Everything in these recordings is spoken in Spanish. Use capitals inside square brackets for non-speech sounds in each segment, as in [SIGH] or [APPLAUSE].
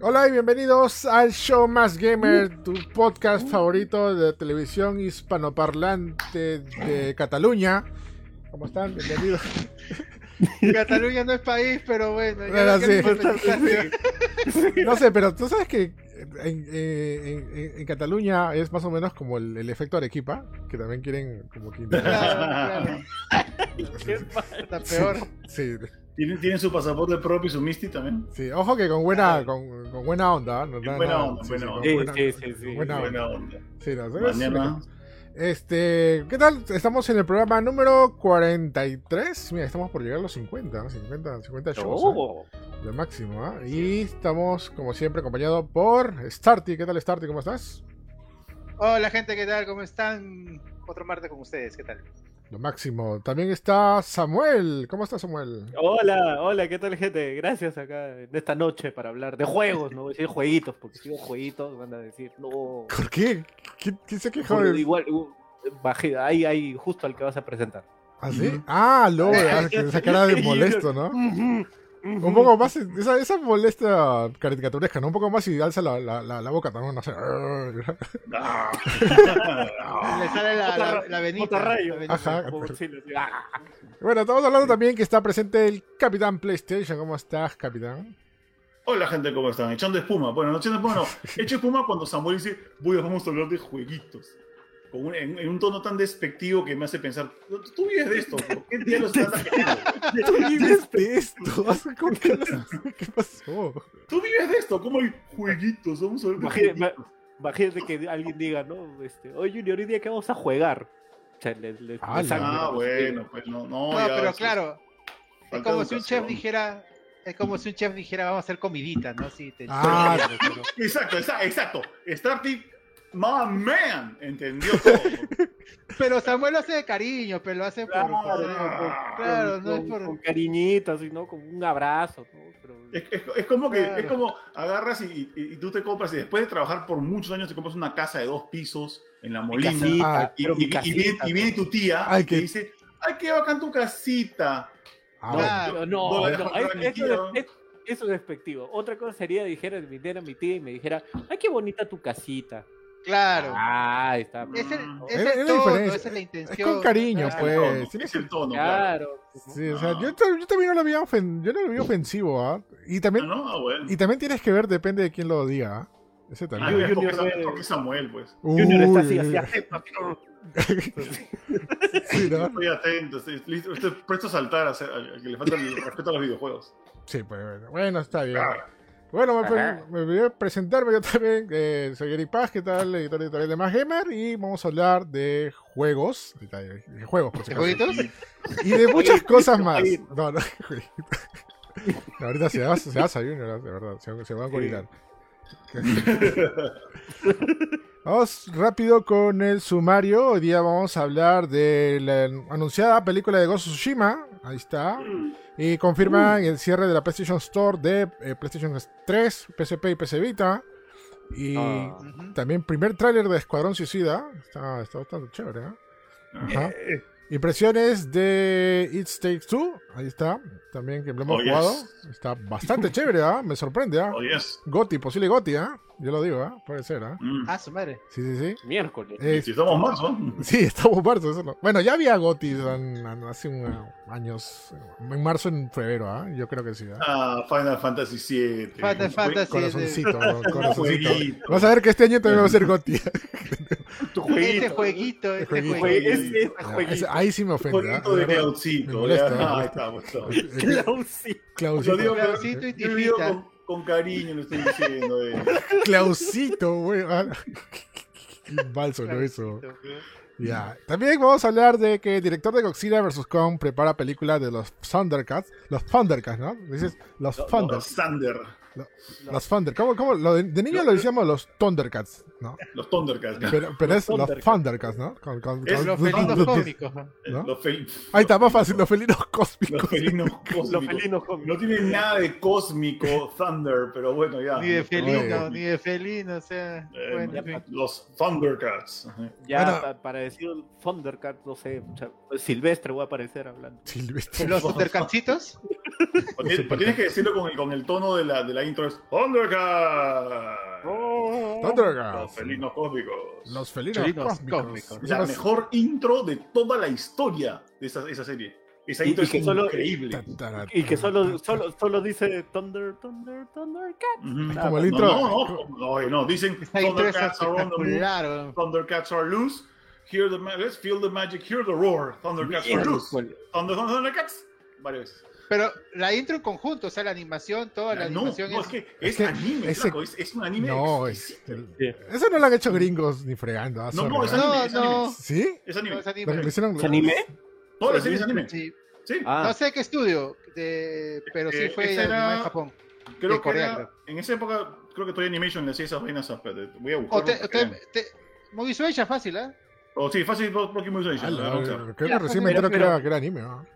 Hola y bienvenidos al Show Más Gamer, tu podcast favorito de televisión hispanoparlante de Cataluña. ¿Cómo están? Bienvenidos. [LAUGHS] Cataluña no es país, pero bueno. ya Bueno, que sí. me [LAUGHS] No sé, pero tú sabes que en, eh, en- en Cataluña es más o menos como el, el efecto Arequipa, que también quieren como que Claro, claro. [LAUGHS] Está peor. sí, ¿Tienen, tienen su pasaporte propio y su Misty también. sí. Ojo que con buena, con, con buena onda. ¿no? Buena Nada- onda, sí, buena onda. Sí, buena- sí, sí, buena onda. Buena onda. Sí, no, Mañana. [LAUGHS] Este, ¿qué tal? Estamos en el programa número 43. Mira, estamos por llegar a los 50, ¿no? 50, 50 shows, ¿eh? Oh, de máximo, ¿ah? Y estamos, como siempre, acompañado por Starty. ¿Qué tal, Starty? ¿Cómo estás? Hola, gente, ¿qué tal? ¿Cómo están? Otro martes con ustedes, ¿qué tal? Lo máximo. También está Samuel. ¿Cómo estás, Samuel? Hola, hola, ¿qué tal gente? Gracias acá en esta noche para hablar de juegos, no voy a decir jueguitos, porque si digo jueguitos van a decir, no. ¿Por qué? ¿Quién, quién se quejó? De- Igual, uh, bajé, ahí, ahí, justo al que vas a presentar. ¿Ah, sí? Ah, lo, [LAUGHS] ah, esa cara de molesto, ¿no? Un poco más, esa, esa molesta caricaturesca, ¿no? Un poco más y alza la, la, la, la boca también, no sé. [LAUGHS] Le sale la, la, la venita. [LAUGHS] Bueno, estamos hablando también que está presente el Capitán PlayStation. ¿Cómo estás, Capitán? Hola gente, ¿cómo están? Echando espuma. Bueno, no echando espuma, no. [LAUGHS] Echo espuma cuando Samuel dice, voy a vamos a hablar de jueguitos. Con un- en, en un tono tan despectivo que me hace pensar, "Tú- tú vives de esto, ¿por qué [LAUGHS] diablos estás? ¿Tú vives de esto? [LAUGHS] ¿Cómo que- [LAUGHS] ¿Qué pasó? Tú vives de esto, ¿cómo hay jueguitos? Vamos a ver Imagínate, que alguien diga, ¿no? Este, Oye, Junior, hoy día que vamos a jugar. O sea, le, le- Ah, le sangre, Ah, ¿no? bueno, pues no, no, No, ya, pero claro, es como si un chef dijera. Es como si un chef dijera, vamos a hacer comidita, ¿no? Sí, te... Ah, pero- Exacto, exacto, exacto. Starty, my man, entendió todo. [LAUGHS] Pero Samuel lo hace de cariño, pero lo hace por. Claro, por- Ah, claro, con, no es por. con cariñitos, ¿no? Con un abrazo, ¿no? Pero- Es, es- es como que Claro. es como agarras y, y- y tú te compras y después de trabajar por muchos años te compras una casa de dos pisos en la Molina casita, Ah, y, viene, tu tía Ay, y te que- dice ay qué bacán tu casita Ah. Claro. No, No, no, eso, es, es- eso es despectivo. Otra cosa sería dijera, viniera mi tía y me dijera, ay, qué bonita tu casita. Claro. Ah, ahí está. Es el, ¿no? es Es- el es la tono, diferencia. esa es la Es intención. con cariño, Claro. es el tono, pues. Tienes es el tono claro. Claro. Sí, o sea, yo, ta- yo también no lo vi, ofen- yo no lo vi ofensivo, ¿ah? Y Ah, también, no ah, bueno y también tienes que ver, depende de quién lo diga, ¿ah? Ese Ah, también. porque, Junior es ve- porque Samuel pues Junior está así, Uy, así, uy, ¿no? sí, ¿no? estoy atento estoy listo estoy presto a saltar a, hacer- a que le falta el respeto a los videojuegos Sí, pues bueno, bueno, está bien. Claro. Bueno, me, voy a presentarme yo también. eh, soy Eric Paz, ¿qué tal? Editor editorial de Más Gamer. Y vamos a hablar de juegos. De, de juegos, por si ¿De acaso. jueguitos? Y de muchas [LAUGHS] cosas más. No, no. [LAUGHS] No, ahorita se va, se va a salir, de verdad. Se, se va a gorilar. [LAUGHS] Vamos rápido con el sumario. Hoy día vamos a hablar de la anunciada película de Ghost Tsushima. Ahí está. Y confirman el cierre de la PlayStation Store de eh, PlayStation 3, PSP y PC Vita. Y Ah. También primer tráiler de Escuadrón Suicida. Está, está bastante chévere, ¿eh? Ajá. Eh, Impresiones de It Takes Two. Ahí está. También que lo hemos Oh, yes. jugado. Está bastante chévere, ¿ah? Me sorprende, ¿ah? oh yes Goti, posible Goti, ¿ah? Yo lo digo, ¿ah? Puede ser, ¿ah? Mm. Ah, su madre. Sí, sí, sí. Miércoles. Eh, si estamos ¿no? [LAUGHS] Sí, estamos marzo. Eso no. Bueno, ya había en- hace un, uh, años. En marzo, en febrero, ¿ah? Yo creo que sí. ¿ah? Ah, Final Fantasy VII Final Fantasy. Corazoncito, [LAUGHS] corazoncito. Jueguito. Vas a ver que este año también va a ser Goti. [LAUGHS] Tu Este jueguito, este jueguito. Jue- jueguito. ese- ese Ya, jueguito. ese- ahí sí me ofende. ¿ah? Jueguito de me Ah, molesta. estamos. Eh, digo, Cloudcito y Tifita. Con, cariño, lo estoy diciendo. eh. [LAUGHS] Clausito, güey. Ah, Qué balso, ¿no? Eso. Ya. También vamos a hablar de que el director de Godzilla vs. Kong prepara película de los Thundercats. Los Thundercats, ¿no? Dices los Thundercats. Thunder. Los Thunder. ¿Cómo, cómo? Lo de, de niño lo decíamos los Thundercats, ¿no? Los Thundercats. Pero, pero es los Thundercats. Thundercats, ¿no? Con- con- Es con- Los felinos cómicos. ¿no? ¿no? Los, fel- Ahí está, más fácil, los felinos cósmicos. los felinos [LAUGHS] cósmicos. Los felinos cómicos. No tiene nada de cósmico Thunder, pero bueno, ya. Ni de felino, ni de felino, o sea. Eh, bueno, en fin. los Thundercats. Ya, Bueno. pa- para decir Thundercat, no sé, o sea, Silvestre voy a aparecer hablando. Silvestre. Los Thundercatsitos. [LAUGHS] O tienes, o tienes que decirlo con el, con el tono de la, de la intro, es Thundercats. Thundercats. Los felinos cósmicos. Los felinos, Felinos cósmicos. cósmicos. Es la mejor intro de toda la historia de esa, esa serie. Esa Y- intro y es que solo- increíble. Y que solo, solo, solo dice Thunder, Thunder, Thundercat. Ujú. Nada Como el intro. No, no, no, no, no, dicen Thundercats are on the move. Thundercats are loose, hear the let's feel the magic, hear the roar, Thundercats are loose, Thunder, Thundercats, varias veces. Pero la intro en conjunto, o sea, la animación, toda la no, animación no, es... es que es que anime, ese- flaco, es, es un anime No, es. Sí. eso no lo han hecho gringos ni fregando. ah, No, sorry, no, es ah. anime, No, es no. anime. ¿Sí? Es anime. No, es Lo anime. que lo hicieron- ¿Es anime? La anime. Sí. Sí, Ah, No sé qué estudio, de- pero sí Eh, fue era- en Japón. creo de que Corea, era- creo. en esa época, creo que Toy Animation le hacía esas vainas. a- espérate, Voy a buscar. O te, te, te, Movie Suecia, fácil, ¿eh? Oh, sí, fácil, Pokémon Motion. Ala, Vamos a ver. creo que recién me entero que que era anime. ¿no?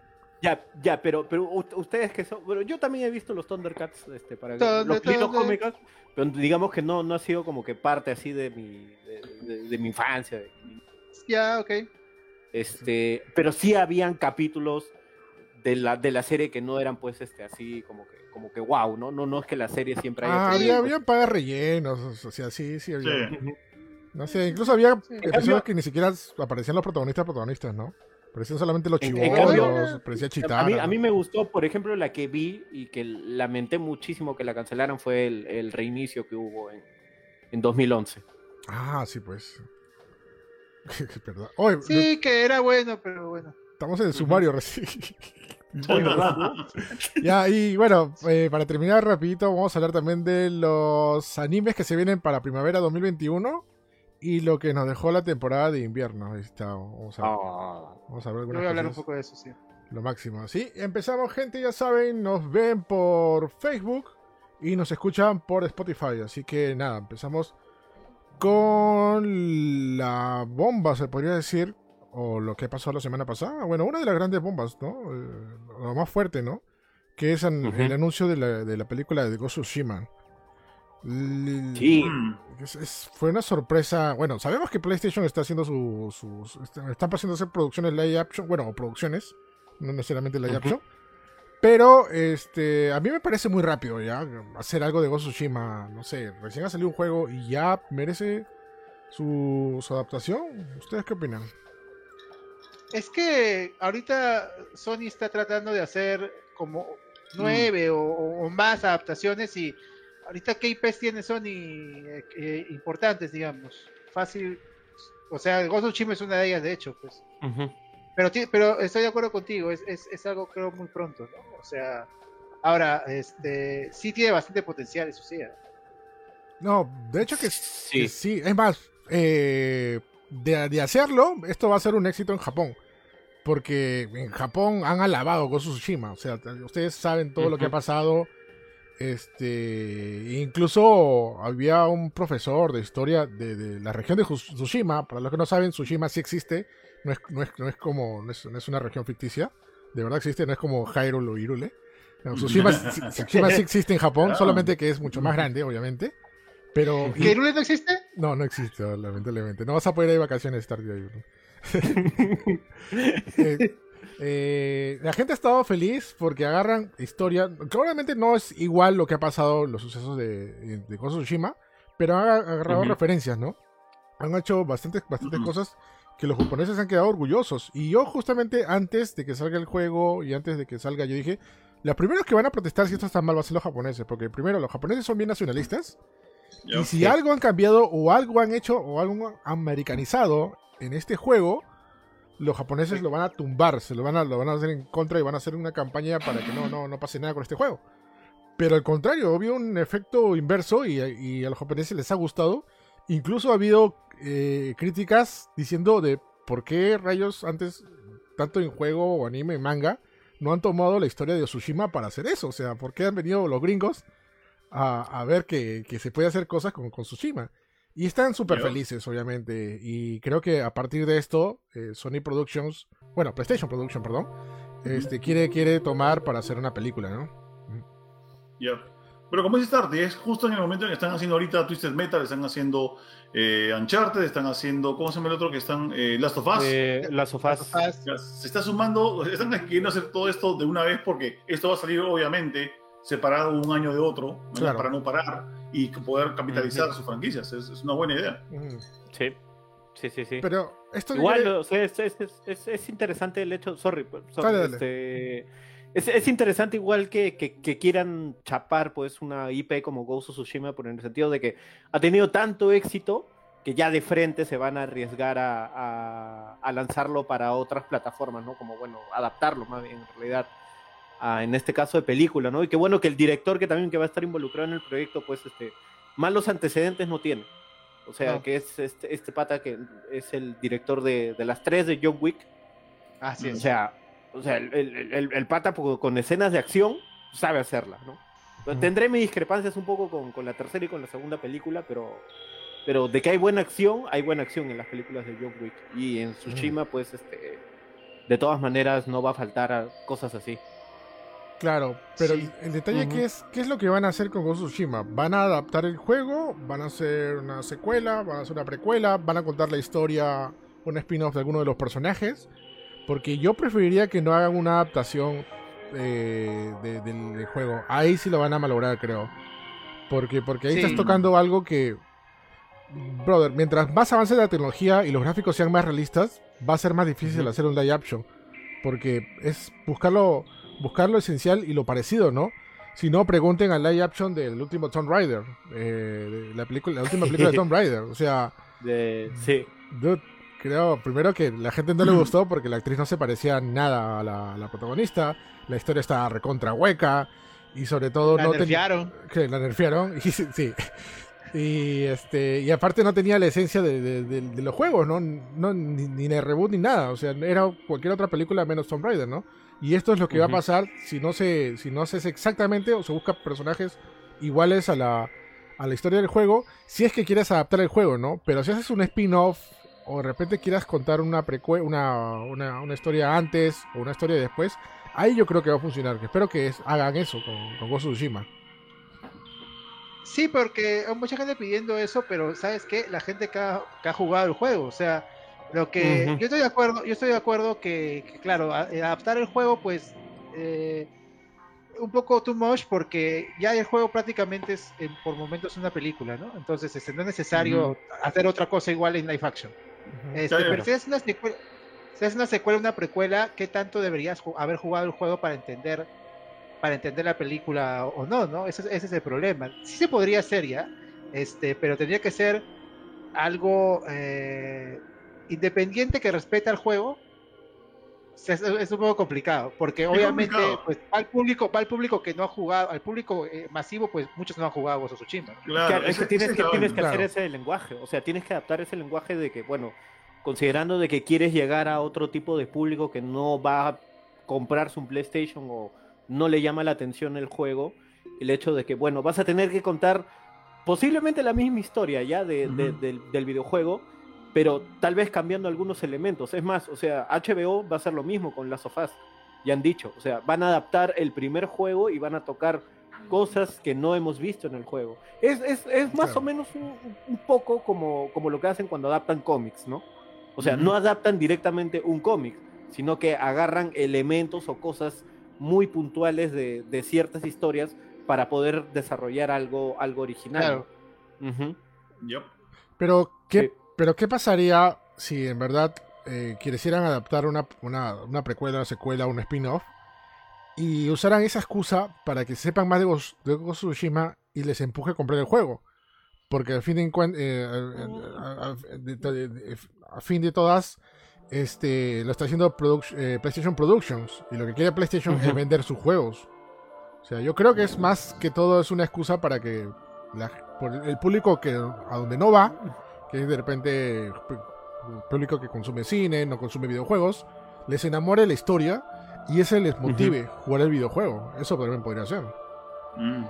Ya, ya, pero, pero u- ustedes que son. Bueno, yo también he visto los Thundercats este, para Thunder, los felinos Thunder. cómicos, pero digamos que no, no ha sido como que parte así de mi, de, de- de mi infancia. Ya, ok. Este, pero sí habían capítulos de la, de la serie que no eran pues este así como que como que wow, ¿no? No, no es que la serie siempre haya Ah, había, había pagas rellenos, o sea, sí, sí había. Sí. No sé, incluso había Sí. episodios que ni siquiera aparecían los protagonistas protagonistas, ¿no? Parecían solamente los chivolos, parecía A Chitara. mí, a mí me gustó, por ejemplo, la que vi y que lamenté muchísimo que la cancelaran fue el, el reinicio que hubo en, en 2011. Ah, sí, pues. [LAUGHS] Perdón. Oye, Sí, que era bueno, pero bueno. estamos en el sumario recién. Oye, ¿verdad, no? ya, y bueno, eh, para terminar rapidito, vamos a hablar también de los animes que se vienen para primavera 2021 y lo que nos dejó la temporada de invierno. Ahí está, vamos a, Ah. vamos a ver Yo algunas voy a hablar un poco de eso, sí. Lo máximo. Sí, empezamos, gente, ya saben, nos ven por Facebook y nos escuchan por Spotify. Así que nada, empezamos con la bomba, se podría decir, o lo que pasó la semana pasada. Bueno, una de las grandes bombas, ¿no? Eh, lo más fuerte, ¿no? Que es an- Ujú. el anuncio de la, de la película de Ghost of Tsushima. Sí. Mm. es- es- fue una sorpresa. Bueno, sabemos que PlayStation está haciendo sus. sus está- están pasando a hacer producciones live action. Bueno, o producciones, no necesariamente live action. Pero este a mí me parece muy rápido ya hacer algo de Ghost of Tsushima. No sé, recién ha salido un juego y ya merece su, su adaptación. ¿Ustedes qué opinan? Es que ahorita Sony está tratando de hacer como nueve o, o más adaptaciones y ahorita qué IPs tiene Sony eh, eh, importantes, digamos. Fácil. O sea, Ghost of Tsushima es una de ellas, de hecho, pues. Pero, pero estoy de acuerdo contigo, es, es, es algo creo muy pronto, ¿no? O sea, ahora, este, sí tiene bastante potencial, eso sí. ¿eh? No, de hecho que Sí. Que sí, es más, eh, de, de hacerlo, esto va a ser un éxito en Japón. Porque en Japón han alabado Ghost of Tsushima. O sea, ustedes saben todo lo que ha pasado. Este, incluso había un profesor de historia de, de la región de Tsus- Tsushima. Para los que no saben, Tsushima sí existe. No es, no es, no es como, no es, no es una región ficticia. De verdad existe, no es como Hyrule o Irule. No, [LAUGHS] Tsushima, sí- Tsushima sí existe en Japón, Ah. solamente que es mucho más grande, obviamente. Pero [LAUGHS] ¿Que Irule no existe? no, no existe, lamentablemente. No vas a poder ir de vacaciones Stardew Valley. [LAUGHS] Eh, eh, la gente ha estado feliz porque agarran historia. Obviamente no es igual lo que ha pasado los sucesos de, de Tsushima, pero han agarrado Ujú. referencias, ¿no? Han hecho bastantes, bastantes Ujú. cosas que los japoneses han quedado orgullosos. Y yo, justamente antes de que salga el juego y antes de que salga, yo dije: los primeros que van a protestar si esto está mal va a ser los japoneses, porque primero, los japoneses son bien nacionalistas. Y si algo han cambiado o algo han hecho o algo han americanizado en este juego, los japoneses lo van a tumbar, se lo van a, lo van a hacer en contra y van a hacer una campaña para que no, no, no pase nada con este juego. Pero al contrario, había un efecto inverso y, y a los japoneses les ha gustado. Incluso ha habido eh, críticas diciendo de por qué rayos antes, tanto en juego o anime, manga, no han tomado la historia de Tsushima para hacer eso. O sea, ¿por qué han venido los gringos a, a ver que, que se puede hacer cosas con, con Tsushima? Y están súper felices, obviamente. Y creo que a partir de esto, eh, Sony Productions, bueno, PlayStation Production, perdón, este, quiere, quiere tomar para hacer una película, ¿no? Ya. Pero como dice Starty, es justo en el momento en que están haciendo ahorita Twisted Metal, están haciendo eh, Uncharted, están haciendo, ¿cómo se llama el otro que están? Eh, Last of Us. Eh, las sofás. Ya, Se está sumando, están queriendo hacer todo esto de una vez porque esto va a salir obviamente separado un año de otro, ¿no? Claro. para no parar y poder capitalizar sus franquicias. Es, es una buena idea. Sí. Sí, sí, sí. Pero esto Igual, o sea, es, es, es- es interesante el hecho, sorry, pues, sorry, Dale, dale. este, es, es interesante igual que, que- que quieran chapar pues una IP como Ghost of Tsushima, por en el sentido de que ha tenido tanto éxito que ya de frente se van a arriesgar a, a- a lanzarlo para otras plataformas, ¿no? Como, bueno, adaptarlo más bien en realidad, a, en este caso de película, ¿no? Y qué bueno que el director que también que va a estar involucrado en el proyecto, pues, este, malos antecedentes no tiene. O sea, No. que es este, este pata que es el director de, de las tres de John Wick. Así es. O sea, o sea el, el- el- el pata po- con escenas de acción sabe hacerla, ¿no? Tendré mis discrepancias un poco con, con la tercera y con la segunda película, pero, pero de que hay buena acción, hay buena acción en las películas de John Wick. Y en Tsushima, pues, este, de todas maneras, no va a faltar a cosas así. Claro, pero Sí. el, el detalle que es, ¿qué es lo que van a hacer con Ghost of Tsushima? ¿Van a adaptar el juego? ¿Van a hacer una secuela? ¿Van a hacer una precuela? ¿Van a contar la historia, un spin-off de alguno de los personajes? Porque yo preferiría que no hagan una adaptación eh, de- del, del juego. Ahí sí lo van a malograr, creo. Porque, porque ahí Sí. estás tocando algo que... Brother, mientras más avance la tecnología y los gráficos sean más realistas, va a ser más difícil hacer un live action. Porque es buscarlo buscar lo esencial y lo parecido, ¿no? Si no, pregunten al live action del último Tomb Raider, eh, de la, película, la última película de Tomb Raider. O sea, [LAUGHS] De, sí. dude, creo primero que la gente no le gustó porque la actriz no se parecía nada a la, a la protagonista, la historia estaba recontra hueca y sobre todo La no tenía nerfearon. que la nerfearon [LAUGHS] y sí, sí. y este y aparte no tenía la esencia de, de- de- de los juegos no, no ni, ni de reboot ni nada o sea era cualquier otra película menos Tomb Raider no y esto es lo que va a pasar si no se si no se hace exactamente o se busca personajes iguales a la a la historia del juego si es que quieres adaptar el juego no pero si haces un spin-off o de repente quieras contar una precue una, una, una historia antes o una historia después ahí yo creo que va a funcionar. Que espero que es- hagan eso con, con Ghost of Tsushima. Sí, porque hay mucha gente pidiendo eso, pero ¿sabes qué? La gente que ha, que ha jugado el juego, o sea, lo que yo estoy de acuerdo, yo estoy de acuerdo que, que, claro, a- eh, adaptar el juego, pues eh, un poco too much, porque ya el juego prácticamente es en- por momentos una película, ¿no? Entonces, este, no es necesario hacer otra cosa igual en live action. Este, Claro. pero si es una secuela, si es una secuela, una precuela, ¿qué tanto deberías ju- haber jugado el juego para entender para entender la película o no, ¿no? Ese, es- ese es el problema. Sí se podría hacer ya, este, pero tendría que ser algo eh, independiente que respete al juego. Es, es un poco complicado, porque obviamente complicado. pues va al público, va al público que no ha jugado, al público eh, masivo, pues muchos no han jugado Ghost of Tsushima. Claro, Claro, es ese- que tienes ese que, tienes que hacer ese lenguaje, o sea, tienes que adaptar ese lenguaje de que, bueno, considerando de que quieres llegar a otro tipo de público que no va a comprarse un PlayStation o no le llama la atención el juego, el hecho de que, bueno, vas a tener que contar posiblemente la misma historia ya de, de- Ujú. del, del videojuego, pero tal vez cambiando algunos elementos. Es más, o sea, HBO va a hacer lo mismo con las sofás, ya han dicho, o sea, van a adaptar el primer juego y van a tocar cosas que no hemos visto en el juego. Es, es, es más Claro. o menos un, un poco como, como lo que hacen cuando adaptan cómics, ¿no? O sea, no adaptan directamente un cómic, sino que agarran elementos o cosas muy puntuales de, de ciertas historias para poder desarrollar algo, algo original. Claro. Pero, ¿qué, Sí. Pero ¿qué pasaría si en verdad eh, quisieran adaptar una, una, una precuela, una secuela, un spin-off y usaran esa excusa para que sepan más de Ghost, de Ghost of Tsushima y les empuje a comprar el juego? Porque al fin de, eh, al- de- a fin de todas, este, lo está haciendo produc- eh, PlayStation Productions y lo que quiere PlayStation es vender sus juegos. O sea, yo creo que es más que todo es una excusa para que la- por el público que a donde no va, que es de repente el público que consume cine, no consume videojuegos, les enamore la historia y ese les motive jugar el videojuego. Eso también podría ser. Mm.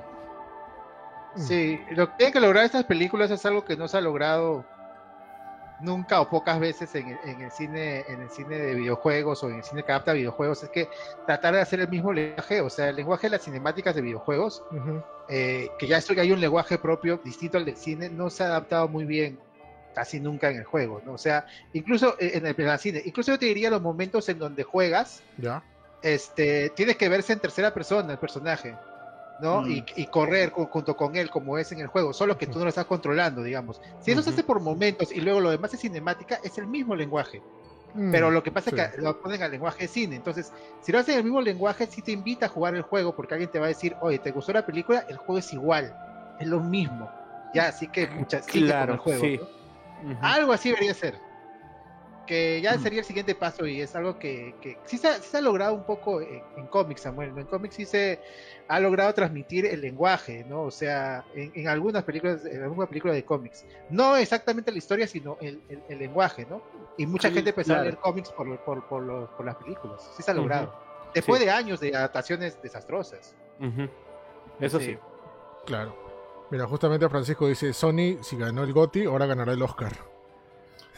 Sí, lo que tienen que lograr estas películas es algo que no se ha logrado nunca o pocas veces en, el- en el cine en el cine de videojuegos o en el cine que adapta videojuegos es que tratar de hacer el mismo lenguaje, o sea, el lenguaje de las cinemáticas de videojuegos, eh, que ya esto que hay un lenguaje propio distinto al del cine, no se ha adaptado muy bien casi nunca en el juego, ¿no? O sea, incluso eh, en el, en el cine, incluso yo te diría los momentos en donde juegas, Ya. este, tienes que verse en tercera persona el personaje, ¿no? Mm. Y, y correr cu- junto con él como es en el juego, solo que tú no lo estás controlando, digamos. Si eso se hace por momentos y luego lo demás es cinemática, es el mismo lenguaje. Mm, Pero lo que pasa sí. es que lo ponen al lenguaje de cine. Entonces, si lo hacen el mismo lenguaje, sí te invita a jugar el juego porque alguien te va a decir, oye, ¿te gustó la película? El juego es igual, es lo mismo. Ya, así que muchas con Claro, el juego. sí. ¿no? Ujú. Algo así debería ser. Que ya Mm. sería el siguiente paso y es algo que, que sí, se ha, sí se ha logrado un poco en, en cómics, Samuel. En cómics sí se ha logrado transmitir el lenguaje, ¿no? O sea, en, en algunas películas, en alguna película de cómics. No exactamente la historia, sino el, el- el lenguaje, ¿no? Y mucha Sí, gente empezó a claro. leer cómics por, por, por, los- por las películas. Sí se ha logrado. Después Sí. de años de adaptaciones desastrosas. Eso Sí. sí. Claro. Mira, justamente Francisco dice, Sony, si ganó el GOTY, ahora ganará el Oscar.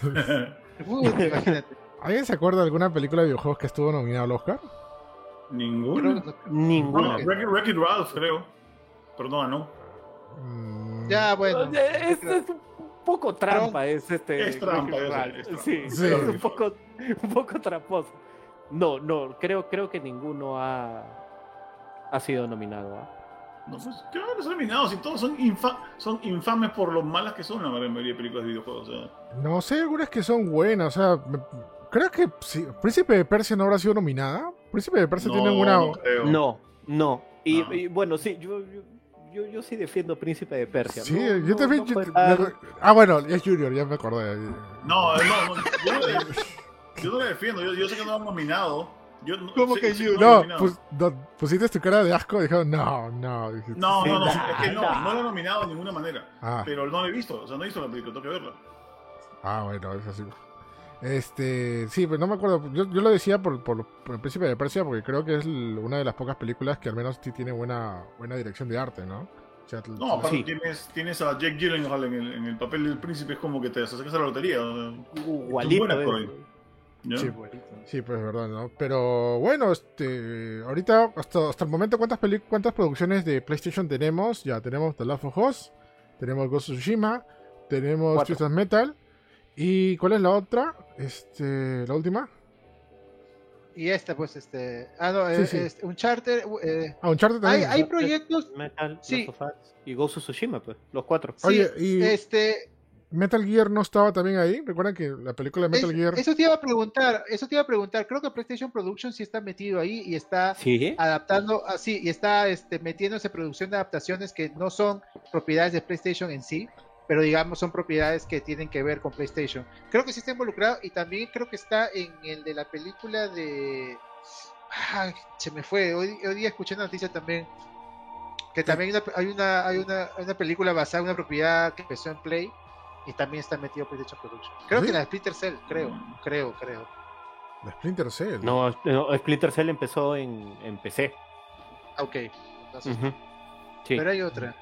Uy, [LAUGHS] imagínate. ¿Alguien se acuerda de alguna película de videojuegos que estuvo nominada al Oscar? Ninguno. Bueno, Wreck-It Wreck-It Ralph, creo. Pero no ganó. Mm, Ya, bueno. Eh, Es, es un poco trampa, es este. Es trampa, es trampa. Sí, Sí. es un poco, un poco tramposo. No, no, creo, creo que ninguno ha, ha sido nominado. ¿ah? No, pues, ¿qué van a ser nominados? Si todos son, infa- son infames por lo malas que son la mayoría de películas de videojuegos. O sea, No sé, algunas que son buenas, o sea, me- creo que sí, Príncipe de Persia no habrá sido nominada. Príncipe de Persia no, tiene una... no creo. No, no. Y, No. y bueno, sí, yo, yo, yo, yo sí defiendo Príncipe de Persia. Sí, No, yo no- también... no yo- Ah, bueno, es Junior, ya me acordé. No, no, no. Yo no, no le defiendo. Yo, yo sé que no han nominado. Yo, no- ¿Cómo sé- que you? han No, nominado. pues, no, pusiste tu cara de asco y dijeron, no, no. No, Sí, no, no, es que no, no lo han nominado de ninguna manera. Ah, Pero no lo he visto, o sea, no he visto la película, tengo que verla. ah, bueno, es así. Este, sí, pues no me acuerdo. Yo, yo lo decía por, por, por el Príncipe de Persia porque creo que es una de las pocas películas que al menos sí tiene buena, buena dirección de arte, ¿no? O sea, No, aparte Sí. tienes, tienes a Jake Gyllenhaal en el, en el papel del príncipe, es como que te sacas a la lotería. Igualito. Sí, pues es verdad, ¿no? Pero bueno, este, ahorita, hasta, hasta el momento, ¿cuántas, peli- ¿cuántas producciones de PlayStation tenemos? Ya tenemos The Last of Us, tenemos Ghost of Tsushima, tenemos Cuatro. Twisted Metal, ¿y cuál es la otra? Este, la última. Y esta, pues, este. Ah, no, Sí, eh, sí. este, Uncharted. eh, Ah, Uncharted hay, también. hay proyectos. Metal, Sí. Last of Us y Ghost of Tsushima, pues, los cuatro. sí, Oye, y este. Metal Gear no estaba también ahí. ¿Recuerdan que la película de Metal es- Gear... Eso te iba a preguntar. Eso te iba a preguntar. Creo que PlayStation Production sí está metido ahí y está Sí. adaptando así y está este, metiéndose en producción de adaptaciones que no son propiedades de PlayStation en sí, pero digamos son propiedades que tienen que ver con PlayStation. Creo que sí está involucrado y también creo que está en el de la película de... Ay, se me fue. Hoy, hoy día escuché una noticia también que también hay una, hay una, hay una, hay una película basada en una propiedad que empezó en Play y también está metido PlayStation Production. Creo ¿Sí? que la de Splinter Cell, creo, creo, creo. de Splinter Cell. No, no, Splinter Cell empezó en, en PC. Ah, Ok, entonces. Sí. Pero hay otra.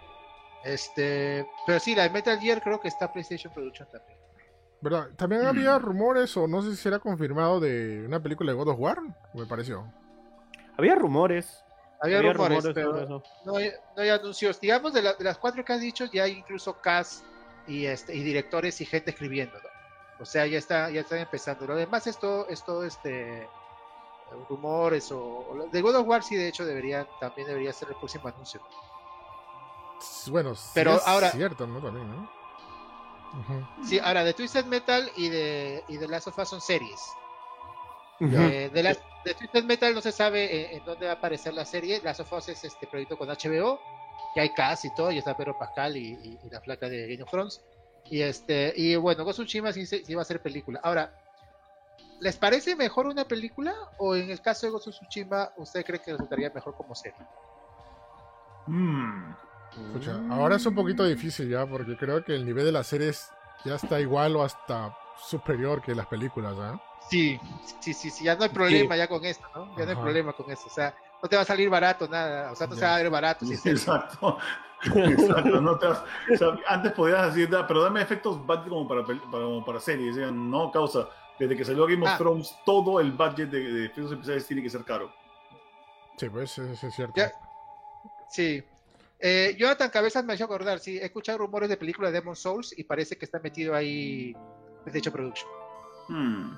Este, pero sí, la de Metal Gear creo que está PlayStation Production también. ¿Verdad? También había rumores, o no sé si era confirmado, de una película de God of War, me pareció. Había rumores. Había, había rumores, pero no hay, no hay anuncios. Digamos, de, la- de las cuatro que has dicho, ya hay incluso cast y, este, y directores y gente escribiendo, ¿no? O sea, ya está, ya están empezando. Lo demás es todo, es todo este rumores o, o de God of War sí de hecho debería también debería ser el próximo anuncio. Bueno, sí Pero es ahora- cierto, ¿no? También, ¿no? Sí, ahora de Twisted Metal y de y de Last of Us son series. Eh, de, las, de Twisted Metal no se sabe eh, en dónde va a aparecer la serie. Last of Us es este proyecto con HBO, que hay cast y todo, y está Pedro Pascal y, y- y la flaca de Game of Thrones. Y este, y bueno, Ghost of Tsushima sí, sí va a ser película. Ahora, ¿les parece mejor una película? O en el caso de Ghost of Tsushima, ¿usted cree que resultaría mejor como serie? Mm. Escucha, ahora es un poquito difícil ya, porque creo que el nivel de las series ya está igual o hasta superior que las películas, ¿ah? Sí, sí, sí, sí, ya no hay problema ya con esto, ¿no? Ya no hay problema con eso. O sea, no te va a salir barato nada, o sea, no se va a ver barato. si. Exacto. [LAUGHS] Exacto, no te vas- o sea, antes podías decir, "Da, pero dame efectos budget como para, para, como para series. Decían, no, causa. Desde que salió Game of Ah. Thrones, todo el budget de, de efectos especiales tiene que ser caro. Sí, pues eso es cierto. Ya. Sí. Eh, Jonathan Cabezas me ha hecho acordar, sí, he escuchado rumores de película de Demon Souls y parece que está metido ahí de hecho production. Hmm.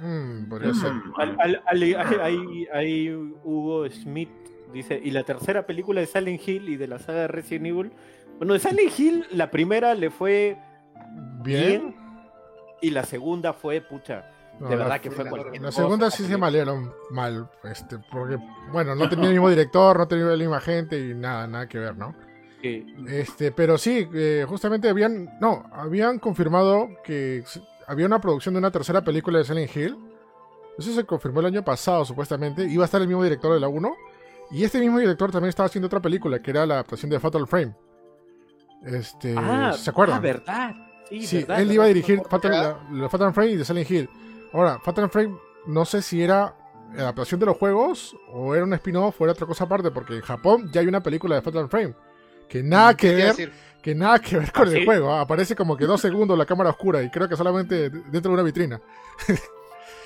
Mm, podría ser. Al- al- al- al- ahí, ahí Hugo Smith dice, y la tercera película de Silent Hill y de la saga de Resident Evil. Bueno, de Silent Hill, la primera le fue Bien. bien, y la segunda fue, pucha, No, de la- verdad que fue la- cualquier La cosa. segunda sí se malieron mal, este, porque, bueno, no tenía el mismo director, no tenía la misma gente y nada, nada que ver, ¿no? Sí. Este, pero sí, eh, justamente habían, no, habían confirmado que había una producción de una tercera película de Silent Hill. Eso se confirmó el año pasado, supuestamente. Iba a estar el mismo director de la 1. Y este mismo director también estaba haciendo otra película, que era la adaptación de Fatal Frame. Este, ah, ¿se acuerdan? ah, verdad. Sí, Sí, verdad, él iba a dirigir. Fatal, la, la Fatal Frame y de Silent Hill. Ahora, Fatal Frame no sé si era adaptación de los juegos o era un spin-off o era otra cosa aparte, porque en Japón ya hay una película de Fatal Frame que nada que Quiero ver, que nada que ver con ¿Ah, el sí? juego. ¿ah? Aparece como que dos segundos la cámara oscura y creo que solamente dentro de una vitrina. [LAUGHS]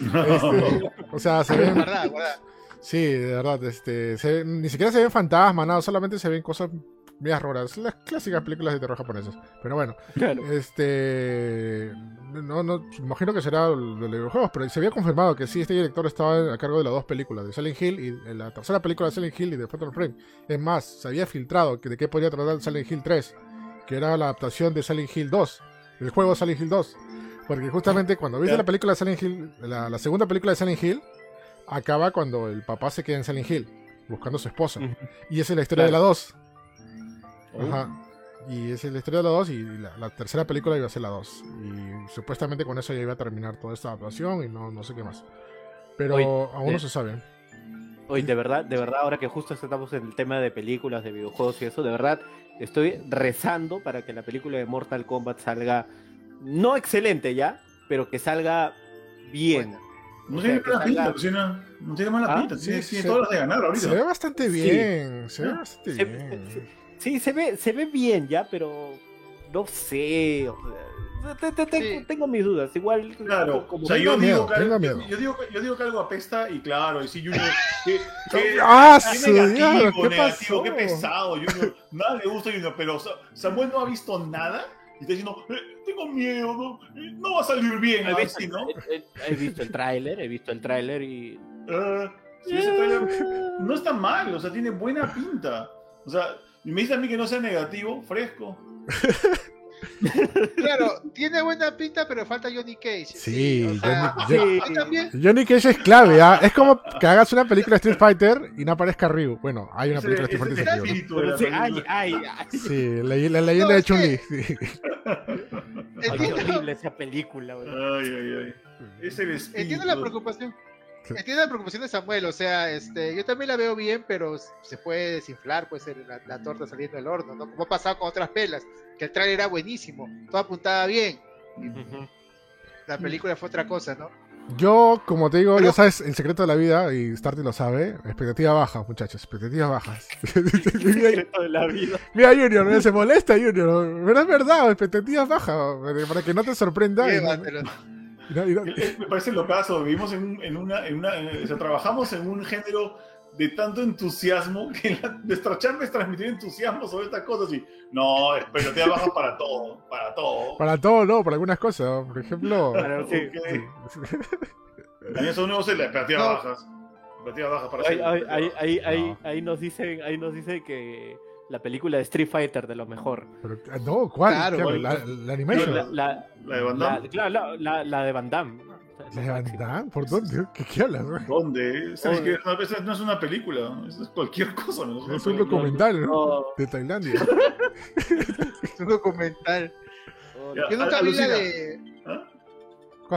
Este, o sea, se ven, verdad, verdad. sí, de verdad, este, se- ni siquiera se ven fantasmas, nada, solamente se ven cosas medias raras, las clásicas películas de terror japonesas. Pero bueno, Claro. este. No, no, imagino que será lo de los videojuegos, pero se había confirmado que sí, este director estaba a cargo de las dos películas, de Silent Hill y de la tercera película de Silent Hill y de Fatal Frame. Es más, se había filtrado que de qué podría tratar Silent Hill 3, que era la adaptación de Silent Hill 2, el juego Silent Hill 2. Porque justamente cuando viste la película de Silent Hill, la, la segunda película de Silent Hill, acaba cuando el papá se queda en Silent Hill, buscando a su esposa. Y esa es la historia de la Claro. 2. Oh. Ajá. Y esa es la historia de la 2 y la, la tercera película iba a ser la 2. Y supuestamente con eso ya iba a terminar toda esta adaptación y no, no sé qué más. Pero aún no eh, se sabe. Oye, de verdad, de verdad, ahora que justo estamos en el tema de películas, de videojuegos y eso, de verdad, estoy rezando para que la película de Mortal Kombat salga, no excelente ya, pero que salga bien. No tiene mala pinta, salga- Lucina. No tiene mala ¿Ah? pinta. Tiene, todas las de ganar ahorita. Se ve bastante Sí. bien. Se ve Ah, bastante Se- bien. se- Sí, se ve, se ve bien ya, pero no sé. o sea, te- te- te- Sí. Tengo mis dudas. Igual, Claro, como o sea, yo miedo, digo, que, yo, miedo. yo digo, yo digo que algo apesta y claro, y sí, Junior, que, que- ¡Ah, qué negativo! ¿Qué negativo, pasó? qué pesado, Junior. Nada le gusta a Junior, pero Sa- Samuel no ha visto nada y está diciendo, "Eh, tengo miedo, no, Eh, no va a salir bien, He visto, así, ¿no? he- he- he visto el tráiler, he visto el tráiler y... Ah, sí, ese trailer no está mal, o sea, tiene buena pinta. O sea, y me dice a mí que no sea negativo, fresco. [LAUGHS] Claro, tiene buena pinta, pero falta Johnny Cage. Sí, o sea, Johnny- [LAUGHS] Sí. yo también. Johnny Cage es clave, ¿ah? Es como que hagas una película de Street Fighter y no aparezca Ryu. Bueno, hay una película de Street Fighter Sí, la, la leyenda No, de Chun-Li. [LAUGHS] sí. Horrible esa película. Ay, ay, ay. Es el espíritu. entiendo la preocupación. Entiendo la preocupación de Samuel, o sea, este, yo también la veo bien, pero se puede desinflar, pues, el- la, la torta saliendo del horno, ¿no? Como ha pasado con otras pelas, que el trailer era buenísimo, todo apuntaba bien, la película fue otra cosa, ¿no? Yo, como te digo, Pero- ya sabes el secreto de la vida, y Starty lo sabe, expectativa baja, muchachos, expectativas bajas. [LAUGHS] mira, Secreto de la vida. mira, Junior, mira, se molesta Junior, pero es verdad, expectativas bajas, para que no te sorprenda. no- no- no- Eh, Me parece lo caso, vivimos en, un- en una, en una en- o sea, trabajamos en un género de tanto entusiasmo que la- nuestra charla es transmitir entusiasmo sobre estas cosas y no, expectativas bajas para todo, para todo. para todo, no, para algunas cosas, por ejemplo. Para- sí. En eso no expectativas bajas. Expectativas bajas para Ahí, siempre, ahí, ahí, expectativas ahí, ahí, No. ahí nos dicen, ahí nos dicen que la película de Street Fighter de lo mejor. Pero, ah, no, ¿cuál? Claro, la, la animation. la, La, de Van la- Damme. claro, la, la, la de Van Damme. Damme? ¿Por dónde? ¿Qué, qué hablas? güey? ¿Dónde? Esa, Oye. es que- no, esa no es una película, es cualquier cosa. No es un documental ¿no? No. de Tailandia. [LAUGHS] [LAUGHS] Es un documental. Ya, Yo nunca vi la de.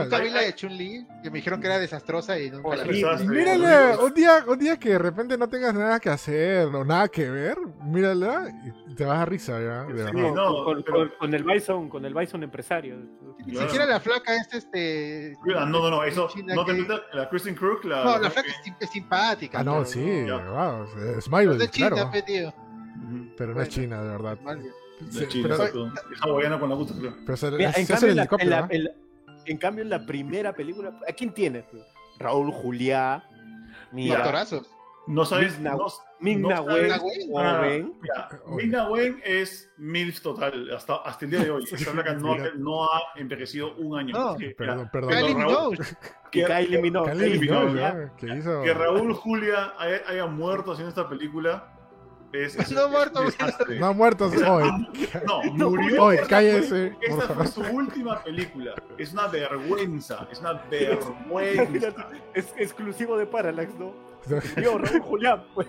Nunca vi la de Chun-Li, que me dijeron que era desastrosa y nunca la vi. Mírala, un día, un día que de repente no tengas nada que hacer o nada que ver, mírala y te vas a risa ya, de Sí, verdad. no, con, pero- con- con el Bison, con el Bison empresario. Ni Claro. siquiera la flaca es este. Ah, no, no, no, eso. China No te que-. La Kristen Crook, la. No, la flaca es, es simpática. Ah, no, pero sí, Ya. wow, no- Smile, de China, claro. pe, tío. Ujú. Ujú. pero no es Bueno. China, de verdad. Bien. Sí, China, pero, exacto. Es hawaiana con la gusta, creo. pero se, Mira, se en, hace cambio, el en, la, en, helicóptero, la- ¿no? en la- en cambio, en la primera película, ¿a quién tiene? Raúl Juliá, mira, Actorazos. No sabes. Ming-Na- no, Ming-Na no Wen, sabes- Wen. es MILF total hasta, hasta el día de hoy. [LAUGHS] Esta flaca no, no ha envejecido un año. No. Perdón, perdón. Kylie Raúl- Minogue. [LAUGHS] Que- Kylie. Que Raúl Julia haya, haya muerto haciendo esta película es, es- No muerto. No ha muerto. Oye, No, [LAUGHS] murió. Esta cállese, Esta fue su última película. Es una vergüenza. Es una vergüenza. [LAUGHS] Es exclusivo de Parallax, ¿no? [LAUGHS] Yo, Raúl Julián, pues,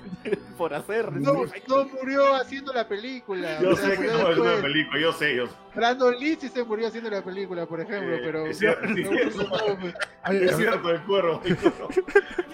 por hacer. No, no murió haciendo la película. Yo o sea, sé que murió no es una después. película, yo sé, yo sé. Brandon Lee sí se murió haciendo la película, por ejemplo, Eh, pero. es cierto, sí, no, Es cierto, el cuervo.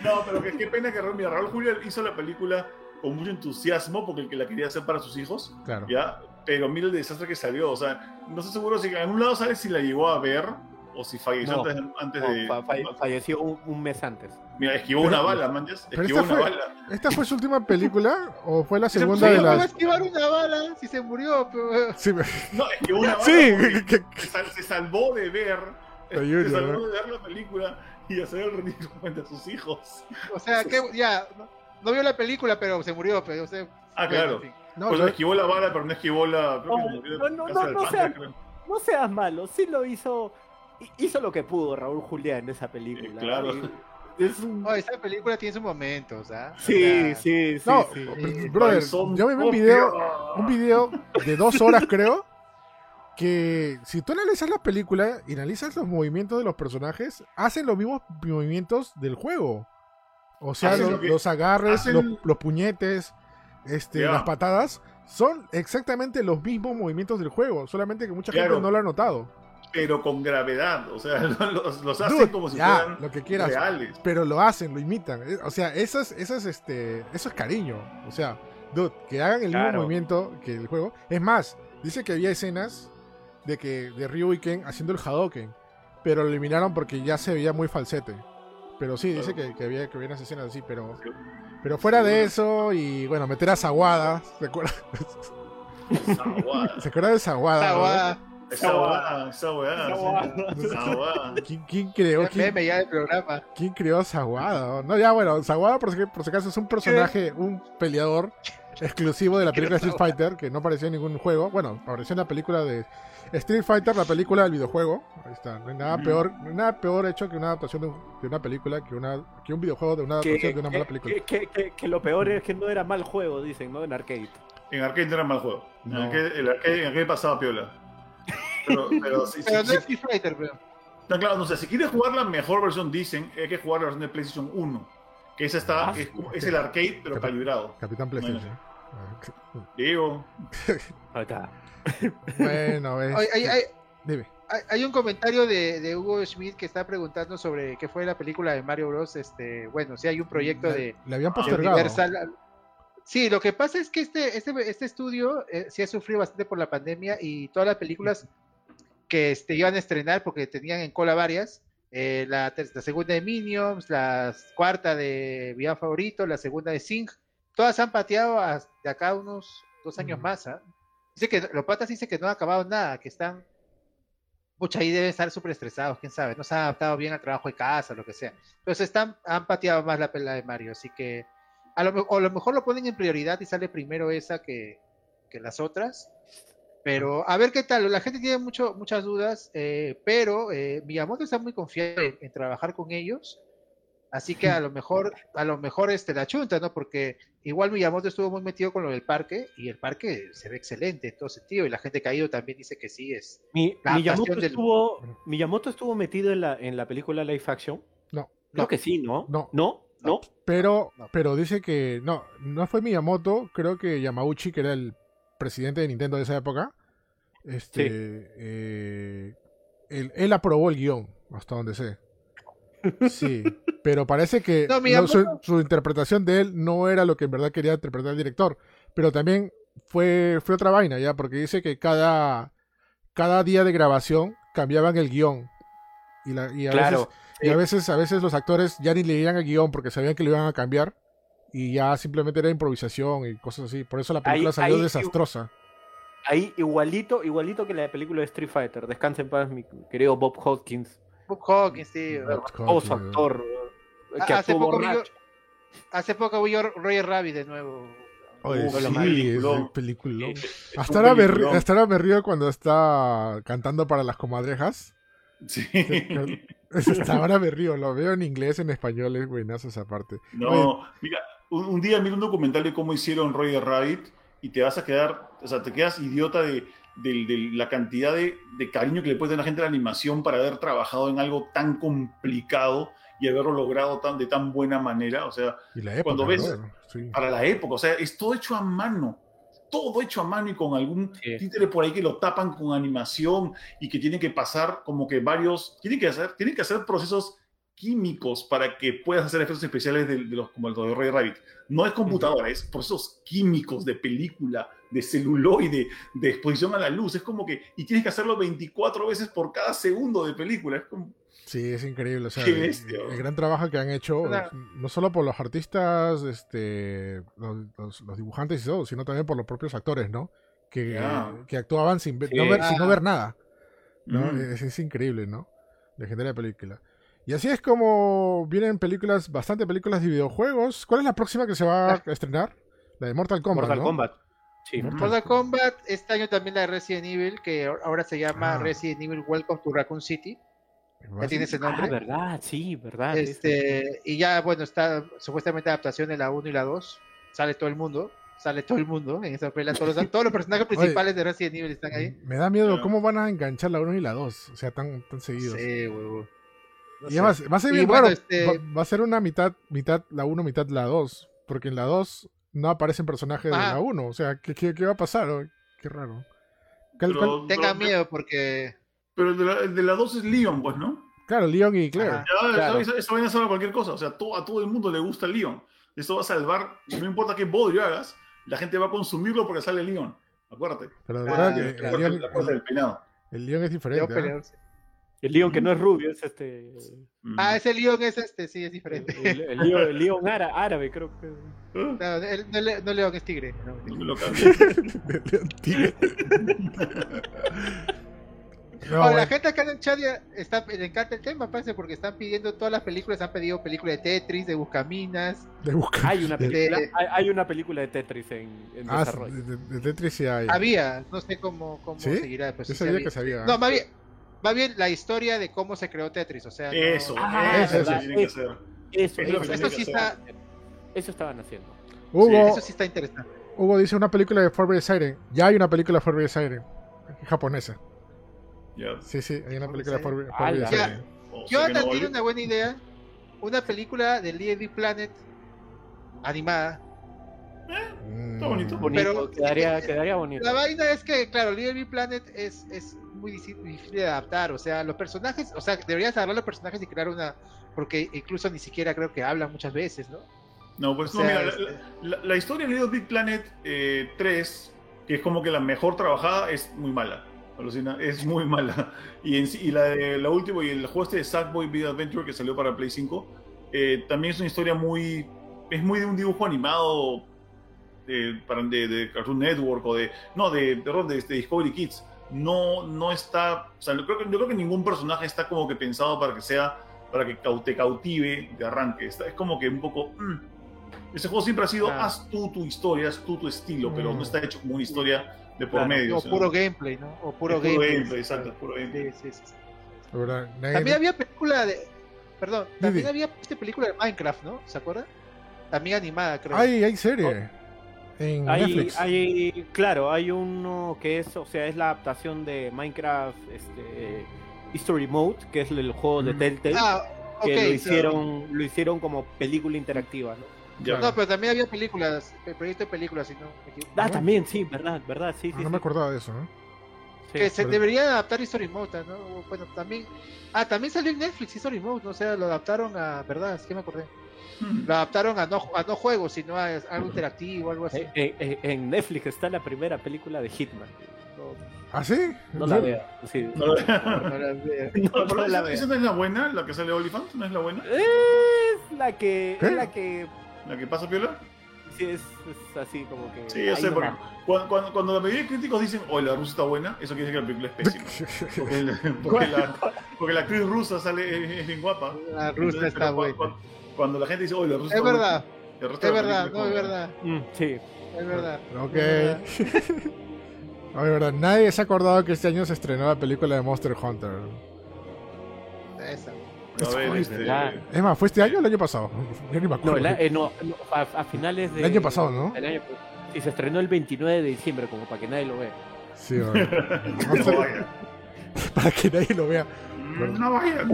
No, pero que, qué pena que mira, Raúl Julia hizo la película con mucho entusiasmo porque el que la quería hacer para sus hijos, claro. ¿ya? Pero mira el desastre que salió. O sea, no estoy seguro si en algún lado sabes si la llegó a ver o si falleció No. antes, antes No, de. fa- fa- falleció un, un mes antes. Mira, esquivó Pero- una bala, manches. Esquivó esta una fue- bala. ¿Esta fue su última película o fue la segunda sí, de ¿Cómo va a las...? esquivar una bala si se murió? Pero... Sí, me- No, esquivó una [LAUGHS] bala. sí, que- se, sal- se salvó de ver. Ayuda, se salvó de ver la película y hacer el ridículo frente a sus hijos. O sea, que ya. No, no vio la película, pero se murió. Pero, o sea, Ah, bueno, claro. no, pues yo- esquivó la bala, pero no esquivó la. Creo que No, murió de no, no, no, no páncreas, sea- creo. No seas malo, sí lo hizo. Hizo lo que pudo Raúl Julián en esa película. Eh, claro. Y Es un... Oh, esa película tiene sus momentos, ¿ah? O Sí, sea, sí, sí. No, sí. brother, yo me vi un video, un video de dos horas creo, que si tú analizas la película y analizas los movimientos de los personajes, hacen los mismos movimientos del juego. O sea, los, lo que- los agarres, hacen- los, los puñetes, este, las patadas, son exactamente los mismos movimientos del juego, solamente que mucha Claro. gente no lo ha notado. Pero con gravedad. O sea, [LAUGHS] los, los hacen Dude, como si ya, fueran lo que quieras. reales. Pero lo hacen, lo imitan. Eh, O sea, eso es, eso es, este, eso es cariño. O sea, dude, que hagan el mismo movimiento que el juego. Es más, dice que había escenas de que de Ryu y Ken haciendo el Hadoken, pero lo eliminaron porque ya se veía muy falsete. Pero sí, dice que, que había que había unas escenas así, pero pero fuera de eso y bueno, meter a Zaguada, ¿se acuerdan? ¿Se acuerdan de Zaguada? esa no? guada. Esa guada. Esa weá. Esa sí. guada. Esa guada. ¿Quién, quién creó? Quién- ya del programa. ¿Quién creó a Zaguada? No, ya bueno, Zaguada por si, por si acaso es un personaje, un peleador exclusivo de la [LAUGHS] película Street Fighter, que no apareció en ningún juego. Bueno, apareció en la película de Street Fighter, la película del videojuego. Ahí está. No hay nada Ujú. peor, no hay nada peor hecho que una adaptación de, un- de una película, que una que un videojuego de una Que, adaptación de una mala película. que- que- que- que lo peor es que no era mal juego, dicen, ¿no? En arcade. En arcade no era mal juego. En arcade, el arcade, en arcade pasaba piola. Pero, pero, sí, sí, Pero no sí, es Street Fighter, pero. No, claro, no sé, si quieres jugar la mejor versión, dicen, hay que jugar la versión de PlayStation 1. Que esa está, Ah, es, es el arcade, pero Cap- calibrado. Capitán PlayStation. Digo, [LAUGHS] Ahí está. Bueno, es, Hay, hay, hay, dime. hay- hay un comentario de, de Hugo Schmidt que está preguntando sobre qué fue la película de Mario Bros. Este, bueno, si hay un proyecto Le- de, Le habían postergado. Universal. Sí, lo que pasa es que este, este, este estudio eh, sí ha sufrido bastante por la pandemia y todas las películas que este, iban a estrenar, porque tenían en cola varias, eh, la, ter- la segunda de Minions, la cuarta de Villano Favorito, la segunda de Sing, todas han pateado de acá unos dos años Mm. más. ¿ah? Dice que los patas dice que no han acabado nada, que están Pucha, ahí deben estar súper estresados, quién sabe, no se han adaptado bien al trabajo de casa, lo que sea. Entonces están, han pateado más la pelea de Mario, así que a lo, me- o a lo mejor lo ponen en prioridad y sale primero esa que, que las otras. Pero a ver qué tal, la gente tiene mucho, muchas dudas, eh, pero eh, Miyamoto está muy confiado en, en trabajar con ellos, así que a lo mejor, a lo mejor este la chunta, ¿no? Porque igual Miyamoto estuvo muy metido con lo del parque y el parque se ve excelente en todo sentido y la gente que ha ido también dice que sí es. Mi- La Miyamoto, del- estuvo, Miyamoto estuvo metido en la, en la película Live Action. No, Creo No. que sí, ¿no? No. ¿No? ¿No? pero, No. pero dice que no, no fue Miyamoto, creo que Yamauchi, que era el presidente de Nintendo de esa época, este, eh, él, él aprobó el guion, hasta donde sé. Sí, pero parece que No, no, Miyamoto- su, su interpretación de él no era lo que en verdad quería interpretar el director, pero también fue, fue otra vaina, ya, porque dice que cada, cada día de grabación cambiaban el guion. Y, la, y a Claro. veces y a veces, a veces los actores ya ni leían el guion porque sabían que lo iban a cambiar. y ya simplemente era improvisación y cosas así. Por eso la película Ahí- salió ahí- desastrosa. Ahí igualito, igualito que la película de Street Fighter. Descansa en paz, mi querido Bob Hoskins. Bob Hawkins, sí. Hoskins, actor. Ah, Que hace poco vi yo- borracho. Hace poco vi yo Roger Rabbit de nuevo. Oye, Uh, sí. [LAUGHS] Es Hasta ahora, me, hasta ahora me río cuando está cantando para las comadrejas. Sí. [LAUGHS] Hasta ahora me río, lo veo en inglés, en español, es buenazo esa parte. No, mira, un, un día mira un documental de cómo hicieron Roger Rabbit y te vas a quedar, o sea, te quedas idiota de, de- de la cantidad de, de cariño que le puede tener la gente a la animación para haber trabajado en algo tan complicado y haberlo logrado tan, de tan buena manera. O sea, Y la época, Cuando ves- sí. para la época, o sea, es todo hecho a mano. Todo hecho a mano y con algún Sí. títere por ahí que lo tapan con animación y que tienen que pasar como que varios, tienen que hacer, tienen que hacer procesos químicos para que puedas hacer efectos especiales de, de los, como el de Ray Rabbit. No es computadora, es procesos químicos de película, de celuloide, de exposición a la luz. Es como que, y tienes que hacerlo 24 veces por cada segundo de película. Es como, Sí, es increíble. O sea, Qué el, bestia, el bro. gran trabajo que han hecho, no solo por los artistas, este, los, los- los dibujantes y todo, sino también por los propios actores, ¿no? Que, actuaban sin ver, Sí. no ver- sin no ver nada. ¿no? mm, Es, es increíble, ¿no? Legendaria película. Y así es como vienen películas, bastante películas de videojuegos. ¿Cuál es la próxima que se va a estrenar? La de Mortal Kombat, Mortal ¿no? Kombat. Sí. Mortal- Mortal Kombat, este año también la de Resident Evil, que ahora se llama Ah. Resident Evil Welcome to Raccoon City. Ya tiene ese Ah, nombre. verdad, sí, verdad. Este, y ya, bueno, está supuestamente adaptación de la 1 y la 2. Sale todo el mundo. Sale todo el mundo en esa pelea. Todos los, [LAUGHS] todos los personajes principales de Resident Evil están ahí. Me da miedo cómo van a enganchar la 1 y la 2. O sea, tan, tan seguidos. Sí, huevo. No y además, va a ser bien bueno, raro. este- Va, va a ser una mitad, mitad la 1, mitad la 2. Porque en la 2 no aparecen personajes de Ajá. la 1. O sea, ¿qué, qué, qué va a pasar? Oh, Qué raro. ¿Cuál- cuál- pero- Tengan pero- miedo porque. Pero el de, la, el de la 2 es Leon, pues, ¿no? Claro, Leon y Claire. Ya, Claro. esa, esa vaina salva cualquier cosa. O sea, to- a todo el mundo le gusta el Leon. Eso va a salvar, no importa qué bodrio hagas, la gente va a consumirlo porque sale Leon. Acuérdate. Pero de Ah, verdad que La el del peinado. el Leon es diferente. ¿ah? El Leon que no es rubio, es este. Ah, ese Leon es este, sí, es El, diferente. el- el Leon, el Leon ára- árabe, creo que. No, él- no, no Leon es tigre. no. no [LAUGHS] Leon Tigre. [LAUGHS] No, Ahora, la bueno, gente acá en el chat ya está, le encanta el tema, parece, porque están pidiendo todas las películas, han pedido películas de Tetris, de Buscaminas. de buscar. Hay una película, de- hay, hay una película de Tetris en, en Ah, desarrollo. de, de- de Tetris sí hay. Había, no sé cómo, cómo ¿Sí? seguirá. Pues, Yo sí sabía había. que sabía. No, más bien, más bien la historia de cómo se creó Tetris, o sea, no- Eso, Ah, eso, verdad, tiene que eso. hacer. Eso, Es lo que eso, eso sí está, eso estaban haciendo. Hugo, eso sí está interesante. Hugo dice una película de Forbidden Siren. Ya hay una película de Forbidden Siren. Japonesa. Sí, sí, hay una película de Forbidden ya. Siren. O sea que Jonathan no tiene una buena idea, una película de Little Big Planet animada. Mm. Está bonito. Bonito, Pero- quedaría, [LAUGHS] quedaría bonito. La vaina es que, claro, Little Big Planet es, es muy difícil de adaptar. O sea, los personajes, o sea, deberías agarrar los personajes y crear una. Porque incluso ni siquiera creo que hablan muchas veces, ¿no? No, pues O no, sea, mira, este- la, la- la historia de Little Big Planet eh, 3, que es como que la mejor trabajada, es muy mala. Alucina, es muy mala. [LAUGHS] Y, en y la, de, la última, y el juego este de Sackboy Big Adventure que salió para Play 5, eh, también es una historia muy. Es muy de un dibujo animado de, para- de, de Cartoon Network o de. No, de, de, de Discovery Kids. No, no está. O sea, yo creo, que, yo creo que ningún personaje está como que pensado para que sea. Para que te cautive de arranque. Está- es como que un poco. mm, ese juego siempre ha sido, Ah. haz tú tu historia, haz tú tu estilo, pero Mm. no está hecho como una historia de por Claro, medio. O puro gameplay, ¿no? O puro es gameplay. gameplay, exacto, puro gameplay. Sí, sí, sí. La verdad, nadie- También había película de. Perdón, también había esta película de Minecraft, ¿no? ¿Se acuerdan? También animada, creo. Hay, hay serie. En Hay, Netflix. hay, claro, hay uno que es, o sea, es la adaptación de Minecraft este, History Mode, que es el juego de. Telltale, ah, que lo hicieron, lo hicieron como película interactiva, ¿no? Ya. No, pero también había películas, el proyecto de películas, si no. Ah, ¿No? también, sí, verdad, verdad, sí, Ah, sí. no sí, me acordaba de eso, ¿no? sí. Que se pero- debería adaptar History Mode, ¿no? Bueno, también. Ah, también salió en Netflix History Mode, ¿no? o sea, lo adaptaron a. ¿Verdad? Es que me acordé. Mm. Lo adaptaron a no, a no juegos, sino a algo interactivo, algo así. Eh, eh, eh, en Netflix está la primera película de Hitman. ¿Ah, sí? No, no la veo. sí. No la veo. No, No, [LAUGHS] no pero la esa, veo. esa no es la buena, la que sale Oliphant, no es la buena. Es la que, ¿Qué? es la que ¿La que pasa piola? Sí, es, es así como que. Sí, yo sé, porque cuando, cuando, cuando la mayoría de críticos dicen, oh, la rusa está buena, eso quiere decir que la película es pésima. [LAUGHS] Porque, porque la, porque la actriz rusa sale, es, bien guapa. La rusa Entonces, está buena. Cuando, cuando la gente dice, oh, la rusa Es verdad, es la verdad, no, es verdad, Mm, sí. es verdad. Ok. es verdad. [LAUGHS] No, de verdad, nadie se ha acordado que este año se estrenó la película de Monster Hunter. Esa. A ver, Uy, este. Es más, ¿fue este año o el año pasado? Ya ni me No, acuerdo. el a- eh, no, no, a, a finales de. El año pasado, ¿no? el año- sí, se estrenó el 29 de diciembre, como para que nadie lo vea. Sí, [LAUGHS] no vaya. [LAUGHS] Para que nadie lo vea. No vaya.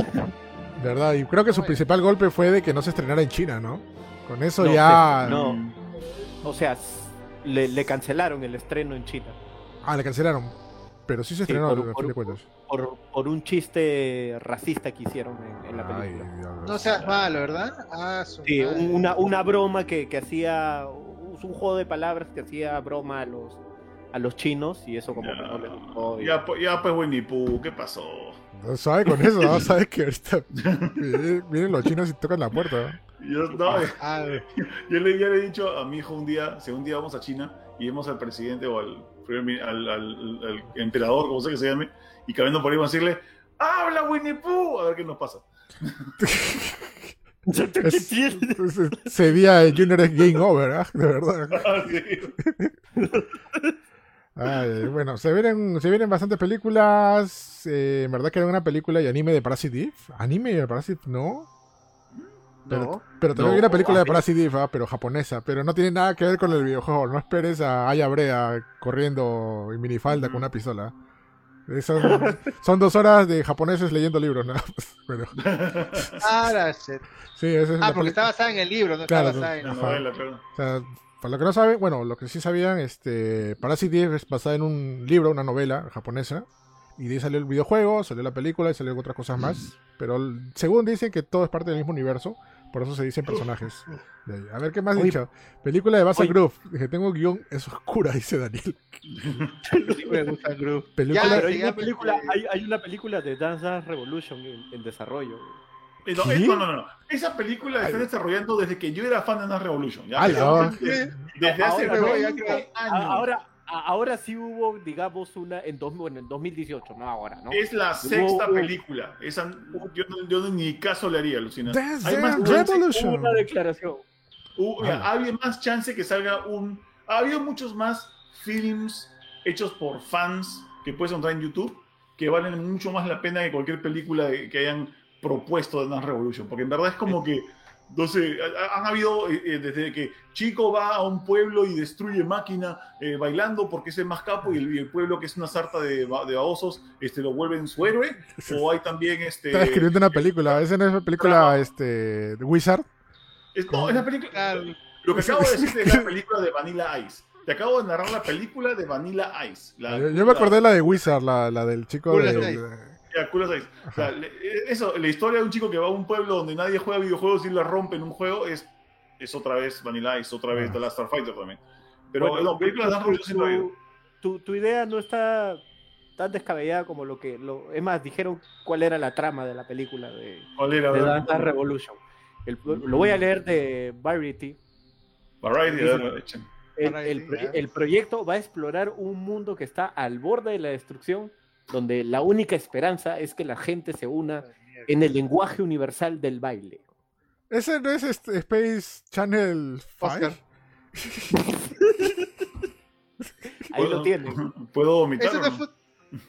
Verdad, y creo que su principal golpe fue de que no se estrenara en China, ¿no? Con eso No, ya. se- no. O sea, le, le cancelaron el estreno en China. Ah, le cancelaron. Pero sí se estrenó, por- al por- fin de cuentas. Por, por un chiste racista que hicieron en, en la Ay, película. No seas malo, ¿verdad? Ah, su Sí, una, una broma que, que hacía. Un juego de palabras que hacía broma a los a los chinos y eso como que no les gustó. y- Ya, pues- ya pues Winnie Pooh, ¿qué pasó? No sabe con eso, ¿no? [LAUGHS] Sabes que ahorita vienen los chinos y tocan la puerta. Yo, no, Ah, [LAUGHS] yo le, ya le he dicho a mi hijo un día, si un día vamos a China y vemos al presidente o al, al, al- al emperador, como sea que se llame, y caminando por ahí vamos a decirle, ¡habla Winnie Pooh! A ver qué nos pasa. [LAUGHS] Es- es- ese día el Junior es game over, ¿ah? De verdad. Ah, sí. Ay, bueno, se vienen, se vienen bastantes películas. eh, en verdad que era una película y anime de Parasite Eve. ¿Anime de Parasite? No. Pero, no. pero también No, hay una película de. Parasite Eve, ah, pero japonesa. Pero no tiene nada que ver con el videojuego. No esperes a Aya Brea corriendo en minifalda con una pistola. Eh, Son, son dos horas de japoneses leyendo libros, nada más. [LAUGHS] Pero, Ah, la shit. sí, esa es Ah, porque está basada en el libro, no Claro, está basada en La novela, claro. O sea, para lo que no saben, bueno, lo que sí sabían, este, Parasite es basada en un libro, una novela japonesa, y de ahí salió el videojuego, salió la película y salieron otras cosas más, pero según dicen que todo es parte del mismo universo, por eso se dicen personajes. de ahí. A ver, ¿qué más he Oye, dicho? Película de Basa oye. Groove, dije, tengo guion, es oscura, [LAUGHS] dice Daniel. [LAUGHS] Película, Ya, hay una película, porque- hay, hay una película de Dance Dance Revolution en, en desarrollo. No, no, no, no. Esa película la están desarrollando desde que yo era fan de Dance Revolution. ¿ya? Pero Desde, desde hace Ahora, no, 20 ya años. Ahora, ahora sí hubo, digamos, una en, dos, bueno, en 2018, no ahora, ¿no? Es la Hubo- sexta hubo- película. Esa, yo, yo ni caso le haría, Lucina. Hay más Revolution. Hubo una declaración. hubo- Ala. había más chance que salga un. Ha habido muchos más films hechos por fans que puedes encontrar en YouTube que valen mucho más la pena que cualquier película que hayan propuesto de Dance Revolution. Porque en verdad es como que. No sé, ha- han habido eh, eh, desde que Chico va a un pueblo y destruye máquina eh, bailando porque es el más capo y el, y el pueblo que es una sarta de, ba- de babosos este, lo vuelven su héroe. O hay también este. Estaba escribiendo una película, esa no es una película, Claro. este, de Wizard. Es, no, es la película. Claro. Lo que acabo de decirte es la [LAUGHS] película de Vanilla Ice. Te acabo de narrar la película de Vanilla Ice. La, yo, yo me acordé de la de Wizard, la, la del chico de- Ya, as Ice. O sea, eso, la historia de un chico que va a un pueblo donde nadie juega videojuegos y la rompe en un juego es, es otra vez Vanilla Ice, otra vez Ah. The Last Starfighter también. Pero Bueno, no, películas de siempre ha habido. tu, tu idea no está tan descabellada como lo que... Lo, es más, dijeron cuál era la trama de la película de, ¿Cuál era? de Dance Dance Revolution. El- lo voy a leer de Variety. Variety. El, el el proyecto va a explorar un mundo que está al borde de la destrucción, donde la única esperanza es que la gente se una en el lenguaje universal del baile. ¿Ese no es este Space Channel 5? Oscar. [LAUGHS] Ahí lo tienen. [LAUGHS] ¿Puedo vomitar? ¿Eso no no? es Foot-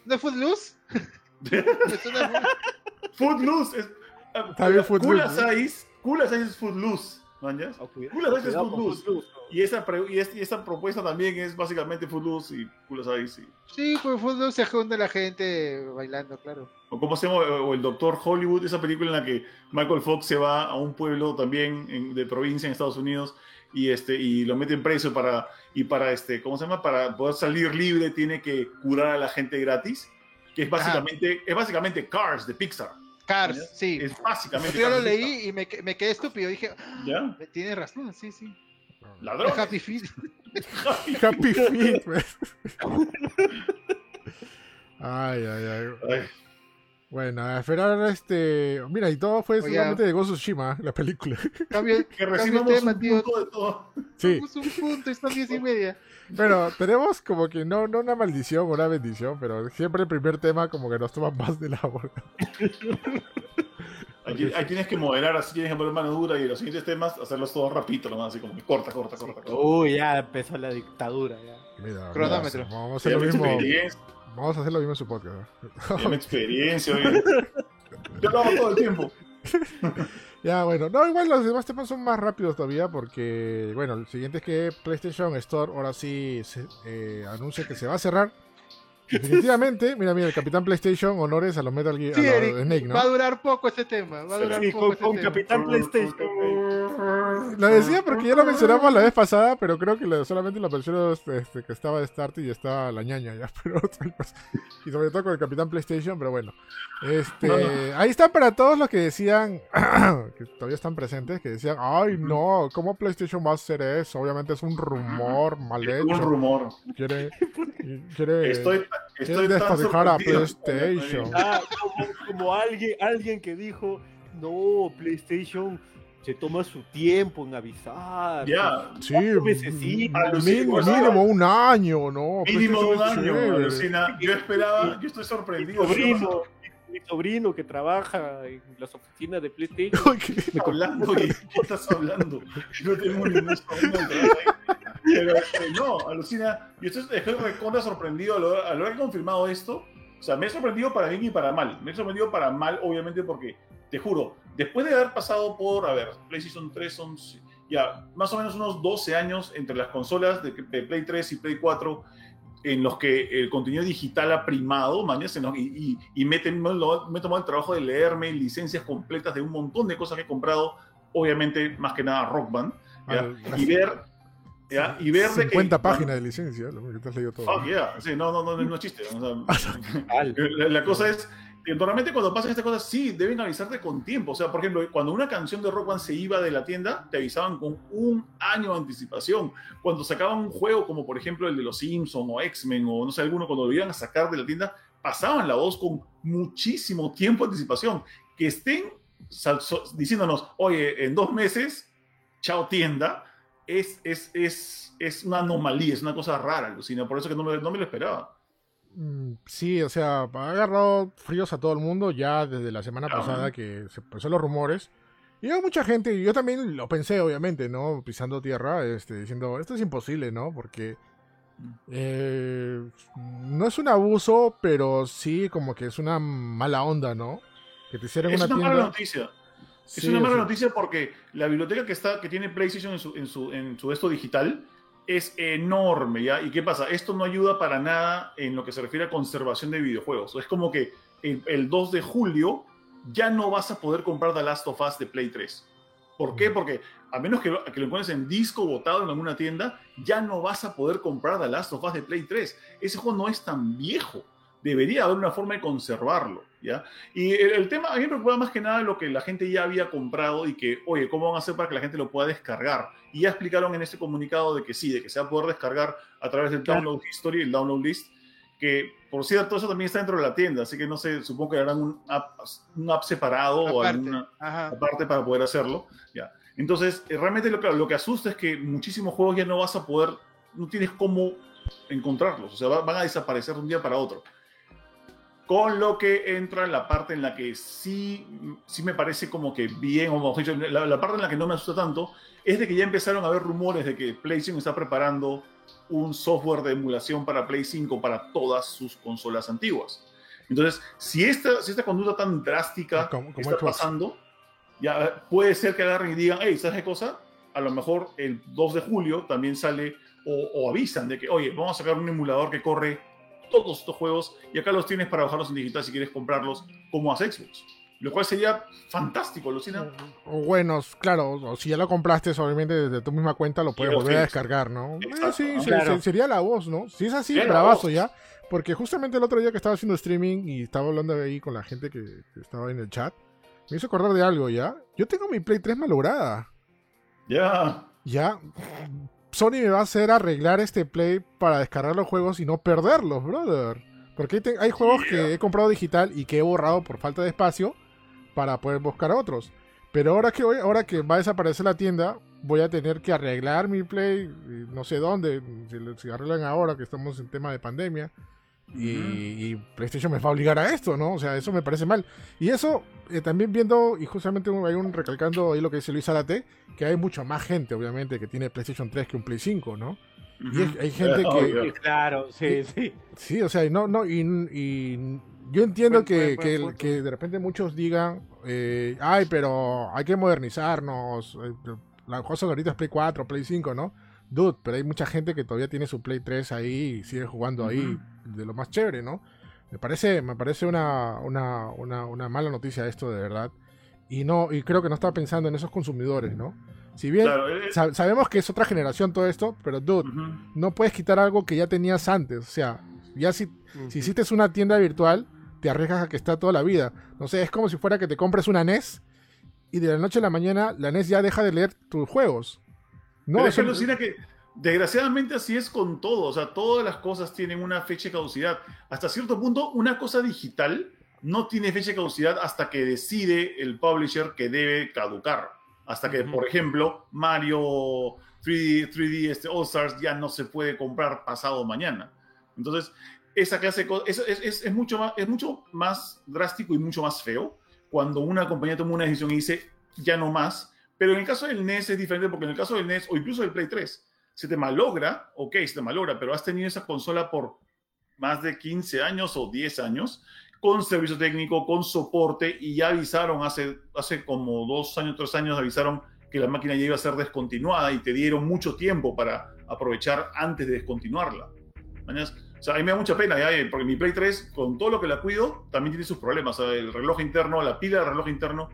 no es Footloose? [LAUGHS] ¿Eso no es Foot- Footloose. Es, ah, Está bien Cool Footloose, Ice es Footloose. ¿Mañas? Cool as Ice es Footloose. Footloose. Y esa, pre- y, es- y esa propuesta también es básicamente Footloose y Cool as Ice. y- Sí, pues Footloose se junta la gente bailando, claro. O como se llama, o el Doctor Hollywood, esa película en la que Michael Fox se va a un pueblo también en- de provincia en Estados Unidos y este y lo meten preso para y para este, ¿cómo se llama? Para poder salir libre tiene que curar a la gente gratis, que es básicamente es básicamente Cars de Pixar. Cars, sí. Es básicamente Yo lo leí y me, me quedé estúpido. Dije. ¿Ya? tiene razón, sí, sí. Ladrón. Happy Feet. Happy [LAUGHS] Feet. [LAUGHS] Ay, ay, ay. Ay, Bueno, a esperar este. Mira, y todo fue Oye. solamente de Ghost Tsushima, la película. [LAUGHS] Cambio, Que cambio recibamos tema, un tío. punto de todo. Sí, un punto, están diez y [LAUGHS] media. pero tenemos como que no, no una maldición o una bendición, pero siempre el primer tema como que nos toma más de la hora. [LAUGHS] Aquí, ahí tienes que moderar, así tienes que poner mano dura y los siguientes temas hacerlos todos rapidito, nomás, así como que corta, corta, corta. corta. Uy, ya empezó la dictadura. Ya. Mira, Cronómetro. mira, Vamos a hacer lo mismo. Vamos a hacer lo mismo en su podcast. llama [LAUGHS] experiencia, oye. Yo lo hago todo el tiempo. [LAUGHS] Ya, bueno, no, igual los demás temas son más rápidos todavía porque, bueno, el siguiente es que PlayStation Store ahora sí se, eh, anuncia que se va a cerrar. Definitivamente, mira, mira, el Capitán PlayStation, honores a los Metal Gear, Sí, a los Snake, ¿no? va a durar poco este tema. Va a durar Sí, poco con, este con tema. Capitán PlayStation. Lo decía porque ya lo mencionamos la vez pasada, pero creo que lo- solamente lo mencionó este, que estaba de start y estaba la ñaña ya, [LAUGHS] pero y sobre todo con el Capitán PlayStation, pero bueno. Este, No, ahí está para todos los que decían [CLEARS THROAT] que todavía están presentes, que decían, "Ay, no, ¿cómo PlayStation va a hacer eso? Obviamente es un rumor mal Es un hecho. rumor. Quiere quiere Estoy, estoy tan despotricar a sorprendido. PlayStation." Ah, como, como alguien, alguien que dijo, no, PlayStation se toma su tiempo en avisar. Ya, Sí, ¿Cuánto necesita? mm, Alucina, mínimo, pues, mínimo un año, ¿no? mínimo un año. Yo esperaba, yo estoy Mi sorprendido. sobrino, mi sobrino que trabaja en las oficinas de PlayStation. [LAUGHS] Hablando [LAUGHS] ¿qué estás hablando? Yo no tengo ningún sobrino. Pero este, no, alucina. Yo estoy, estoy recontra sorprendido al haber- al haber confirmado esto. O sea, me he sorprendido para bien y para mal. Me he sorprendido para mal, obviamente, porque te juro, después de haber pasado por, a ver, PlayStation 3 son ya más o menos unos 12 años entre las consolas de, de Play 3 y Play 4 en los que el contenido digital ha primado, los- y, y, y me, he tenido- me he tomado el trabajo de leerme licencias completas de un montón de cosas que he comprado, obviamente más que nada Rock Band, ¿ya? Al- y ver, ¿ya? y ver de que- 50 páginas de licencia, lo que te has leído todo. Fuck yeah. Sí, no, no, no, no es chiste. o sea, [LAUGHS] Al- la, la cosa es normalmente cuando pasan estas cosas, sí, deben avisarte con tiempo. O sea, por ejemplo, cuando una canción de Rock Band se iba de la tienda, te avisaban con un año de anticipación. Cuando sacaban un juego como por ejemplo el de los Simpsons o X-Men o no sé, alguno, cuando lo iban a sacar de la tienda, pasaban la voz con muchísimo tiempo de anticipación. Que estén diciéndonos, oye, en dos meses, chao tienda, es, es, es, es una anomalía, es una cosa rara, Lucina. Por eso que no me, no me lo esperaba. Mm, Sí, o sea, ha agarrado fríos a todo el mundo ya desde la semana pasada que se empezaron los rumores. Y hay mucha gente, y yo también lo pensé, obviamente, ¿no? Pisando tierra, este, diciendo, esto es imposible, ¿no? Porque eh, no es un abuso, pero sí como que es una mala onda, ¿no? Que te hicieron Es una una mala noticia. Es Sí, una o mala sea, noticia porque la biblioteca que está que tiene PlayStation en su, en su, en su esto digital es enorme, ¿ya? ¿Y qué pasa? Esto no ayuda para nada en lo que se refiere a conservación de videojuegos. Es como que el, el 2 de julio ya no vas a poder comprar The Last of Us de Play 3. ¿Por qué? Porque a menos que lo, que lo encuentres en disco botado en alguna tienda, ya no vas a poder comprar The Last of Us de Play 3. Ese juego no es tan viejo. Debería haber una forma de conservarlo, ¿ya? Y el, el tema, a mí me preocupa más que nada lo que la gente ya había comprado y que, oye, ¿cómo van a hacer para que la gente lo pueda descargar? Y ya explicaron en este comunicado de que sí, de que se va a poder descargar a través del Claro. Download History, el Download List, que por cierto, eso también está dentro de la tienda, así que no sé, supongo que harán un app, un app separado o alguna Ajá. aparte para poder hacerlo, ya. Entonces, eh, realmente lo que, lo que asusta es que muchísimos juegos ya no vas a poder, no tienes cómo encontrarlos, o sea, va- van a desaparecer de un día para otro. Con lo que entra la parte en la que sí, sí me parece como que bien, o mejor dicho, la, la parte en la que no me asusta tanto, es de que ya empezaron a haber rumores de que PlayStation está preparando un software de emulación para Play 5 para todas sus consolas antiguas. Entonces, si esta, si esta conducta tan drástica Como- como está Xbox. pasando, ya puede ser que agarren y digan, hey, ¿sabes qué cosa? A lo mejor el 2 de julio también sale o, o avisan de que, oye, vamos a sacar un emulador que corre todos estos juegos y acá los tienes para bajarlos en digital si quieres comprarlos como hace Xbox. Lo cual sería fantástico, Lucina. O bueno, claro, o si ya lo compraste, obviamente desde tu misma cuenta lo puedes volver a descargar, ¿no? Eh, sí, ¿no? sí, Claro. se- sería la voz, ¿no? Si es así, bravazo ya. Porque justamente el otro día que estaba haciendo streaming y estaba hablando ahí con la gente que, que estaba en el chat, me hizo acordar de algo ya. Yo tengo mi Play 3 malograda. Ya. Ya. Sony me va a hacer arreglar este Play para descargar los juegos y no perderlos, brother. Porque hay, juegos que he comprado digital y que he borrado por falta de espacio para poder buscar otros. Pero ahora que, voy- ahora que va a desaparecer la tienda, voy a tener que arreglar mi Play, y no sé dónde, si, si arreglan ahora que estamos en tema de pandemia. Y, y PlayStation me va a obligar a esto, ¿no? O sea, eso me parece mal. Y eso, eh, también viendo, y justamente hay un recalcando ahí lo que dice Luis Arate, que hay mucha más gente, obviamente, que tiene PlayStation 3 que un Play 5, ¿no? Y es- hay gente Ah, que... obvio. Claro, sí, sí. Sí, o sea, y no, no, y, y yo entiendo Buen- que, buen- que, de repente muchos digan, eh, ay, pero hay que modernizarnos, eh, la cosa ahorita es Play 4, Play 5, ¿no? Dude, pero hay mucha gente que todavía tiene su Play 3 ahí y sigue jugando ahí de lo más chévere, ¿no? Me parece, me parece una, una, una, una mala noticia esto, de verdad. Y no, y creo que no estaba pensando en esos consumidores, ¿no? Si bien Claro, eh, sa- sabemos que es otra generación todo esto, pero dude, no puedes quitar algo que ya tenías antes. O sea, ya si, si hiciste una tienda virtual, te arriesgas a que está toda la vida. No sé, es como si fuera que te compres una NES y de la noche a la mañana la NES ya deja de leer tus juegos. No, Pero es que eso- alucina que desgraciadamente así es con todo. O sea, todas las cosas tienen una fecha de caducidad. Hasta cierto punto, una cosa digital no tiene fecha de caducidad hasta que decide el publisher que debe caducar. Hasta que, por ejemplo, Mario 3D, 3D este, All Stars ya no se puede comprar pasado mañana. Entonces, esa clase de cosas es- es mucho más, es mucho más drástico y mucho más feo cuando una compañía toma una decisión y dice ya no más. Pero en el caso del NES es diferente porque en el caso del NES o incluso del Play 3, se te malogra, ok, se te malogra, pero has tenido esa consola por más de 15 años o 10 años con servicio técnico, con soporte y ya avisaron hace, hace como dos años, tres años avisaron que la máquina ya iba a ser descontinuada y te dieron mucho tiempo para aprovechar antes de descontinuarla. O sea, a mí me da mucha pena, porque mi Play 3, con todo lo que la cuido, también tiene sus problemas. El reloj interno, la pila del reloj interno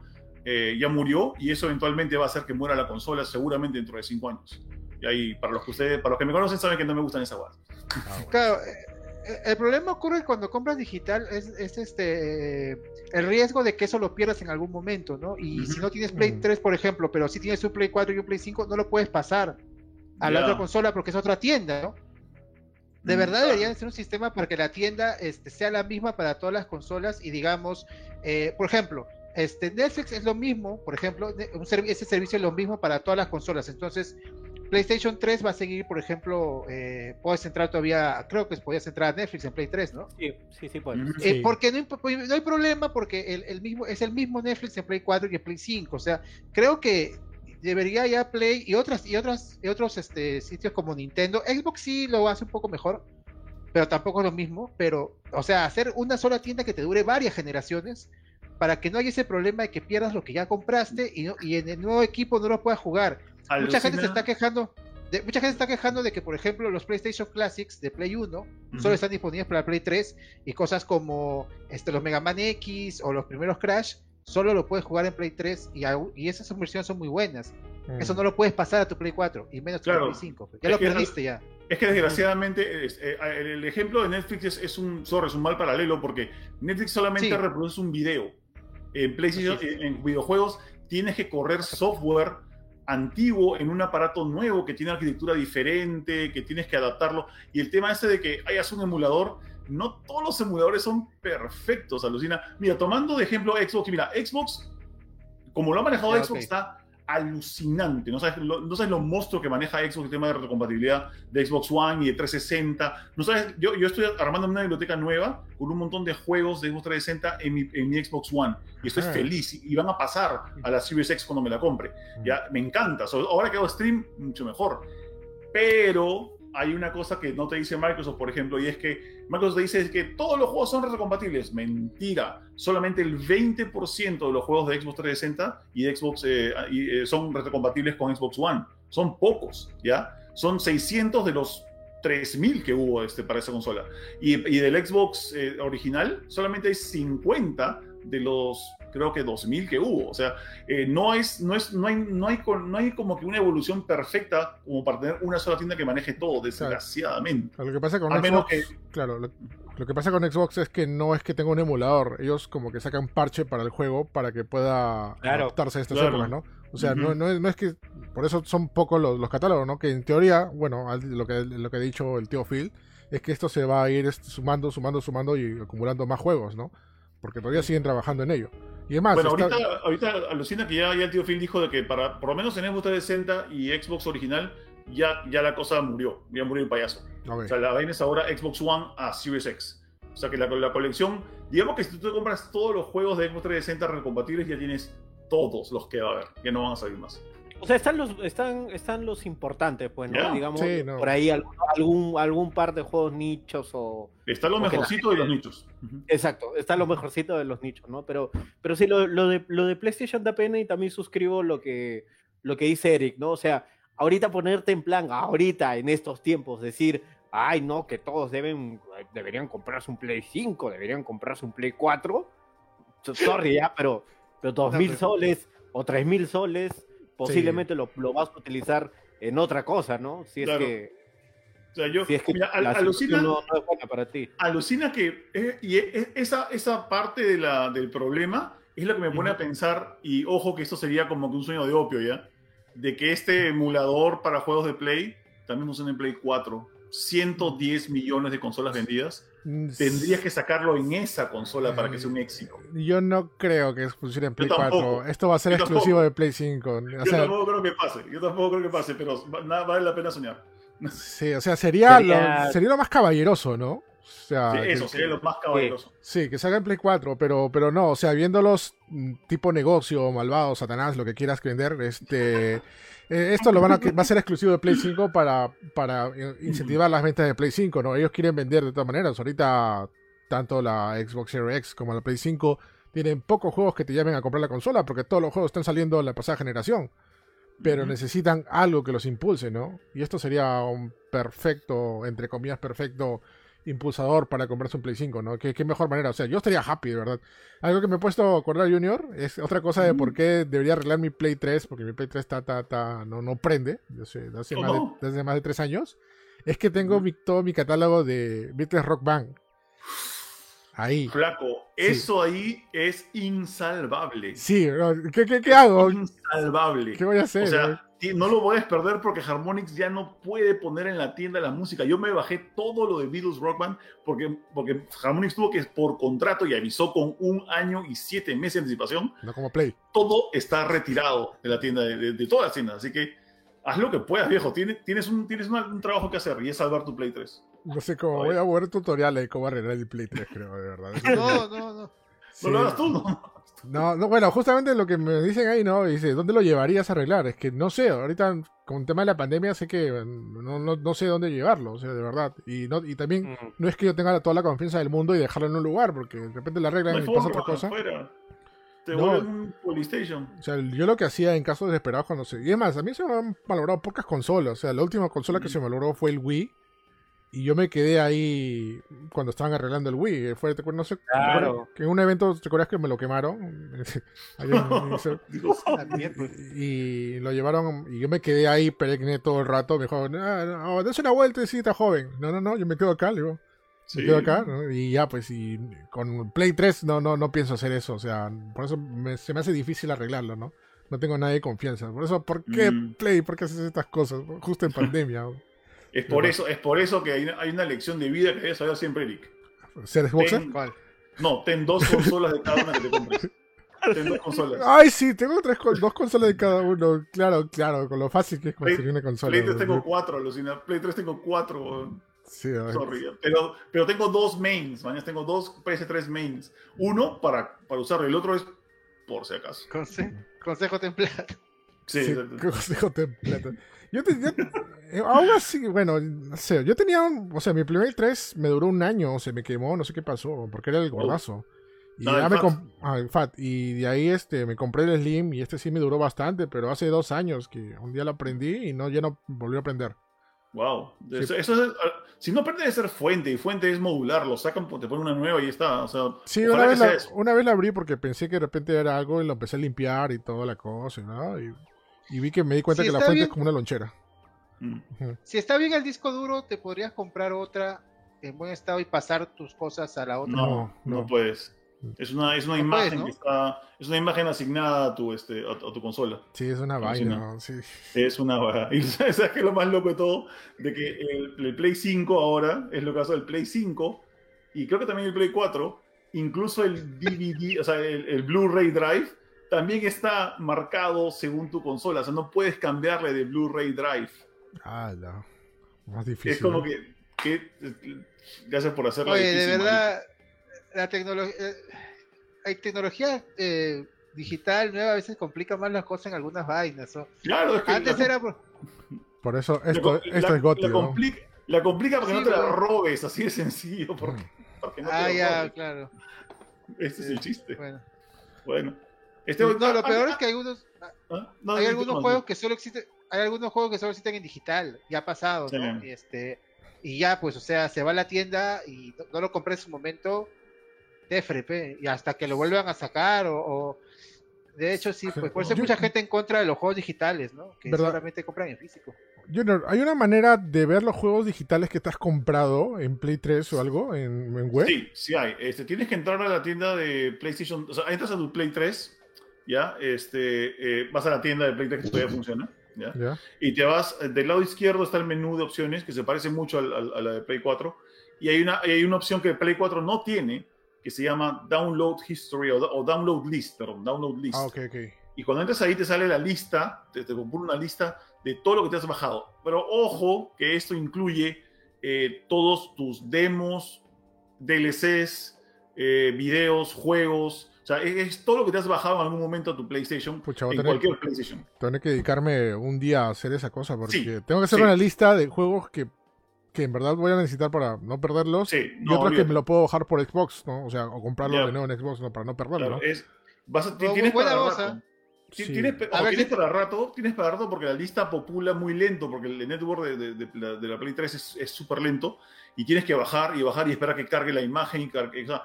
eh, ya murió y eso eventualmente va a hacer que muera la consola seguramente dentro de cinco años. Y ahí, para los que ustedes, para los que me conocen, saben que no me gustan esas cosas. Ah, bueno. Claro, eh, eh, el problema ocurre cuando compras digital, es, es este eh, el riesgo de que eso lo pierdas en algún momento, ¿no? Y si no tienes Play Ujú. 3, por ejemplo, pero si tienes un Play 4 y un Play 5, no lo puedes pasar a la otra consola porque es otra tienda, ¿no? De Mm, verdad debería ser un sistema para que la tienda este, sea la misma para todas las consolas y digamos, eh, por ejemplo, este, Netflix es lo mismo, por ejemplo, un ese servicio es lo mismo para todas las consolas. Entonces, PlayStation 3 va a seguir, por ejemplo, eh, puedes entrar todavía, creo que podías entrar a Netflix en Play 3, ¿no? Sí, sí, sí. Ujú. Sí. Eh, porque no, no hay problema porque el, el mismo es el mismo Netflix en Play 4 y en Play 5. O sea, creo que debería ya Play y otras y otras y otros este, sitios como Nintendo, Xbox sí lo hace un poco mejor, pero tampoco es lo mismo. Pero, o sea, hacer una sola tienda que te dure varias generaciones para que no haya ese problema de que pierdas lo que ya compraste y, no- y en el nuevo equipo no lo puedas jugar. Mucha gente se está quejando. De, mucha gente está quejando de que, por ejemplo, los PlayStation Classics de Play 1 Ujú. solo están disponibles para Play 3 y cosas como este, los Mega Man X o los primeros Crash solo lo puedes jugar en Play 3 y, y esas versiones son muy buenas. Mm. Eso no lo puedes pasar a tu Play 4 y menos a Claro. tu Play 5. Ya Es lo perdiste ya. Es que desgraciadamente es- eh, el, ejemplo de Netflix es, es un sorry, es un mal paralelo porque Netflix solamente Sí. reproduce un video. En PlayStation, en, en videojuegos, tienes que correr software antiguo en un aparato nuevo que tiene arquitectura diferente, que tienes que adaptarlo. Y el tema ese de que hayas un emulador, no todos los emuladores son perfectos, alucina. Mira, tomando de ejemplo Xbox, mira, Xbox, como lo ha manejado Ya, Xbox, está alucinante. No sabes, lo, no sabes lo monstruo que maneja Xbox el tema de retrocompatibilidad de Xbox One y de 360. No sabes, yo, yo estoy armando una biblioteca nueva con un montón de juegos de Xbox 360 en mi, en mi Xbox One y estoy Ah. feliz y, y van a pasar a la Series X cuando me la compre. Ya, me encanta. So, ahora que hago stream, mucho mejor. Pero hay una cosa que no te dice Microsoft, por ejemplo, y es que Microsoft te dice que todos los juegos son retrocompatibles. Mentira. Solamente el 20% de los juegos de Xbox 360 y de Xbox eh, eh, son retrocompatibles con Xbox One. Son pocos, ¿ya? Son 600 de los 3000 que hubo este, para esa consola. Y, y del Xbox eh, original, solamente hay 50 de los, creo que 2000 que hubo. O sea, eh, no, es, no, es, no, hay, no, hay, con- no hay como que una evolución perfecta como para tener una sola tienda que maneje todo, desgraciadamente. Lo que pasa con A menos Xbox, que- claro, lo, lo que pasa con Xbox es que no es que tenga un emulador, ellos como que sacan parche para el juego para que pueda Claro. adaptarse a estas Claro. épocas, ¿no? O sea, no, no, es, no es que por eso son pocos los, los catálogos, ¿no? Que en teoría, bueno, lo que, lo que ha dicho el tío Phil, es que esto se va a ir sumando, sumando, sumando y acumulando más juegos, ¿no? Porque todavía siguen trabajando en ello. Y además, Bueno, está- ahorita, ahorita alucina que ya, ya el tío Phil dijo de que para, por lo menos en Xbox 360 y Xbox original, ya, ya la cosa murió. Ya murió el payaso. O sea, la vaina es ahora Xbox One a Series X. O sea que la, la colección, digamos que si tú te compras todos los juegos de Xbox 360 recompatibles, ya tienes todos los que va a haber, que no van a salir más. O sea, están los, están, están los importantes, pues, ¿no? Digamos, Sí, no. por ahí algún, algún, par de juegos nichos o... Está lo mejorcito de los nichos. Exacto, está lo mejorcito de los nichos, ¿no? Pero, pero sí, lo, lo de, lo de PlayStation da pena y también suscribo lo que, lo que dice Eric, ¿no? O sea, ahorita ponerte en plan, ahorita, en estos tiempos, decir, ay, no, que todos deben, deberían comprarse un Play 5, deberían comprarse un Play 4. So- Sorry, ya, pero, pero dos No, mil pero- soles o tres mil soles, posiblemente lo, lo vas a utilizar en otra cosa, ¿no? Si es Claro. que, O sea, yo, si es que mira, al- alucina, no, no es buena para ti. alucina que eh, y e- esa, esa parte de la, del problema es lo que me pone a pensar, y ojo que esto sería como que un sueño de opio ya, de que este emulador para juegos de Play también funciona en Play 4. 110 millones de consolas vendidas. Mm, Tendrías que sacarlo en esa consola para que sea un éxito. Yo no creo que funcione en Play tampoco. 4. Esto va a ser Yo exclusivo tampoco. de Play 5. O Yo sea, tampoco creo que pase, yo tampoco creo que pase, pero nada, vale la pena soñar. [LAUGHS] sí, o sea sería, Sería- Lo, sería lo más caballeroso, ¿no? O sea, Sí, que- eso sería lo más caballeroso. Sí, que salga en Play 4, pero, pero no, o sea, viéndolos mm, tipo negocio, malvado, satanás, lo que quieras vender, este, [LAUGHS] eh, esto lo van a, va a ser exclusivo de Play 5 para, para eh, incentivar las ventas de Play 5, ¿no? Ellos quieren vender de todas maneras. Ahorita, tanto la Xbox Series X como la Play 5 tienen pocos juegos que te llamen a comprar la consola, porque todos los juegos están saliendo en la pasada generación. Pero necesitan algo que los impulse, ¿no? Y esto sería un perfecto, entre comillas, perfecto impulsador para comprarse un Play 5, ¿no? ¿Qué, qué mejor manera. O sea, yo estaría happy, de verdad. Algo que me he puesto a acordar, Junior, es otra cosa de por qué debería arreglar mi Play 3, porque mi Play 3 está, está, está- no, no prende, desde hace, Oh, más de, desde más de tres años. Es que tengo mi- todo mi catálogo de Beatles Rock Band. Ahí. Flaco, eso ahí es insalvable. Sí, ¿qué, qué, qué hago? Insalvable. ¿Qué voy a hacer? O sea, no lo puedes perder porque Harmonix ya no puede poner en la tienda la música. Yo me bajé todo lo de Beatles Rock Band porque, porque Harmonix tuvo que, por contrato y avisó con un año y siete meses de anticipación, no como Play. todo está retirado de la tienda, de, de- de todas las tiendas. Así que haz lo que puedas, viejo. Tienes, tienes, un, tienes un trabajo que hacer y es salvar tu Play 3. No sé cómo, voy a ver tutoriales de cómo arreglar el Play 3, creo, de verdad. No, no, no. Sí. No lo hagas tú, ¿no? No, no, bueno, justamente lo que me dicen ahí, ¿no? Dice, ¿dónde lo llevarías a arreglar? Es que no sé, ahorita con el tema de la pandemia sé que no, no, no sé dónde llevarlo, o sea, de verdad. Y, no, y también Mm. no es que yo tenga toda la confianza del mundo y dejarlo en un lugar, porque de repente la No arreglan hay y pasa otra cosa. fuera. Te No. un Polystation. O sea, yo lo que hacía en casos desesperados cuando se... Y es más, a mí se me han valorado pocas consolas. O sea, la última consola que Mm. se me valoró fue el Wii. Y yo me quedé ahí cuando estaban arreglando el Wii. Fue, no sé, Claro. que en un evento, ¿te acuerdas que me lo quemaron? [LAUGHS] Mierda. [LAUGHS] y lo llevaron y yo me quedé ahí peregné todo el rato me dijo no, no, des una vuelta sí está joven no no no yo me quedo acá le digo Sí. me quedo acá ¿no? y ya pues y con Play 3 no no no pienso hacer eso o sea por eso me- se me hace difícil arreglarlo no no tengo nadie de confianza por eso ¿por qué Mm. Play? ¿por qué haces estas cosas? justo en pandemia Es por eso, es por eso que hay una, hay una lección de vida que debes saber siempre, Eric. ¿ser Xboxer? Ten- ¿Cuál? No, ten dos consolas de cada una que te compres. Ten dos consolas. [LAUGHS] Ay, sí, tengo tres, dos consolas de cada uno. Claro, claro, con lo fácil que es conseguir una consola. Play 3 tengo cuatro, alucina. Play 3 tengo cuatro. Sí. Sorry. Pero, pero tengo dos mains, mañana tengo dos PS3 mains. Uno para, para usarlo y el otro es por si acaso. Conse- consejo templado. Sí, Sí, [LAUGHS] consejo. Yo, te- yo- eh, aún así, bueno, no sé, yo tenía, un- o sea, mi primer 3 me duró un año, se me quemó, no sé qué pasó, porque era el gordazo. Y, No, ya me Fat. ah, Fat. y de ahí este, me compré el Slim y este sí me duró bastante, pero hace dos años que un día lo aprendí y no, ya no volvió a aprender. Wow. Eso, eso es- ah, si no aprende de ser fuente y fuente es modular, lo sacan, te ponen una nueva y está. O sea, Sí, una vez, la, una vez la abrí porque pensé que de repente era algo y lo empecé a limpiar y toda la cosa, ¿no? Y, y vi que me di cuenta que la fuente bien. es como una lonchera. Mm. Si está bien el disco duro, te podrías comprar otra en buen estado y pasar tus cosas a la otra. No, No, no, puedes. Es una, es una No puedes, imagen ¿no? que está. Es una imagen asignada a tu, este, a, a tu consola. Sí, es una vaina. Sí. Es una vaga. [LAUGHS] Y ¿sabes qué es lo más loco de todo? De que el, el Play 5 ahora es lo que hace el Play 5 y creo que también el Play 4, incluso el [LAUGHS] DVD, o sea, el, el Blu-ray Drive, también está marcado según tu consola. O sea, no puedes cambiarle de Blu-ray Drive. Ah, no. Más difícil. Es como ¿no? que, que- Gracias por hacerlo. Oye, de verdad, la tecnología, hay tecnología eh, digital nueva a veces complica más las cosas en algunas vainas. ¿no? Claro, es que Antes la- era por- Por eso, la- esto, la- esto es la, ¿no? complica, la complica porque Sí, no te la robes, así de sencillo. Porque, porque no te Ah, ya, robes. claro. Este es el chiste. Bueno. Bueno. Este, No, lo ah, peor ah, es que hay algunos, ah, no, hay no, algunos no, juegos que solo existen, hay algunos juegos que solo existen en digital, ya ha pasado, ¿no? Sí. Este, y ya, pues, o sea, se va a la tienda y no, no lo compré en su momento, TFRP, y hasta que lo vuelvan a sacar, o, o- de hecho, sí, pues, por eso hay mucha gente en contra de los juegos digitales, ¿no? Que ¿Verdad? solamente compran en físico. Junior, ¿hay una manera de ver los juegos digitales que te has comprado en Play 3 o algo en, en web? Sí, sí hay. Este, tienes que entrar a la tienda de PlayStation. O sea, entras a tu Play 3, ¿ya? Este, eh, vas a la tienda de Play 3 que todavía funciona, ¿ya? Y te vas, eh, del lado izquierdo está el menú de opciones que se parece mucho al- al- a la de Play 4. Y hay una, hay una opción que Play 4 no tiene, que se llama Download History o, o Download List, perdón, Download List. Ah, ok, ok. Y cuando entras ahí te sale la lista, te, te compone una lista de todo lo que te has bajado. Pero ojo que esto incluye eh, todos tus demos, DLCs, eh, videos, juegos. O sea, es, es todo lo que te has bajado en algún momento a tu PlayStation, Pucha, en tener, cualquier PlayStation. tener que dedicarme un día a hacer esa cosa porque Sí, tengo que hacer sí. una lista de juegos que, que en verdad voy a necesitar para no perderlos Sí, y no, otros que me lo puedo bajar por Xbox, ¿no? O sea, o comprarlo Ya. de nuevo en Xbox ¿no? para no perderlo, Claro, ¿no? es, vas a- tienes buena para rato. Tienes, A ver, tienes para rato, tienes para rato porque la lista popula muy lento, porque el network de, de- de la, de la Play 3 es- es súper lento y tienes que bajar y bajar y esperar que cargue la imagen. Y cargue, o sea,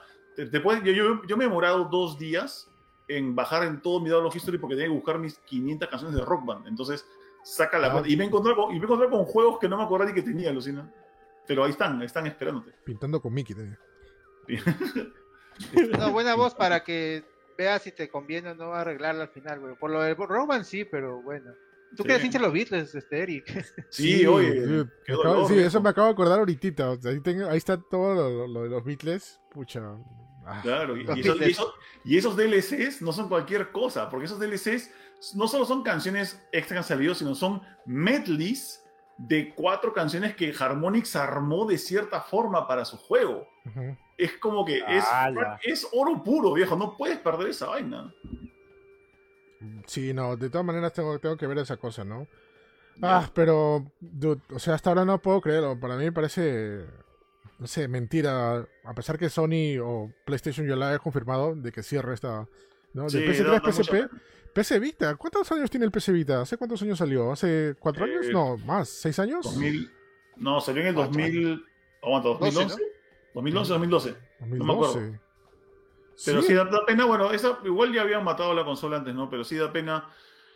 puedes- yo, yo, yo me he demorado dos días en bajar en todo mi download history porque tenía que buscar mis 500 canciones de Rock Band. Entonces, saca la Ah. Y me he encontrado con, y me he encontrado con juegos que no me acordaba ni que tenía, Lucina. Pero ahí están, están esperándote. Pintando con Mickey. tenía. No, buena voz para que veas si te conviene o no arreglarla al final, güey. Por lo del Roman sí, pero bueno. ¿Tú Sí. crees hincha los Beatles, este Eric? [LAUGHS] Sí, oye. sí, me qué acabo- dolor, sí, eso me acabo de acordar ahorita. o sea, ahí, tengo- ahí está todo lo, lo- lo de los Beatles. Pucha. Ah, Claro, y, esos, y Beatles. esos- y esos DLCs no son cualquier cosa, porque esos DLCs no solo son canciones extra que han salido, sino son medleys de cuatro canciones que Harmonix armó de cierta forma para su juego. Es como que es, es oro puro, viejo, no puedes perder esa vaina. Sí, no, de todas maneras tengo, tengo que ver esa cosa, ¿no? Ah, pero, dude, o sea, hasta ahora no puedo creerlo. Para mí me parece, no sé, mentira. A pesar que Sony o PlayStation ya la haya confirmado de que cierra esta, ¿no? De Sí, PS3, da- da mucha PSP. PC Vita. ¿Cuántos años tiene el PC Vita? ¿Hace cuántos años salió? ¿Hace cuatro Eh, años? No, más, ¿seis años? 2000, no, salió en el Cuatro 2000, aguanta, 2011, 2011, 2012. me acuerdo. 2012. Pero Sí, sí, da, da pena, bueno, esa, igual ya habían matado la consola antes, ¿no? Pero sí da pena,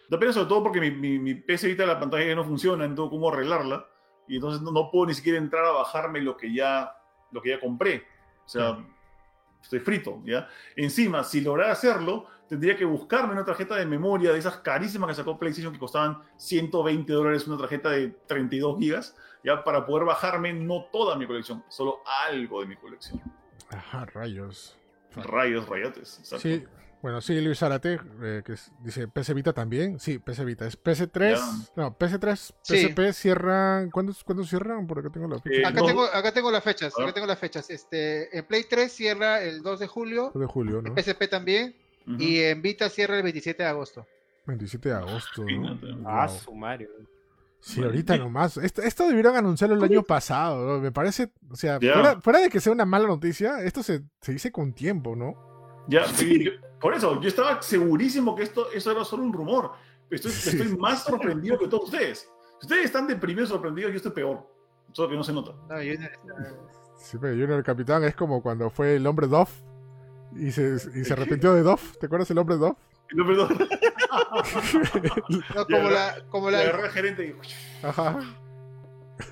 da pena sobre todo porque mi, mi, mi PC Vita la pantalla ya no funciona, entonces cómo arreglarla, y entonces no, no puedo ni siquiera entrar a bajarme lo que ya, lo que ya compré. O sea, estoy frito, ¿ya? Encima, si lograra hacerlo, tendría que buscarme una tarjeta de memoria de esas carísimas que sacó PlayStation que costaban 120 dólares una tarjeta de 32 gigas, ya para poder bajarme no toda mi colección, solo algo de mi colección. Ajá, rayos. Rayos, rayotes. exacto. Sí, bueno, sí, Luis Zárate, eh, que es- dice PC Vita también. Sí, PC Vita. Es PC3. Ya. No, PC3, Sí. PSP cierran. ¿Cuándo, ¿Cuándo cierran? Por acá tengo la fecha. Eh, Acá no- tengo, acá tengo las fechas, acá tengo las fechas. Este, en Play 3 cierra el 2 de julio, de julio, ¿no? en PSP también, y en Vita cierra el 27 de agosto. 27 de agosto, ¿no? Ah, Wow. sumario. Sí, ahorita nomás. Esto, esto debieron anunciarlo el año pasado, ¿no? Me parece, o sea, fuera, fuera de que sea una mala noticia, esto se, se dice con tiempo, ¿no? Ya, sí, por eso, yo estaba segurísimo que esto, eso era solo un rumor. Estoy, Sí. estoy más sorprendido que todos ustedes. Si ustedes están deprimidos, sorprendidos, yo estoy peor. Solo que no se nota. No, yo no- Sí, pero Junior Capitán es como cuando fue el hombre Dove y se, y se arrepintió de Dove. ¿Te acuerdas el hombre Dove? No, perdón. no, como la, como la, agarré al gerente y... Ajá.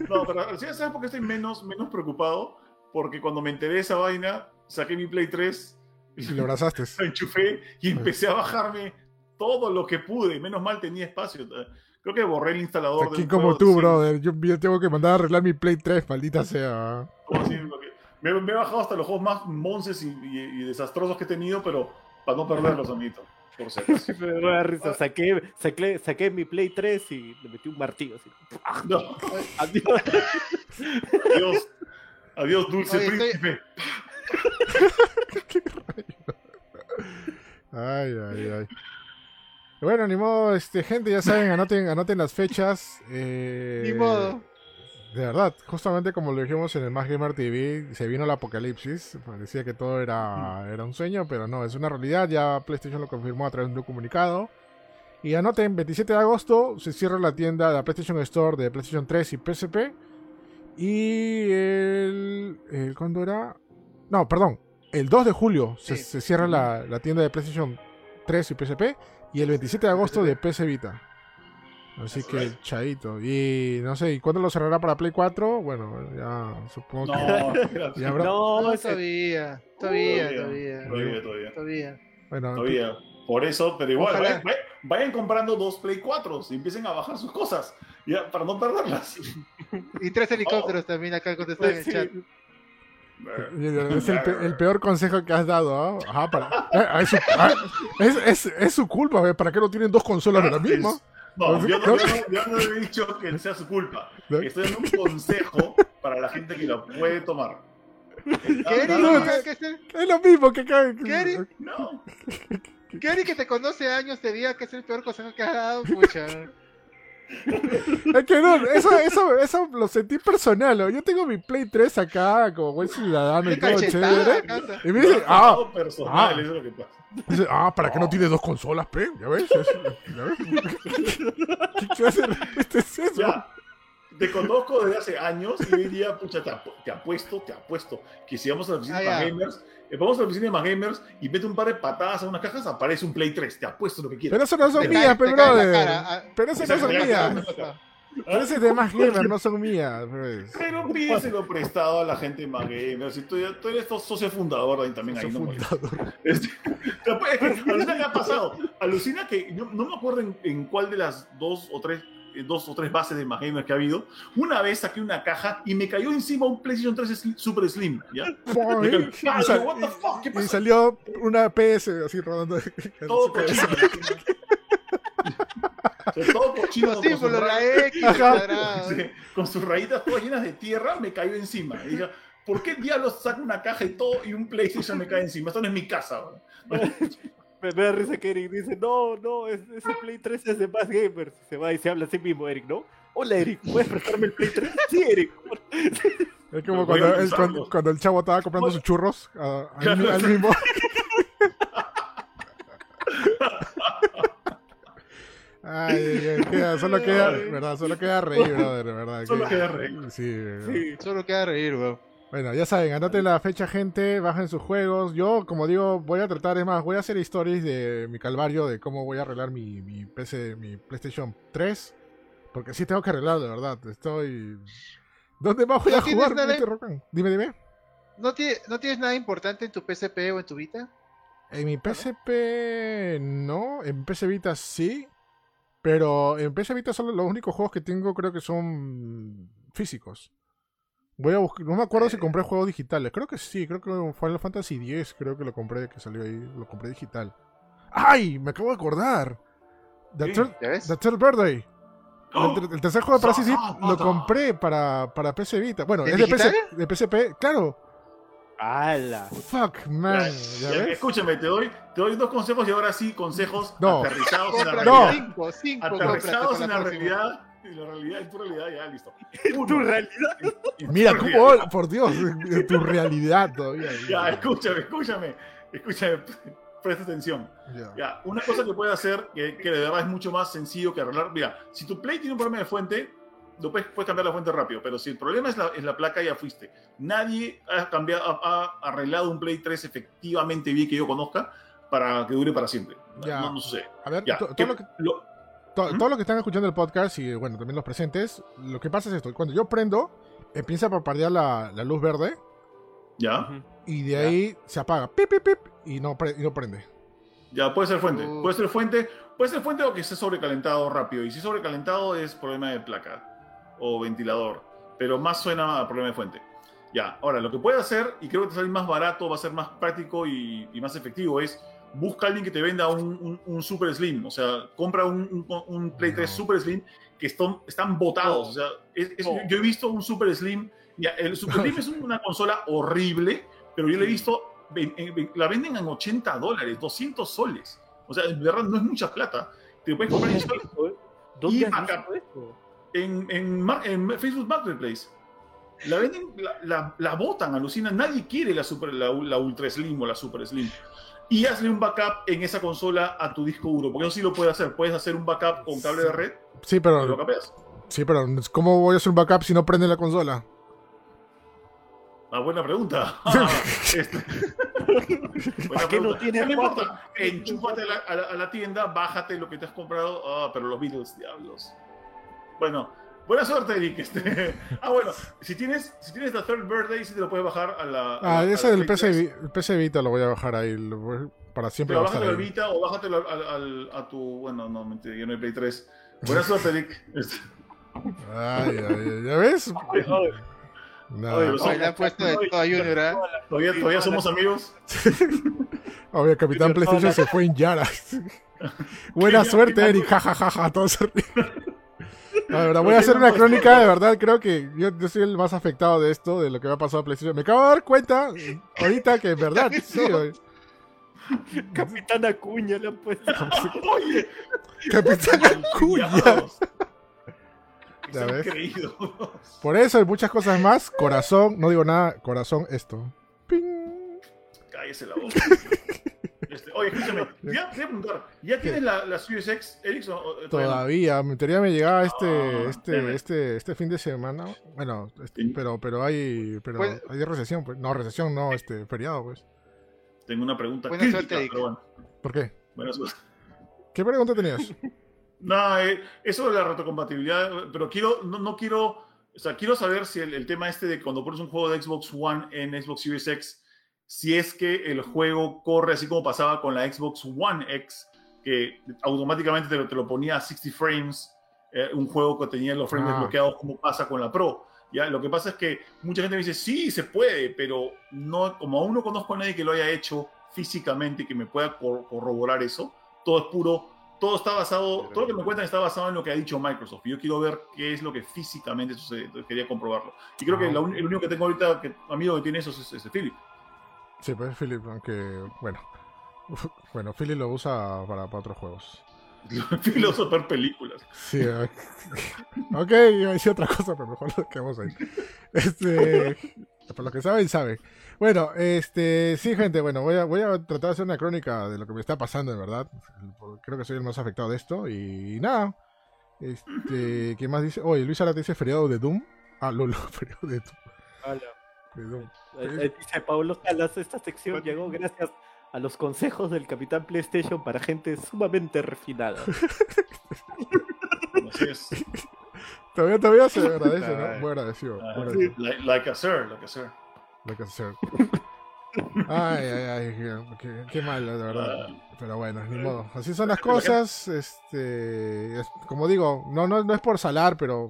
No, pero ¿sí ¿sabes por qué estoy menos, menos preocupado? Porque cuando me enteré de esa vaina, saqué mi Play 3 Y lo abrazaste. [LAUGHS] Lo enchufé y empecé a bajarme todo lo que pude. Menos mal tenía espacio. Creo que borré el instalador. Aquí como juego tú, brother. Yo, yo tengo que mandar a arreglar mi Play 3, maldita sea. Me, me he bajado hasta los juegos más monces y, y- y desastrosos que he tenido, pero para no perderlos, amiguito. Por [LAUGHS] da risa. Saqué, saqué, saqué mi Play 3 y le metí un martillo. Así. No, [LAUGHS] Adiós. adiós. Adiós, dulce Oye, estoy- príncipe. Ay, ay, ay. Bueno, ni modo, este, gente, ya saben, anoten, anoten las fechas. eh, Ni modo. De verdad, justamente como lo dijimos en el Más Gamer TV, se vino el apocalipsis. Parecía que todo era, era un sueño, pero no, es una realidad. Ya PlayStation lo confirmó a través de un comunicado. Y anoten, 27 de agosto se cierra la tienda de la PlayStation Store de PlayStation 3 y PSP. Y el, el- ¿Cuándo era? No, perdón. El 2 de julio se, Sí. se cierra la, la tienda de PlayStation 3 y PSP. Y el 27 de agosto de PS Vita. Así que right. chaito. Y no sé, ¿y cuándo lo cerrará para Play 4? Bueno, ya supongo que. No, [LAUGHS] espérate. Ya habrá- No, No, todavía, todavía, Todavía, todavía, Todavía, todavía. todavía. Bueno, Todavía. Por eso, pero igual, vayan, comprando dos Play 4 y empiecen a bajar sus cosas. Ya, para no perderlas. Y tres [LAUGHS] helicópteros también acá contestan en el Sí. chat. Es [LAUGHS] el, pe- el peor consejo que has dado, ¿ah? Ajá, para. eh, es, su, ah, es, es- es su culpa, ¿ve? ¿para qué no tienen dos consolas de la misma? No, yo no, yo no- yo no he dicho que sea su culpa. ¿No? Estoy dando un consejo para la gente que lo puede tomar. ¿Qué Nada no, es- Es lo mismo que. No, ¿Qué Eric que te conoce años te diga que es el peor consejo que has dado? Pucha. [LAUGHS] Es que no, eso, eso, eso lo sentí personal. ¿o? Yo tengo mi Play 3 acá, como buen ciudadano y todo chévere. Y me dice, ah, no, personal, ah. eso es lo que pasa. dice, ah, ¿para qué no tiene dos consolas, pe? ¿Ya ves? Es- ¿ya ves? ¿Qué clase de respuesta es eso? Ya, te conozco desde hace años y hoy día, pucha, te, apu- te apuesto, te apuesto que si vamos a la oficina Ah, ya. Gamers, vamos a la oficina de Más Gamers y mete un par de patadas a unas cajas, aparece un Play 3. Te apuesto lo que quieras. Pero eso no son mías, cae- pe, te cae en la brother. cara, ah. Pero eso no son mías. Pero ese es de más gamer, no son mías. pues. Pero pídeselo prestado a la gente de Más Gamers. Si tú, tú eres socio fundador ahí también, ahí no. Este, [LAUGHS] te apu- es que alucina que ha pasado. Alucina que yo no me acuerdo en, en cuál de las dos o tres eh, dos o tres bases de Más Gamers que ha habido. Una vez saqué una caja y me cayó encima un PlayStation 3 Slim- Super Slim. ¿ya? Y, sal- what the fuck, ¿qué y salió una PS así rodando. [LAUGHS] Todo cochino. Todo cochino. Los con la X, sí, con sus rayitas todas llenas de tierra, me cayó encima. Y dije, ¿por qué diablos saco una caja y todo y un PlayStation me cae encima? Esto no es mi casa. [LAUGHS] Me, me da risa que Eric dice, no, no, es- ese Play 3 es de más gamers. Se va y se habla a sí mismo, Eric, ¿no? Hola, Eric, ¿puedes prestarme el Play 3? [LAUGHS] Sí, Eric. Es como cuando el, usarlo. cuando, cuando el chavo estaba comprando sus churros a- mismo. [LAUGHS] Ay, ay, ay, queda- solo queda, verdad, solo queda reír, brother, verdad. Solo que- queda reír. Sí, verdad. Sí. Solo queda reír, weón. Bueno, ya saben, anoten la fecha, gente, bajen sus juegos. Yo, como digo, voy a tratar, es más, voy a hacer stories de mi calvario de cómo voy a arreglar mi, mi PC, mi PlayStation 3. Porque sí tengo que arreglar, de verdad. Estoy. ¿Dónde más voy ¿No a jugar? nada- Rocan? Dime, dime. ¿No, tiene- ¿No tienes nada importante en tu PSP o en tu Vita? En mi PSP no, en PC Vita sí, pero en PC Vita solo los únicos juegos que tengo creo que son físicos. Voy a buscar, no me acuerdo si compré juegos digitales, creo que sí, creo que Final Fantasy X creo que lo compré, que salió ahí, lo compré digital. ¡Ay! Me acabo de acordar. The, Sí. The Third Birthday. ¡Oh! El, el tercer juego de Parasite Ah, lo mata. compré para, para PC Vita. Bueno, ¿En es de, PC, de PSP, claro. ¡Hala! Fuck, man. ¿Ya Ya, ves? Escúchame, te doy, te doy dos consejos y ahora sí consejos No. aterrizados en la Compra No. realidad. cinco, cinco, Aterrizados en la realidad. En la realidad, en tu realidad, ya listo. [LAUGHS] ¿Tu realidad? Mira, tu cómo, realidad. por Dios, tu realidad todavía. Ya, escúchame, escúchame. Escúchame, presta atención. Ya. Ya, una cosa que puedes hacer, que, que de verdad es mucho más sencillo que arreglar. Mira, si tu Play tiene un problema de fuente, lo puedes, puedes cambiar la fuente rápido, pero si el problema es la, es la placa, ya fuiste. Nadie ha, cambiado, ha, ha arreglado un Play 3 efectivamente bien que yo conozca para que dure para siempre. Ya. No, no sucede. A ver, Ya, todo, ¿qué- lo que, lo- to- ¿Mm? todo lo que están escuchando el podcast y bueno, también los presentes, lo que pasa es esto, cuando yo prendo, empieza a parpadear la, la luz verde ¿Ya? Y de Ya. ahí se apaga. Pip, pip, pip, y no, pre- y no prende. Ya, puede ser fuente. Uh. Puede ser fuente, puede ser fuente o que esté sobrecalentado rápido. Y si es sobrecalentado es problema de placa o ventilador. Pero más suena a problema de fuente. Ya, ahora lo que puede hacer, y creo que te sale más barato, va a ser más práctico y, y más efectivo, es busca a alguien que te venda un, un- un Super Slim. O sea, compra un, un- Play 3 No. Super Slim que están, están botados. O sea, es- es- No. yo he visto un Super Slim. Ya, el Super Slim es una consola horrible, pero yo le he visto, en- la venden en 80 dólares, 200 soles. O sea, en verdad no es mucha plata. Te puedes comprar en, ¿Dónde Y acá- eso? en, en Facebook Marketplace. La venden, la, la, la botan, alucinan. Nadie quiere la, super, la, la Ultra Slim o la Super Slim. Y hazle un backup en esa consola a tu disco duro, porque eso sí lo puedes hacer. Puedes hacer un backup con cable de red Sí, y lo pero, capeas. sí, pero ¿cómo voy a hacer un backup si no prende la consola? Ah, buena pregunta. [LAUGHS] [LAUGHS] Este- [LAUGHS] Buena ¿Para qué no tienes No cuatro? importa. Enchúfate a la, a la- a la tienda, bájate lo que te has comprado. Ah, pero los Beatles, diablos. Bueno, buena suerte, Eric. Este... [LAUGHS] Ah, bueno, si tienes, si tienes la Third Birthday, sí te lo puedes bajar a la. a Ah, la- a ese del PC, 3. Vi- el PC Vita lo voy a bajar ahí. lo voy- para siempre Pero bájatelo al. Vita o bájatelo al, al- a tu. Bueno, no, mentira, yo no hay Play 3. Buena suerte, Eric. Este, Ay, ay, ay, ¿Ya ves? Nada. [LAUGHS] Oye, Oye, le han puesto de todo a Junior, ¿ah? ¿Todavía, todavía somos amigos. [LAUGHS] Obvio, Capitán PlayStation se fue en Yaras. Buena suerte, Eric. jajajaja, todos verdad, voy a hacer una crónica, de verdad, creo que yo, yo soy el más afectado de esto, de lo que me ha pasado a PlayStation. Me acabo de dar cuenta ahorita que en [LAUGHS] verdad, sí, oye. Capitán Acuña le han puesto. [LAUGHS] [LAUGHS] Oye, Capitán Acuña. Ya ves. Por eso y muchas cosas más, corazón, no digo nada, corazón esto. Ping. Cállese la boca. [LAUGHS] Este, oye, escúchame, ya te voy a preguntar, ¿ya tienes la, la Series X, Ericsson? todavía no? Todavía, en teoría me llegaba este, Ah, este, it. este, este fin de semana. Bueno, este, Sí. pero, pero hay, pero Pues- hay recesión, pues. No, recesión, no, este, feriado, pues. Tengo una pregunta Buena crítica, suerte, Eric. pero bueno, ¿Por qué? buena suerte. ¿Qué pregunta tenías? [LAUGHS] No, eh, eso de la retrocompatibilidad, pero quiero, no, no quiero, o sea, quiero saber si el, el tema este de cuando pones un juego de Xbox One en Xbox Series X, si es que el juego corre así como pasaba con la Xbox One X, que automáticamente te lo, te lo ponía a 60 frames, eh, un juego que tenía los frames Ah. desbloqueados como pasa con la Pro. Ya, lo que pasa es que mucha gente me dice, sí, se puede, pero no, como aún no conozco a nadie que lo haya hecho físicamente y que me pueda cor- corroborar eso, todo es puro todo está basado, todo lo que me cuentan está basado en lo que ha dicho Microsoft. Yo quiero ver qué es lo que físicamente sucede. Entonces quería comprobarlo. Y creo que Ah. la el único que tengo ahorita, que, amigo que tiene eso, es, es Philip. Sí, pues Philip, aunque, bueno. Bueno, Philip lo usa para, para otros juegos. [LAUGHS] Philip usa ver películas. Sí, [LAUGHS] ok, iba a decir otra cosa, pero mejor lo dejamos ahí. [LAUGHS] Este, por lo que saben, saben. Bueno, este, sí, gente, bueno, voy a, voy a tratar de hacer una crónica de lo que me está pasando, de verdad. Creo que soy el más afectado de esto. Y nada, este, ¿qué más dice? Oye, Luis Ara dice feriado de Doom. Ah, Lolo, feriado de Doom. Ala. Doom. Eh, eh, Dice Pablo Salas, esta sección llegó gracias a los consejos del Capitán PlayStation para gente sumamente refinada. [LAUGHS] Así es. Todavía, todavía se [LAUGHS] agradece, Ay. ¿no? Muy agradecido. Ah, muy agradecido. like, like a sir, like a sir. Lo que hacer. [LAUGHS] Ay, ay, ay, qué, qué- qué mal, de verdad. Pero bueno, ni modo. Así son las cosas. Este, es- como digo, no, no, no es por salar, pero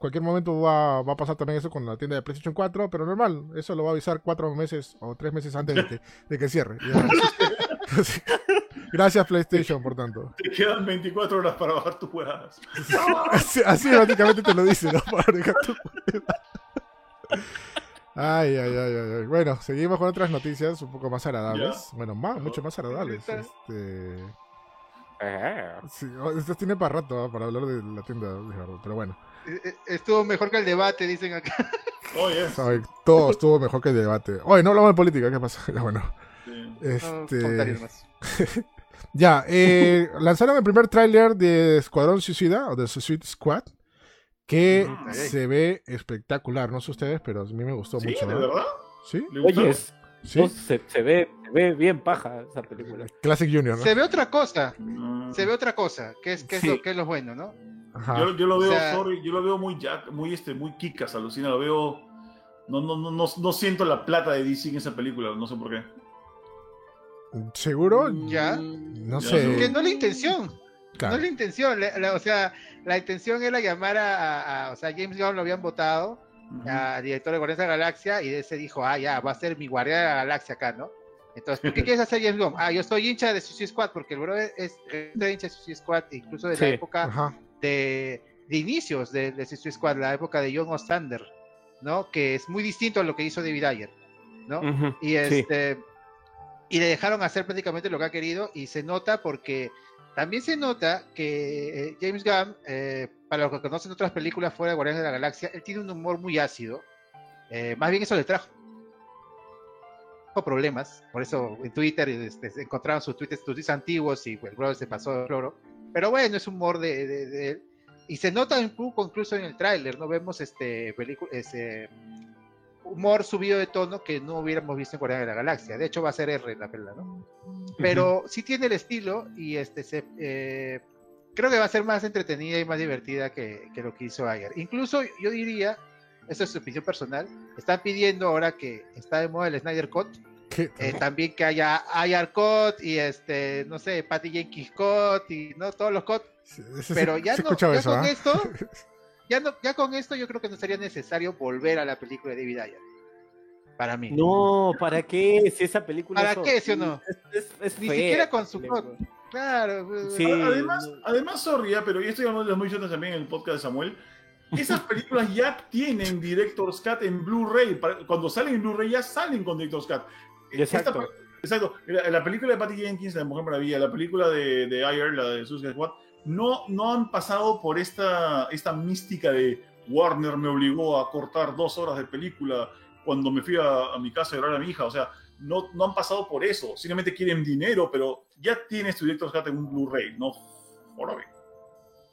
cualquier momento va, va a pasar también eso con la tienda de PlayStation 4, pero normal. Eso lo va a avisar cuatro meses o tres meses antes de que, de que cierre. [LAUGHS] Gracias PlayStation, por tanto. Te quedan 24 horas para bajar tus jugadas. Así, [LAUGHS] así básicamente te lo dice, ¿no? Para dejar tu juega. Ay, ay, ay, ay, ay. Bueno, seguimos con otras noticias un poco más agradables. Bueno, más, mucho más agradables. Este... Sí, oh, esto tiene para rato ¿ah? para hablar de la tienda pero bueno. Eh, eh, Estuvo mejor que el debate, dicen acá. [LAUGHS] Oye, Sabe, todo estuvo mejor que el debate. Oye, no hablamos de política, ¿qué pasa? [LAUGHS] Ya, bueno. sí. Este... más. [LAUGHS] Ya, eh, lanzaron el primer tráiler de Escuadrón Suicida, o de Suicide Squad, que Mm, se ve espectacular. No sé ustedes, pero a mí me gustó ¿Sí? mucho. ¿De ¿no? verdad? ¿Sí? Oye, ¿Sí? no, se, se ve, se ve bien paja esa película. Classic Junior, ¿no? Se ve otra cosa, Mm. se ve otra cosa, que es, que es, Sí. lo, que es lo bueno, ¿no? Ajá. Yo, yo lo O veo, sea- sorry, yo lo veo muy jack, muy este, muy kikas, alucina, lo veo No, no, no, no, no siento la plata de DC en esa película, no sé por qué. ¿Seguro? Ya. No Ya, sé. Que no es la intención. Claro. No es la intención. la- la- o sea, la intención era llamar a, a- a- O sea, James Gunn lo habían votado A director de Guardianes de la Galaxia y ese dijo, ah, ya, va a ser mi guardián de la galaxia acá, ¿no? Entonces, ¿por qué [LAUGHS] quieres hacer James Gunn? Ah, yo soy hincha de Suicide Squad, porque el bro es, hincha de Suicide Squad, incluso de Sí. la época de, de inicios de, de Suicide Squad, la época de John Ostrander, ¿no? Que es muy distinto a lo que hizo David Ayer, ¿no? Y sí. este y le dejaron hacer prácticamente lo que ha querido y se nota porque también se nota que eh, James Gunn, eh, para los que conocen otras películas fuera de Guardianes de la Galaxia, él tiene un humor muy ácido. Eh, más bien eso le trajo problemas, por eso en Twitter este, se encontraron sus tweets, sus tweets antiguos y pues, el brother se pasó de floro. Pero bueno, es humor de, de- de él. Y se nota incluso, en el tráiler, ¿no? Vemos este, ese humor subido de tono que no hubiéramos visto en Guardianes de la Galaxia. De hecho, va a ser R la película, ¿no? Pero sí tiene el estilo y este se, eh, creo que va a ser más entretenida y más divertida que, que lo que hizo ayer. Incluso yo diría, eso es su opinión personal, están pidiendo ahora que está de moda el Snyder Cut, eh, también que haya Ayar Cut y este, no sé, Patty Jenkins Cut y no todos los Cut, Sí, pero sí, ya, no, ya eso, con ¿ah? esto, [LAUGHS] ya no, ya con esto yo creo que no sería necesario volver a la película de David Ayer. Para mí. No, ¿para qué? Si esa película. ¿Para es qué, sí o no? Es, es- es Ni fea siquiera esa con su cut. Claro. Sí. Además, además, sorry, ah, pero y esto ya lo hemos dicho también en el podcast de Samuel. Esas películas ya tienen Director's Cut en Blu-ray. Cuando salen en Blu-ray ya salen con Director's Cut. Esta Exacto. pe- exacto. La, la película de Patty Jenkins, la Mujer Maravilla, la película de, de Ayer, la de Suicide Squad, no, no han pasado por esta, esta mística de Warner me obligó a cortar dos horas de película cuando me fui a, a mi casa a llorar a mi hija. O sea, no, no han pasado por eso. Simplemente quieren dinero, pero ya tienes tu Director's Cut en un Blu-ray. No, jorobe.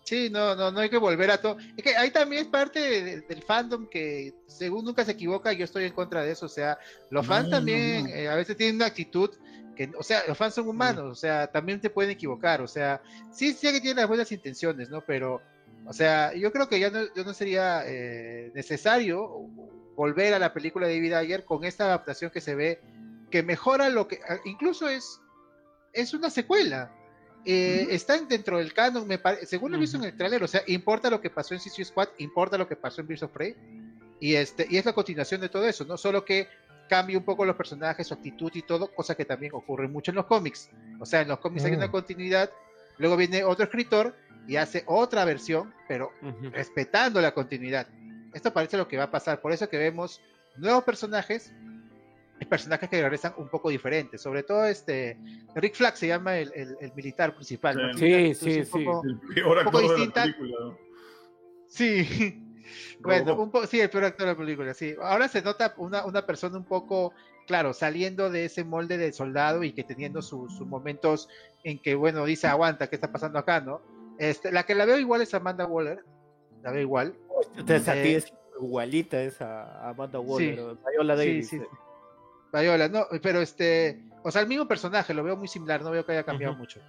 Sí, no, no, no hay que volver a todo. Es que ahí también es parte de- del fandom que, según nunca se equivoca, yo estoy en contra de eso. O sea, los fans No, también no, no. eh, a veces tienen una actitud que, o sea, los fans son humanos, o sea, también te pueden equivocar. O sea, sí, sí que tienen las buenas intenciones, ¿no? Pero, o sea, yo creo que ya no, ya no sería eh, necesario volver a la película de David Ayer con esta adaptación que se ve, que mejora lo que, ah, incluso es, es una secuela. Eh, Ujú. Están dentro del canon, me pare- según lo he visto en el tráiler, o sea, importa lo que pasó en Suicide Squad, importa lo que pasó en Birds of Prey, y este, y es la continuación de todo eso, no solo que cambie un poco los personajes, su actitud y todo, cosa que también ocurre mucho en los cómics. O sea, en los cómics hay Mm. una continuidad, luego viene otro escritor y hace otra versión, pero respetando la continuidad. Esto parece lo que va a pasar, por eso que vemos nuevos personajes personajes que regresan un poco diferentes, sobre todo este Rick Flag se llama el, el- el militar principal. ¿no? Sí, Entonces, sí, un sí. poco- El peor Un poco actor de la distinta. película. ¿no? Sí. [LAUGHS] Bueno, un po- sí, el peor actor de la película, sí. Ahora se nota una, una persona un poco, claro, saliendo de ese molde de soldado y que teniendo sus sus momentos en que, bueno, dice, aguanta, ¿qué está pasando acá, no? Este, la que la veo igual es Amanda Waller, la veo igual. Entonces, a ti Eh, es igualita esa Amanda Waller, sí. Viola Sí, Davis. sí, eh. sí. No, pero este, o sea, el mismo personaje, lo veo muy similar, no veo que haya cambiado Ujú. mucho.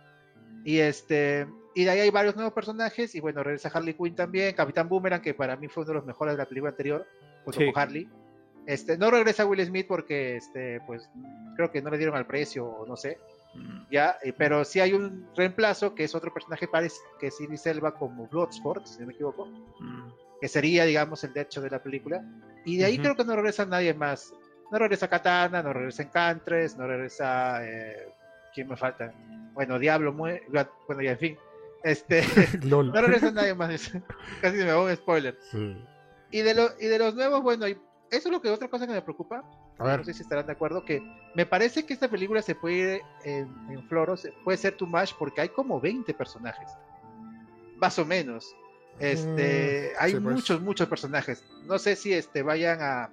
Y este, y de ahí hay varios nuevos personajes, y bueno, regresa Harley Quinn también, Capitán Boomerang, que para mí fue uno de los mejores de la película anterior, junto Sí. con Harley. Este, no regresa Will Smith porque este, pues, creo que no le dieron al precio, o no sé, Mm. ya, eh, pero sí hay un reemplazo que es otro personaje parece que es Idris Elba como Bloodsport, si no me equivoco Mm. que sería, digamos, el de hecho de la película. Y de ahí Ujú. creo que no regresa nadie más. No regresa Katana, no regresa Encantres, no regresa. Eh, ¿Quién me falta? Bueno, Diablo, mue- bueno, ya en fin. Este, [LAUGHS] no regresa nadie más. [LAUGHS] Casi me hago un spoiler. Sí. Y de, lo- y de los nuevos, bueno, eso es lo que otra cosa que me preocupa. A ver. No sé si estarán de acuerdo, que me parece que esta película se puede ir en, en floros, puede ser too much porque hay como 20 personajes. Más o menos. Este, Mm, hay sí, pues. muchos, muchos personajes. No sé si este, vayan a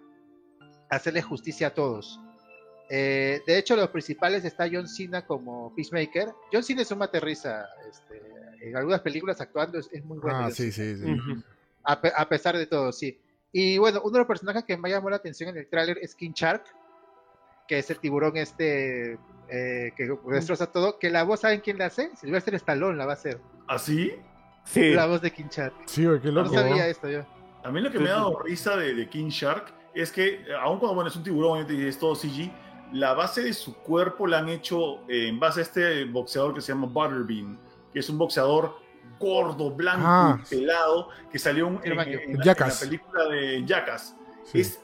hacerle justicia a todos. Eh, de hecho, los principales está John Cena como Peacemaker. John Cena es un materriza. Este, en algunas películas actuando es, es muy bueno. Ah, sí, sí, sí. A, pe- a pesar de todo, sí. Y bueno, uno de los personajes que me llamó la atención en el tráiler es King Shark, que es el tiburón este eh, que destroza todo. Que la voz, ¿saben quién la hace? Sylvester Stallone la va a hacer. ¿Así? Sí. La voz de King Shark. Sí, güey, qué No loco. sabía esto yo. A mí lo que me ha dado risa de, de King Shark es que, eh, aun cuando bueno, es un tiburón y es todo CG, la base de su cuerpo la han hecho eh, en base a este boxeador que se llama Butterbean, que es un boxeador gordo, blanco, Ah. y pelado, que salió en, en- en la, en la Jackass. película de Jackass. Sí. Es,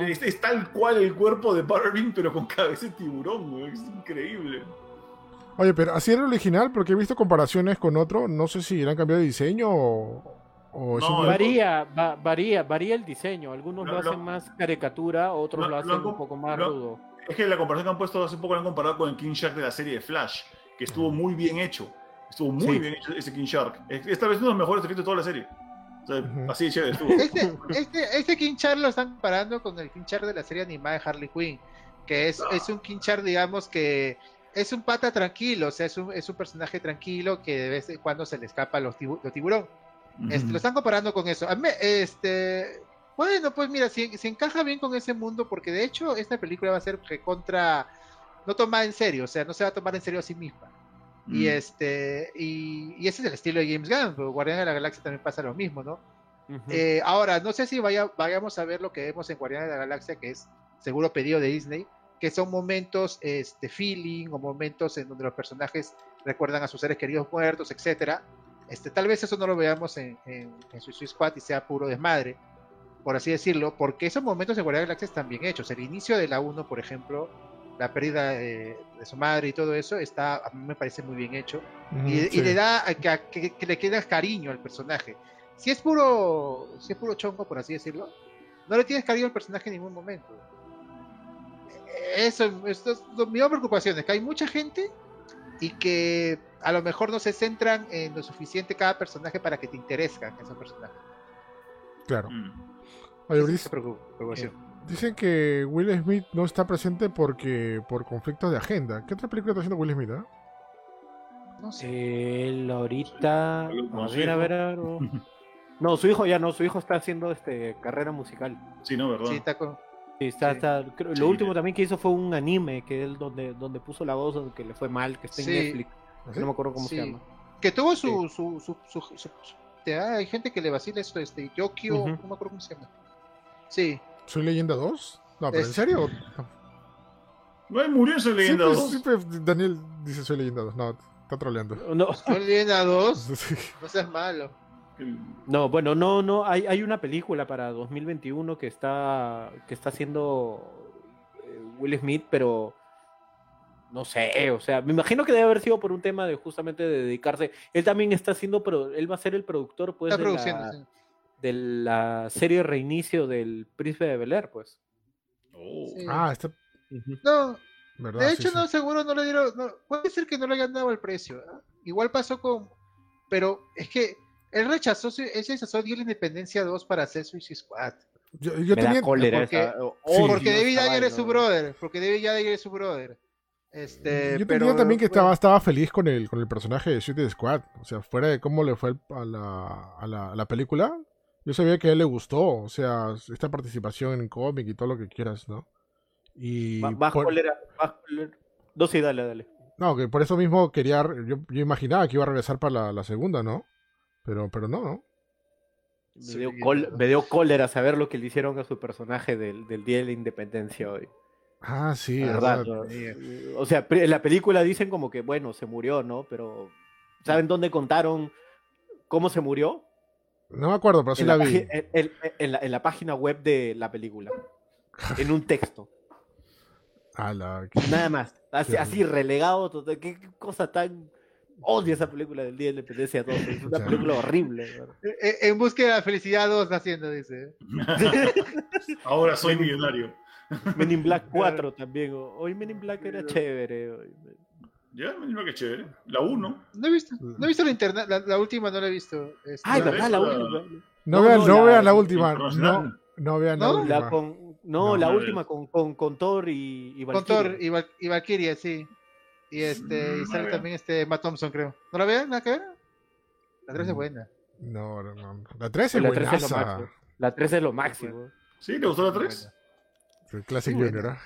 es, es tal cual el cuerpo de Butterbean, pero con cabeza de tiburón, güey. Es increíble. Oye, pero así era el original, porque he visto comparaciones con otro. No sé si le han cambiado de diseño o. o No, Varía, va- varía, varía el diseño. Algunos lo, Lo- lo- hacen más caricatura, otros lo- hacen un poco más lo- rudo. Es que la comparación que han puesto hace poco la han comparado con el King Shark de la serie de Flash, que estuvo muy bien hecho. Estuvo muy Sí. bien hecho ese King Shark. Es- Esta vez uno de los mejores efectos de toda la serie. O sea, Ujú. así de chévere estuvo. [LAUGHS] Este, este, este King Char lo están comparando con el King Char de la serie animada de Harley Quinn, que es, es un King Char, digamos, que es un pata tranquilo, o sea, es un, es un personaje tranquilo que de vez en cuando se le escapa los, tibu- los tiburón. Este, lo están comparando con eso. A mí, este, bueno, pues mira, si, si encaja bien con ese mundo, porque de hecho esta película va a ser contra no tomada en serio, o sea, no se va a tomar en serio a sí misma. Y Mm. este, y, y ese es el estilo de James Gunn, pero Guardián de la Galaxia también pasa lo mismo, ¿no? Ujú. Eh, ahora, no sé si vaya, vayamos a ver lo que vemos en Guardianes de la Galaxia, que es seguro pedido de Disney, que son momentos este, feeling o momentos en donde los personajes recuerdan a sus seres queridos muertos, etcétera. Este, tal vez eso no lo veamos en, en, en Suicide Squad y sea puro desmadre, por así decirlo, porque esos momentos en Guardianes de la Galaxia están bien hechos. El inicio de la 1, por ejemplo, la pérdida de, de su madre y todo eso, está, a mí me parece muy bien hecho y, le da que, a que- que le queda cariño al personaje. Si es puro, si es puro chongo, por así decirlo, no le tienes cariño al personaje en ningún momento. Eso, esto es mi preocupación es que hay mucha gente y que a lo mejor no se centran en lo suficiente cada personaje para que te interesen esos personajes. Claro. Mm. Oye, Brice, preocupación. dicen que Will Smith no está presente porque por conflictos de agenda. ¿Qué otra película está haciendo Will Smith? ah? No sé. Él ahorita. A ver, a ver, a ver. oh. [LAUGHS] No, su hijo ya no, su hijo está haciendo este carrera musical. Sí, no, ¿verdad? Sí, está con- Sí, está, Sí. está- creo- Sí. lo último también que hizo fue un anime que él donde, donde puso la voz que le fue mal, que está en Sí. Netflix. No me acuerdo cómo Sí. se llama. que tuvo su, su, su, su- su- su- te- ah, hay gente que le vacila esto, este, Yokio, no me acuerdo cómo se llama. Sí, ¿Soy leyenda 2? No, pero Es- ¿en serio? No. No, murió en su leyenda Siempre- 2. siempre Daniel dice soy leyenda 2. No, está troleando. No, Soy leyenda 2, [LAUGHS] Sí. no seas malo. no, bueno, no, no, hay, hay una película para 2021 que está, que está haciendo eh, Will Smith, pero no sé, o sea, me imagino que debe haber sido por un tema de justamente de dedicarse. Él también está haciendo, pero él va a ser el productor, pues, Está de produciendo. la, sí. de la serie reinicio del Príncipe de Bel Air, pues. Oh. Sí. Ah, está. No, ¿Verdad? de hecho, sí. no, seguro no le dieron. no, puede ser que no le hayan dado el precio. ¿ah? Igual pasó con. Pero es que él rechazó, él rechazó la Independencia 2 para hacer Suicide Squad. Yo, yo me da tenía. cólera porque- esa- Sí. odio Porque David Ayer es su brother. Porque David Ayer es su brother. Este, Yo pero, tenía también que bueno, estaba, estaba feliz con el, con el personaje de Suicide Squad. O sea, fuera de cómo le fue a la, a la, a la película, yo sabía que a él le gustó. O sea, esta participación en cómic y todo lo que quieras, ¿no? Y. Bajo por- cólera, bajo cólera. No, sí, dale, dale. No, que por eso mismo quería. Yo, yo imaginaba que iba a regresar para la, la segunda, ¿no? Pero, pero no, ¿no? Me dio, col- ¿verdad? me dio cólera saber lo que le hicieron a su personaje del, del Día de la Independencia hoy. Ah, sí, La verdad. verdad, ¿no? O sea, en la película dicen como que, bueno, se murió, ¿no? Pero, ¿saben dónde contaron cómo se murió? No me acuerdo, pero sí en, la la, vi. en- en- en la- en la página web de la película. [LAUGHS] En un texto. Ah, la- Nada más. Así, Qué así relegado. total, ¿Qué, qué cosa tan. Odio esa película del Día de la Independencia 2. Es una [LAUGHS] película horrible. ¿verdad? eh, En búsqueda de la felicidad 2 está haciendo, dice. [LAUGHS] Ahora soy millonario. Men in Black [LAUGHS] 4 también. Hoy Men in Black era chévere. hoy. Ya, me dijo que chévere. La 1. No he visto, no he visto la internet, la, la última no la he visto. Este, Ay, La verdad, la última. No, No, vean, no, no la- vean la última. No, no vean la ¿No? última. La con, no, No, la última con, con, con Thor y, y con Valkyria. Thor y, Val- y Valkyria, sí. Y este, Mm, y sale también este Matt Thompson, creo. ¿No la vean? ¿Nada que ver? La 3 es Mm. buena. No, no, no. La 3 es La 3 es lo buenaza. máximo. La 3 es lo máximo. ¿Sí? ¿Te gustó la 3? El Classic Muy Junior, ¿ah?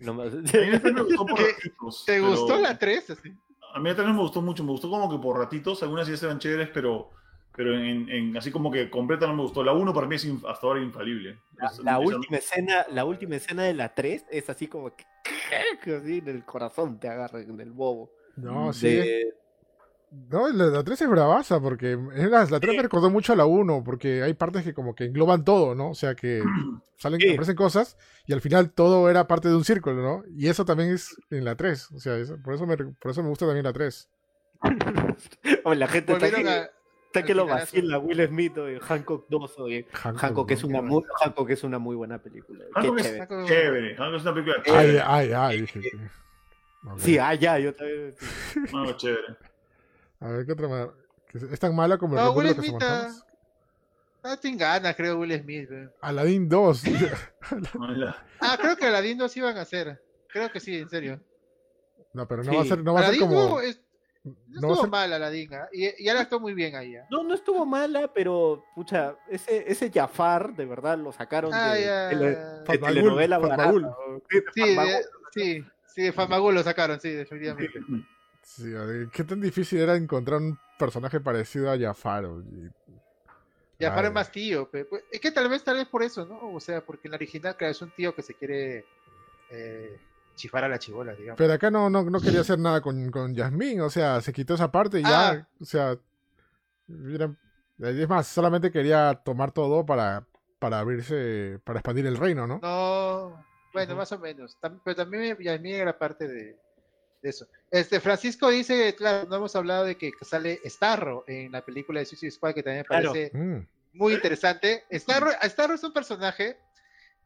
Lo más- A mí la 3 me gustó por ¿Qué? ratitos. ¿Te pero- gustó la 3? Así? A mí la 3 me gustó mucho. Me gustó como que por ratitos. Algunas sí eran chéveres, pero Pero en, en- así como que completa no me gustó. La 1 para mí es inf- hasta ahora infalible. La, Es- la última escena, la última escena de la 3 es así como que, que así en el corazón te agarra en el bobo. No, sí. De- No, la, la 3 es bravaza porque es la, la 3 me recordó mucho a la 1 porque hay partes que como que engloban todo, ¿no? O sea que [CLEARS THROAT] salen, Sí. aparecen cosas y al final todo era parte de un círculo, ¿no? Y eso también es en la 3, o sea, eso- por, eso me, por eso me gusta también la 3. [LAUGHS] Oye, la gente está que, a. está que lo vacila Will Smith o Hancock 2 o Hancock, es una muy, Hancock es una muy buena película. Qué Hancock es chévere. chévere. Hancock es una película Ay, chévere. ay, ay. Ok. Sí, ah, ya, yo también. sí. No, chévere. A ver, ¿qué otra manera? Es tan mala como el No, recuerdo Will Smith está-. Ah, tiene ganas, creo, Will Smith. güey. Aladdin 2. [LAUGHS] Hola. Ah, creo que Aladdin 2 iban a hacer. Creo que sí, en serio. No, pero no Sí. va a ser, no va a ser como. no, es- no no estuvo ser- mal Aladdin, ¿ah? y, y ahora estuvo muy bien ahí. ¿ah? No, no estuvo mala, pero, pucha, ese, ese Jafar, de verdad, lo sacaron Ah, de, ya. de la- de telenovela barata. Sí, de Sí, de- Fatmagul. sí, sí, de Famagul lo sacaron, sí, definitivamente. Sí, ¿Qué tan difícil era encontrar un personaje parecido a Jafar? Ya Ay. para más tío, pues, es que tal vez, tal vez por eso, ¿no? O sea, porque en la original, claro, es un tío que se quiere eh, chifar a la chivola, digamos. Pero acá no, no, no quería hacer nada con, con Yasmín, o sea, se quitó esa parte y ya, Ah. o sea, era- es más, solamente quería tomar todo para, para abrirse, para expandir el reino, ¿no? No, bueno, más o menos. Tam- pero también mí era parte de eso. Este Francisco dice, claro, no hemos hablado de que sale Starro en la película de Suicide Squad, que también me parece Mm, muy interesante. Starro, Starro es un personaje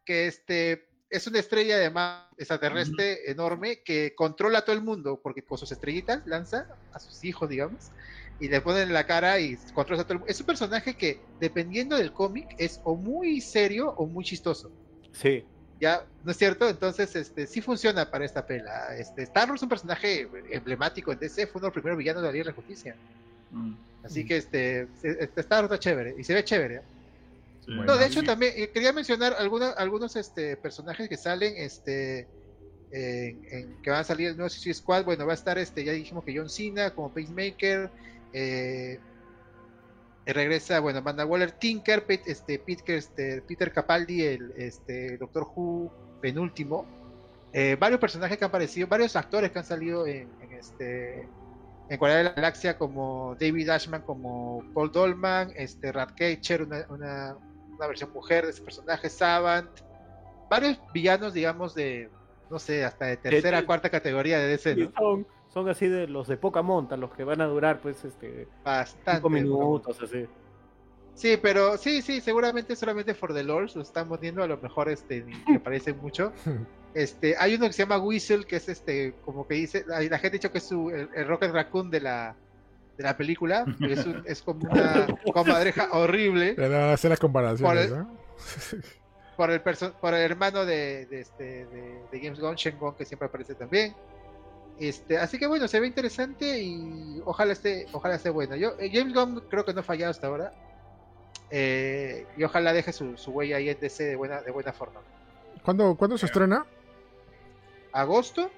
que este es una estrella de mar extraterrestre enorme que controla a todo el mundo porque con sus estrellitas lanza a sus hijos, digamos, y le ponen en la cara y controla a todo el mundo. Es un personaje que, dependiendo del cómic, es o muy serio o muy chistoso. Sí. ¿Ya? ¿No es cierto? Entonces, este, sí funciona para esta pela. Este, Starro es un personaje emblemático en DC, fue uno de los primeros villanos de la Liga de la Justicia. Mm, Así que este, este Starro está chévere y se ve chévere. sí. Bueno, No, de hecho Sí. también eh, quería mencionar alguna- algunos este, personajes que salen este, en, en- que van a salir el nuevo Suicide Squad. Bueno, va a estar este, ya dijimos que John Cena como Pacemaker. Eh, eh, regresa, bueno, Amanda Waller, Tinker, este, Peter, este, Peter Capaldi, el este, Doctor Who penúltimo. Eh, varios personajes que han aparecido, varios actores que han salido en, en este en Guardianes de la Galaxia como David Ashman, como Paul Dolman, este Ratcatcher, una, una, una versión mujer de ese personaje, Savant, varios villanos, digamos, de, no sé, hasta de tercera, de- cuarta categoría de DC. Son, así de los de poca monta, los que van a durar, pues, este, Bastante. cinco minutos, así. Sí, pero sí, sí, seguramente solamente for the Lords lo están poniendo, a lo mejor este, me [LAUGHS] parece mucho. Este, hay uno que se llama Whistle, que es este, como que dice, la, la gente ha dicho que es su, el, el Rocket Raccoon de la, de la película, pero es, un- es como una [LAUGHS] comadreja horrible Era hacer las comparaciones, Por ¿no? [LAUGHS] por el perso- por el hermano de, de este de, de James Gunn, Shen Gunn, que siempre aparece también. Este, así que bueno, se ve interesante y ojalá esté, ojalá esté bueno. Yo, eh, James Gunn creo que no ha fallado hasta ahora. Eh, y ojalá deje su, su huella ahí en DC de buena, de buena forma. ¿Cuándo, ¿Cuándo se estrena? Agosto,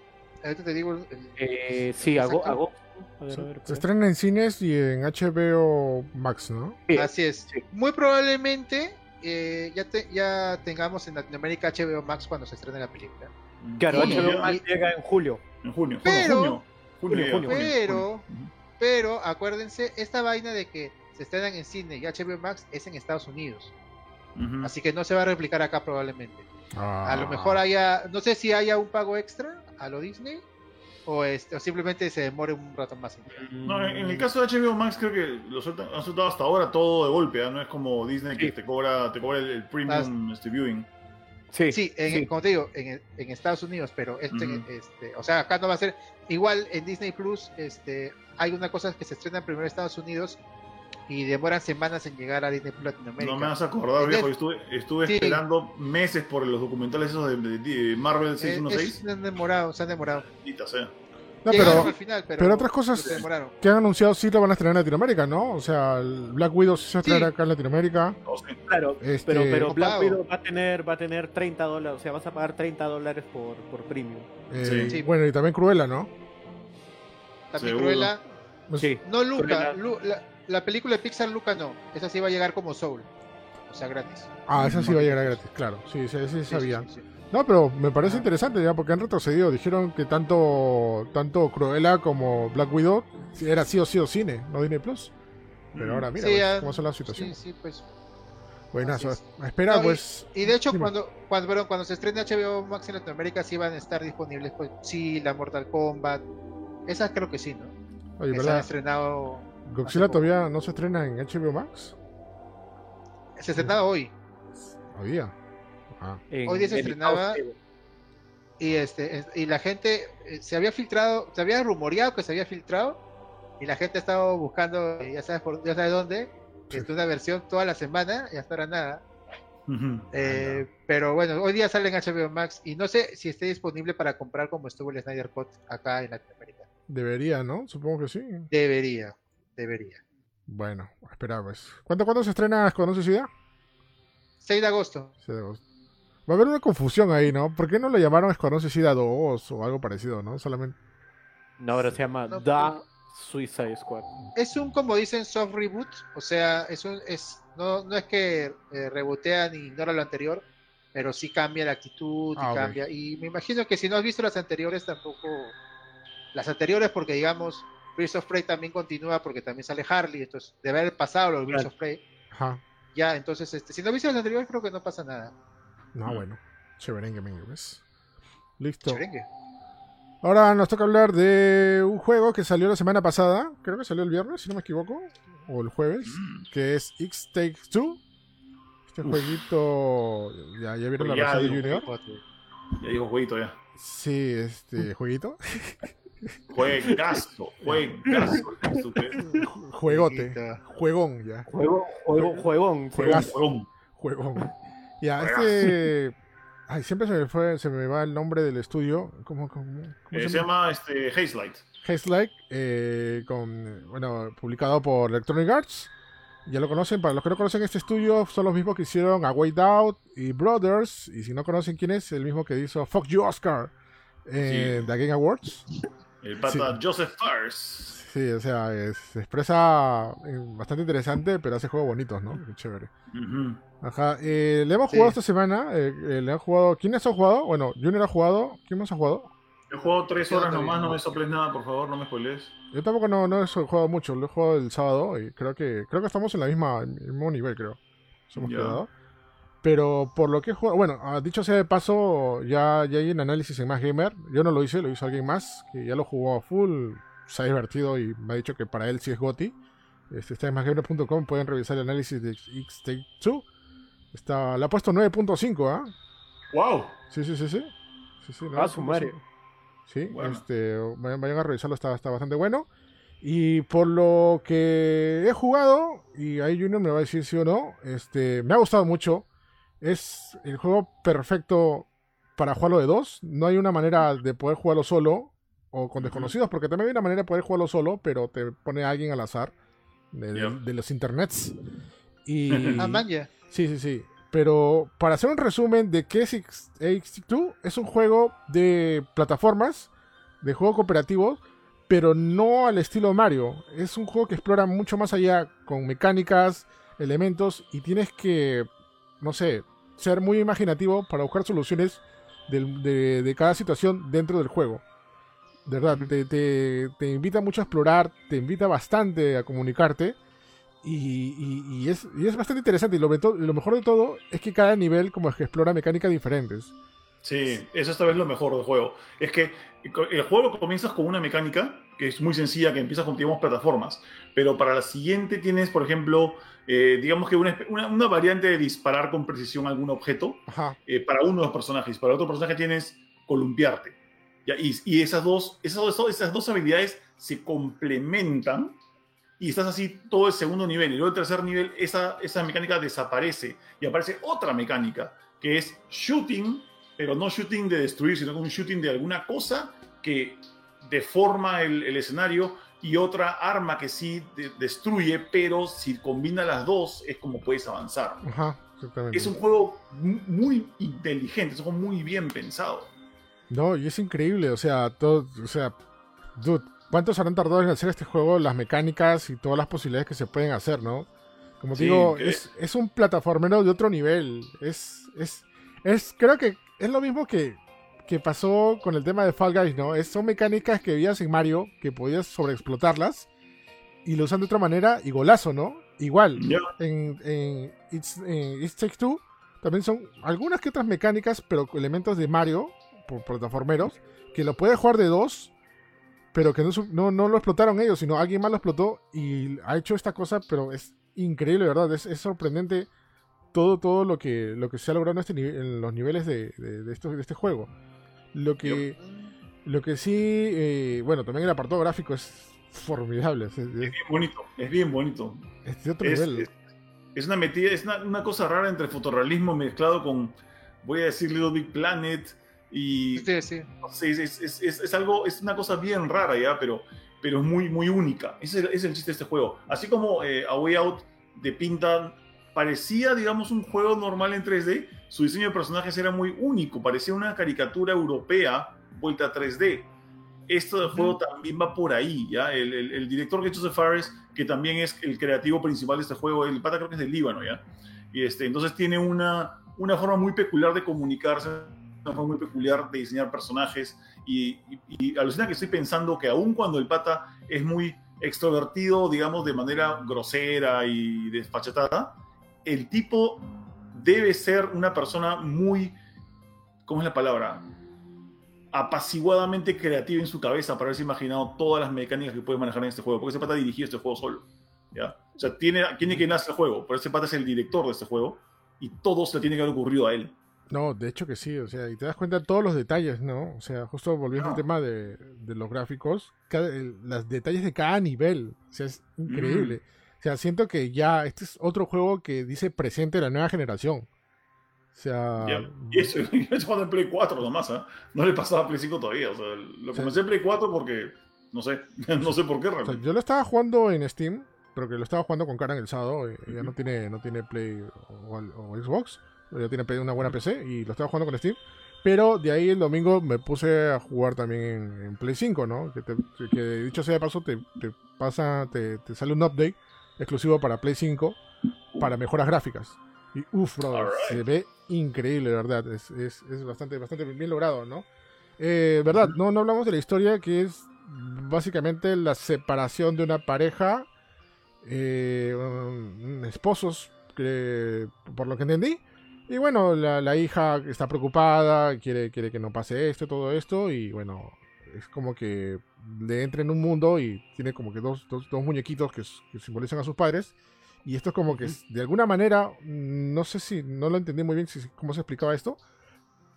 ahorita te digo. el- Eh, sí, hago, Exacto. hago. A ver, Se, a ver, se estrena en cines y en HBO Max, ¿no? Sí, Así es. sí. Muy probablemente eh, ya, te- ya tengamos en Latinoamérica HBO Max cuando se estrene la película. Claro, Sí, HBO Max llega en julio. En junio. Pero- junio. Junio, Junio, llega, junio. junio, Pero- junio. Pero acuérdense, esta vaina de que se estrenan en cine y HBO Max es en Estados Unidos. Así que no se va a replicar acá probablemente. A lo Ah. mejor haya, no sé si haya un pago extra a lo Disney o, este, o simplemente se demore un rato más. No, en, en el caso de HBO Max creo que lo sueltan- han soltado hasta ahora todo de golpe, ¿ah? no es como Disney que Sí. te cobra, te cobra el, el premium este, viewing. Sí, Sí, en, sí. como te digo, en, en Estados Unidos, pero este, este, o sea, acá no va a ser igual en Disney Plus, este, hay una cosa que se estrena primero en Estados Unidos y demoran semanas en llegar a Disney Plus Latinoamérica. No me vas a acordar, viejo, estuve, estuve Sí. esperando meses por los documentales esos de, de- de Marvel Eh, 616. es- se han demorado, se han demorado. Maldita sea. No, pero al final, pero, pero otras cosas- que han anunciado sí lo van a estrenar en Latinoamérica, ¿no? O sea, el Black Widow sí se va a estrenar Sí. acá en Latinoamérica. No. Claro, Este- pero, pero Black. Widow va a tener, va a tener 30 dólares, o sea, vas a pagar 30 dólares por, por premium. Eh, Sí. Bueno, y también Cruella, ¿no? También Seguro. Cruella. Pues, Sí. No Luca. Lu- la, la película de Pixar Luca no. Esa sí va a llegar como Soul. O sea, gratis. Ah, esa sí va a llegar gratis, claro. Sí, sí, sí, Sí, sabía. No, pero me parece interesante ya, porque han retrocedido. Dijeron que tanto tanto Cruella como Black Widow era sí o sí o cine, no Disney Plus. Pero ahora mira Sí, pues, cómo son las situaciones. Sí, sí, pues. Buenazo. Espera, No, pues. Y de hecho, Dime. cuando, cuando, perdón, cuando se estrene HBO Max en Latinoamérica, sí van a estar disponibles, pues, sí, la Mortal Kombat. Esas creo que sí, ¿no? Oye, que se han ¿verdad? estrenado. Godzilla todavía no se estrena en HBO Max. Se estrenaba hoy. Hoy día. En- Hoy día se en estrenaba- Y este es- y la gente eh, se había filtrado, se había rumoreado que se había filtrado. Y la gente estaba buscando, eh, ya sabes, por, ya sabes dónde. Sí. este, una versión toda la semana y hasta ahora nada. Eh, pero bueno, hoy día sale en HBO Max y no sé si esté disponible para comprar como estuvo el Snyder Cut acá en Latinoamérica. debería, ¿no? Supongo que sí. Debería, debería. Bueno, espera, pues. ¿Cuánto, ¿Cuándo se estrena Escuadrón Suicida? 6 de agosto. Sí, de agosto. Va a haber una confusión ahí, ¿no? ¿Por qué no lo llamaron Escuadrón Suicida 2 o algo parecido, no? Solamente. No, ahora se llama No, The Suicide Squad. Es un, como dicen, soft reboot. O sea, es un, es, no, no es que eh, rebotea ni ignora lo anterior, pero sí cambia la actitud y Ah, cambia. Y me imagino que si no has visto las anteriores, tampoco. Las anteriores, porque digamos, Birds of Prey también continúa porque también sale Harley. Entonces, debe haber pasado los Birds Claro. of Prey. Ajá. Ya, entonces, este, si no viste las anteriores, creo que no pasa nada. No, Mm. bueno. Chéverengue, mengue, ¿ves? Listo. Cherengue. Ahora nos toca hablar de un juego que salió la semana pasada. Creo que salió el viernes, si no me equivoco. O el jueves. Mm. Que es X Takes Two. Este Uf. jueguito. Ya, ya vieron la versión de Junior. Ya digo jueguito ya. Sí, este jueguito. Juegazo, [LAUGHS] juegazo. Estúpido. Juegote. Juegón, ya. Juego, juego, juegón. Juegón. Juegón. Ya, este. Ay, siempre se me fue, se me va el nombre del estudio. ¿Cómo, cómo, cómo Eh, se llama este, Haze Light. Haze Like, eh, con, bueno, publicado por Electronic Arts. Ya lo conocen, para los que no conocen este estudio, son los mismos que hicieron A Way Out y Brothers. Y si no conocen quién es, el mismo que hizo Fuck You Oscar en Sí. The Game Awards. El pata Joseph Fars. Sí, o sea, es- se expresa eh, bastante interesante, pero hace juegos bonitos, ¿no? Qué chévere. Ajá, eh, le hemos Sí. jugado esta semana. eh, eh, le han jugado. ¿Quiénes han jugado? Bueno, Junior ha jugado. ¿Quién más ha jugado? He jugado tres horas nomás, no me soples nada, por favor, no me spoilees. Yo tampoco no, no he jugado mucho, lo he jugado el sábado y creo que creo que estamos en la misma en el mismo nivel, creo. Nos hemos Ya. quedado. Pero por lo que he jugado, bueno, ah, dicho sea de paso, ya, ya hay un análisis en Más Gamer. Yo no lo hice, lo hizo alguien más que ya lo jugó a full, se ha divertido y me ha dicho que para él sí es GOTI. Este, está en másgamer.com, pueden revisar el análisis de X-Take 2. Está, le ha puesto 9.5, ¿ah? ¡Wow! Sí, sí, sí, sí. sí, sí Ah, su 9.5. madre. Sí, Bueno. este, vayan, vayan a revisarlo, está, está bastante bueno. Y por lo que he jugado, y ahí Junior me va a decir sí o no, este, me ha gustado mucho. Es el juego perfecto para jugarlo de dos. No hay una manera de poder jugarlo solo o con desconocidos, porque también hay una manera de poder jugarlo solo, pero te pone a alguien al azar de, de- Ya. de los internets. [LAUGHS] Y, Ah. Sí, sí, sí. Pero para hacer un resumen de qué es X2, es un juego de plataformas, de juego cooperativo, pero no al estilo Mario. Es un juego que explora mucho más allá con mecánicas, elementos, y tienes que, no sé, ser muy imaginativo para buscar soluciones del- de, de cada situación dentro del juego. De verdad, te, te- te invita mucho a explorar, te invita bastante a comunicarte. Y, y- y es, y es bastante interesante. Y lo, mejor de todo es que cada nivel como es que explora mecánicas diferentes. Sí, eso esta vez lo mejor del juego. Es que el juego comienzas con una mecánica que es muy sencilla, que empiezas con, digamos, plataformas. Pero para la siguiente tienes, por ejemplo, eh, digamos que una, una- una variante de disparar con precisión algún objeto eh, para uno de los personajes. Para otro personaje tienes columpiarte. Ya, y, y esas, dos, esas, dos, esas dos habilidades se complementan y estás así todo el segundo nivel. Y luego el tercer nivel, esa, esa mecánica desaparece y aparece otra mecánica que es shooting, pero no shooting de destruir, sino un shooting de alguna cosa que deforma el, el escenario y otra arma que sí de- destruye, pero si combina las dos es como puedes avanzar. Ajá. Exactamente. Es un juego mu- muy inteligente, es un juego muy bien pensado. No, y es increíble. O sea, todo. O sea, dude, cuántos habrán tardado en hacer este juego, las mecánicas y todas las posibilidades que se pueden hacer, ¿no? Como Sí, digo, que- es, es un plataformero de otro nivel. Es, es, es, creo que es lo mismo que, que pasó con el tema de Fall Guys, ¿no? Es, son mecánicas que veías en Mario, que podías sobreexplotarlas y lo usan de otra manera y golazo, ¿no? Igual, en, en, It's, en It Takes Two también son algunas que otras mecánicas, pero elementos de Mario, por plataformeros, que lo puedes jugar de dos, pero que no, no, no lo explotaron ellos, sino alguien más lo explotó y ha hecho esta cosa, pero es increíble, ¿verdad? Es, es sorprendente todo, todo lo que, lo que se ha logrado en, este nive- en los niveles de, de, de esto- de este juego. Lo que, lo que sí, eh, bueno, también el apartado gráfico es formidable, es, es- Es bien bonito, es bien bonito. es de otro Es, nivel. es- es una metida, es una, una cosa rara entre fotorrealismo mezclado con, voy a decir, Little Big Planet y Sí, sí. no sé, es, es- es- es- es algo, es una cosa bien rara ya, pero, pero es muy, muy única. Ese es, el- ese es el chiste de este juego. Así como eh, A Way Out de Pinta parecía, digamos, un juego normal en 3D, su diseño de personajes era muy único, parecía una caricatura europea vuelta a 3D. Esto del juego también va por ahí, ¿ya? El, el- el director que Fares, que también es el creativo principal de este juego, el pata creo que es del Líbano, ¿ya? Y este, entonces tiene una, una forma muy peculiar de comunicarse, una forma muy peculiar de diseñar personajes, y, y, y alucina que estoy pensando que aun cuando el pata es muy extrovertido, digamos, de manera grosera y desfachatada, el tipo debe ser una persona muy, ¿cómo es la palabra? apaciguadamente creativa en su cabeza para haberse imaginado todas las mecánicas que puede manejar en este juego, porque ese pata dirigió este juego solo. ¿ya? O sea, tiene, tiene que nacer el juego, pero ese pata es el director de este juego y todo se le tiene que haber ocurrido a él. No, de hecho que sí, o sea, y te das cuenta de todos los detalles, ¿no? O sea, justo volviendo al tema de, de los gráficos, cada, el- los detalles de cada nivel, o sea, es increíble. O sea, siento que ya este es otro juego que dice presente de la nueva generación. O sea, Ya. Y eso, [LAUGHS] y eso cuando en Play 4 nomás, ¿ah? no le pasaba a Play 5 todavía. O sea, lo comencé en Play 4 porque, no sé, [LAUGHS] no sé por qué o sea, realmente. yo lo estaba jugando en Steam, pero que lo estaba jugando con Karen el sábado, eh, ella no tiene, no tiene Play o, o Xbox, ella tiene una buena PC y lo estaba jugando con Steam. Pero de ahí el domingo me puse a jugar también en, en Play 5, ¿no? Que, te- que dicho sea de paso, te, te pasa, te, te sale un update exclusivo para Play 5 para mejoras gráficas. Y uff, brother, Alright. se ve increíble, de verdad. Es, es, es bastante, bastante bien logrado, ¿no? Eh, verdad, no, no hablamos de la historia, que es básicamente la separación de una pareja, eh, um, esposos, que, por lo que entendí. Y bueno, la, la hija está preocupada, quiere, quiere que no pase esto, todo esto, y bueno, es como que le entra en un mundo y tiene como que dos, dos, dos muñequitos que, simbolizan a sus padres. Y esto es como que de alguna manera, mm, no sé si, no lo entendí muy bien si, cómo se explicaba esto,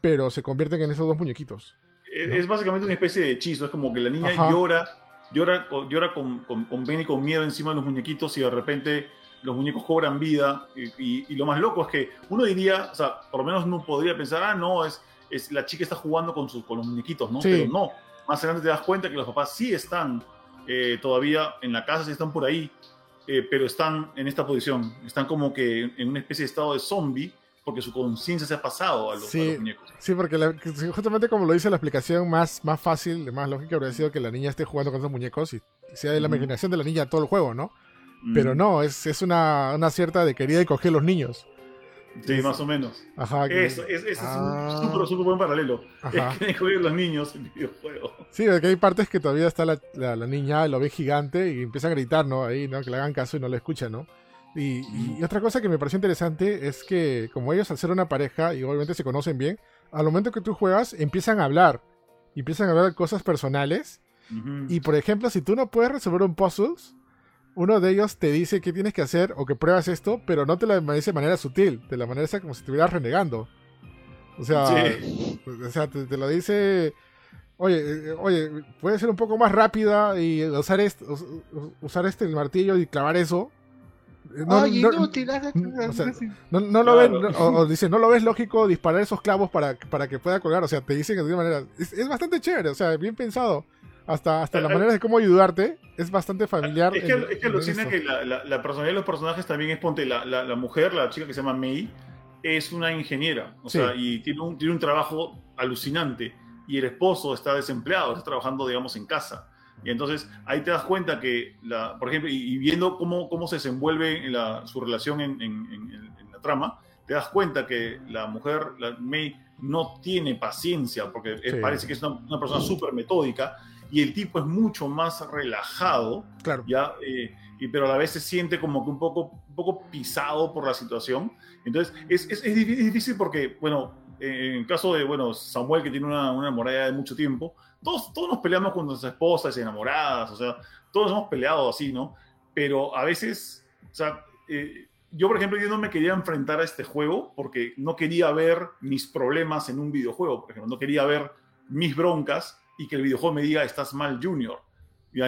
pero se convierten en esos dos muñequitos. Es, ¿no? es básicamente una especie de hechizo. Es como que la niña Ajá. llora, llora, llora con, con, con pena y con miedo encima de los muñequitos y de repente los muñecos cobran vida. Y, y- y lo más loco es que uno diría, o sea, por lo menos uno podría pensar, ah, no, es, es la chica está jugando con, sus, con los muñequitos, ¿no? Sí. Pero no. Más adelante te das cuenta que los papás sí están eh, todavía en la casa, sí están por ahí, eh, pero están en esta posición. Están como que en una especie de estado de zombie porque su conciencia se ha pasado a los, a Sí. los muñecos. Sí, porque la- justamente como lo dice la explicación más, más fácil, más lógica habría sido que la niña esté jugando con esos muñecos y sea de la Ujú. imaginación de la niña todo el juego, ¿no? Pero Mm. no, es, es una, una cierta de querida y coger los niños. Sí, más o menos. Ajá. que- Eso, es, ese Ah. es un súper, súper buen paralelo. Ajá. Es que jueguen los niños en videojuegos. Sí, porque hay partes que todavía está la, la, la niña, lo ve gigante y empieza a gritar, ¿no? Ahí, ¿no? Que le hagan caso y no le escuchan, ¿no? Y, y otra cosa que me pareció interesante es que como ellos al ser una pareja y obviamente se conocen bien, al momento que tú juegas empiezan a hablar. Y empiezan a hablar cosas personales. Ujú. Y por ejemplo, si tú no puedes resolver un puzzle, uno de ellos te dice qué tienes que hacer o que pruebas esto, pero no te lo dice de manera sutil, te lo dice como si estuvieras renegando. O sea, Sí. o sea te, te lo dice, oye, eh, oye, puede ser un poco más rápida y usar este, us- us- usar este el martillo y clavar eso. Eh, No, Ay, no- inútil. haz- o sea, no, no lo Claro. o, o dice, no lo ves lógico disparar esos clavos para, para que pueda colgar. O sea, te dicen que de una manera. Es, es bastante chévere, o sea, bien pensado. Hasta, hasta la Eh, manera de cómo ayudarte es bastante familiar. Es que, en- es que alucina que la, la, la personalidad de los personajes también es, ponte, la, la, mujer, la chica que se llama May, es una ingeniera, o Sí. sea, y tiene un, tiene un trabajo alucinante, y el esposo está desempleado, está trabajando, digamos, en casa. Y entonces ahí te das cuenta que, la, por ejemplo, y, y viendo cómo, cómo se desenvuelve la, su relación en, en- en- en la trama, te das cuenta que la mujer, la May, no tiene paciencia, porque es- Sí. parece que es una, una persona súper metódica, y el tipo es mucho más relajado, Claro. ya, eh, y, pero a la vez se siente como que un poco, un poco pisado por la situación. Entonces, es, es, es difí- es difícil porque, bueno, en el caso de, bueno, Samuel, que tiene una, una enamorada de mucho tiempo, todos, todos nos peleamos con nuestras esposas y enamoradas, o sea, todos hemos peleado así, ¿no? Pero a veces, o sea, eh, yo, por ejemplo, yo no me quería enfrentar a este juego porque no quería ver mis problemas en un videojuego, por ejemplo, no quería ver mis broncas y que el videojuego me diga, estás mal, Junior. [LAUGHS] Ni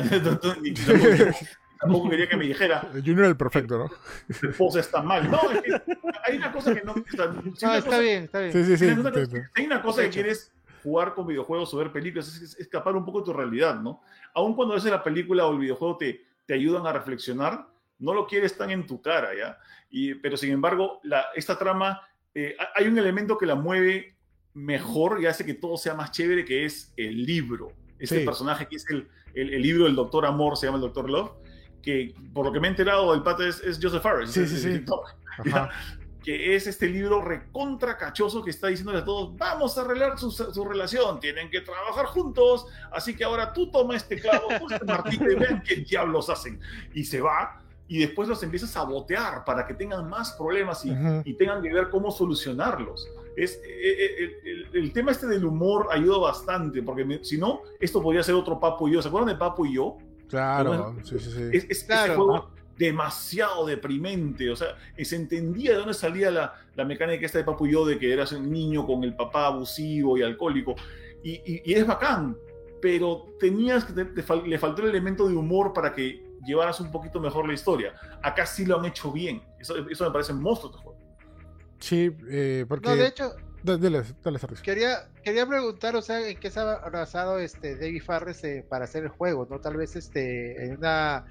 tampoco, tampoco quería que me dijera, El Junior el perfecto, ¿no? tu esposa está mal. No, es que hay una cosa que no... si No, está cosa- bien, está bien. Sí, sí, sí. hay una cosa- entiendo. hay una cosa que quieres jugar con videojuegos o ver películas, es, es escapar un poco de tu realidad, ¿no? Aun cuando a veces la película o el videojuego te, te ayudan a reflexionar, no lo quieres tan en tu cara, ¿ya? Y, pero sin embargo, la, esta trama, eh, ha- hay un elemento que la mueve mejor y hace que todo sea más chévere, que es el libro. Este Sí. personaje que es el, el, el libro del Doctor Amor, se llama el Doctor Love, que por lo que me he enterado, el pata es, es Joseph. Sí, sí, sí. Ajá. [LAUGHS] que es este libro recontra cachoso que está diciéndole a todos, vamos a arreglar su, su relación, tienen que trabajar juntos, así que ahora tú toma este clavo, tú este martillo y vean qué diablos hacen. Y se va y después los empieza a sabotear para que tengan más problemas y, y tengan que ver cómo solucionarlos. Es, eh, eh, el, el- el tema este del humor ayuda bastante, porque me- si no, esto podría ser otro Papo y yo. ¿Se acuerdan de Papo y yo? Claro, sí, sí, sí. Es, es- Claro. ese juego demasiado deprimente, o sea, se entendía de dónde salía la, la mecánica esta de Papu y yo de que eras un niño con el papá abusivo y alcohólico, y, y- y es bacán, pero tenías que, te- te fal- le faltó el elemento de humor para que llevaras un poquito mejor la historia. Acá sí lo han hecho bien, eso, eso me parece monstruo este juego. Sí, eh, porque... No, de hecho, Da- Dale, dale, quería, quería preguntar, o sea, en qué se ha basado este David Farres eh, para hacer el juego, ¿no? Tal vez este en una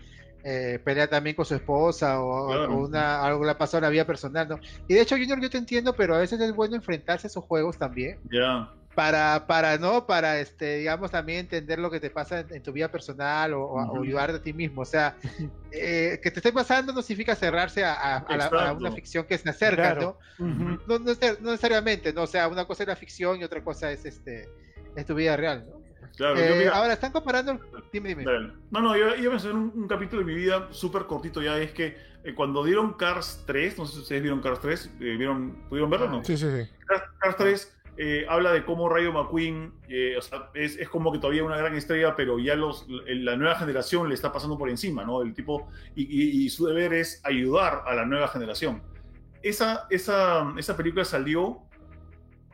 eh, pelea también con su esposa o, Claro. o una algo le ha pasado en la vida personal, ¿no? Y de hecho, Junior, yo te entiendo, pero a veces es bueno enfrentarse a esos juegos también Ya, para, para, ¿no? Para, este, digamos, también entender lo que te pasa en, en tu vida personal o, o- o ayudarte a ti mismo. O sea, [LAUGHS] eh, que te esté pasando no significa cerrarse a, a- a la- a una ficción que se acerca, Claro. ¿no? No, no, no necesariamente, ¿no? O sea, una cosa es la ficción y otra cosa es este es tu vida real, ¿no? claro. Eh, yo, mira, ahora, están comparando... Dime, dime. No, no, yo iba a hacer un, un capítulo de mi vida súper cortito ya, es que eh, cuando dieron Cars 3, no sé si ustedes vieron Cars 3, eh, ¿vieron, ¿pudieron verlo o no? Sí, sí, sí. Cars, Cars 3 eh, habla de cómo Rayo McQueen, eh, es, como que todavía una gran estrella, pero ya los, la nueva generación le está pasando por encima, ¿no? El tipo, y, su deber es ayudar a la nueva generación. Esa, esa, esa película salió,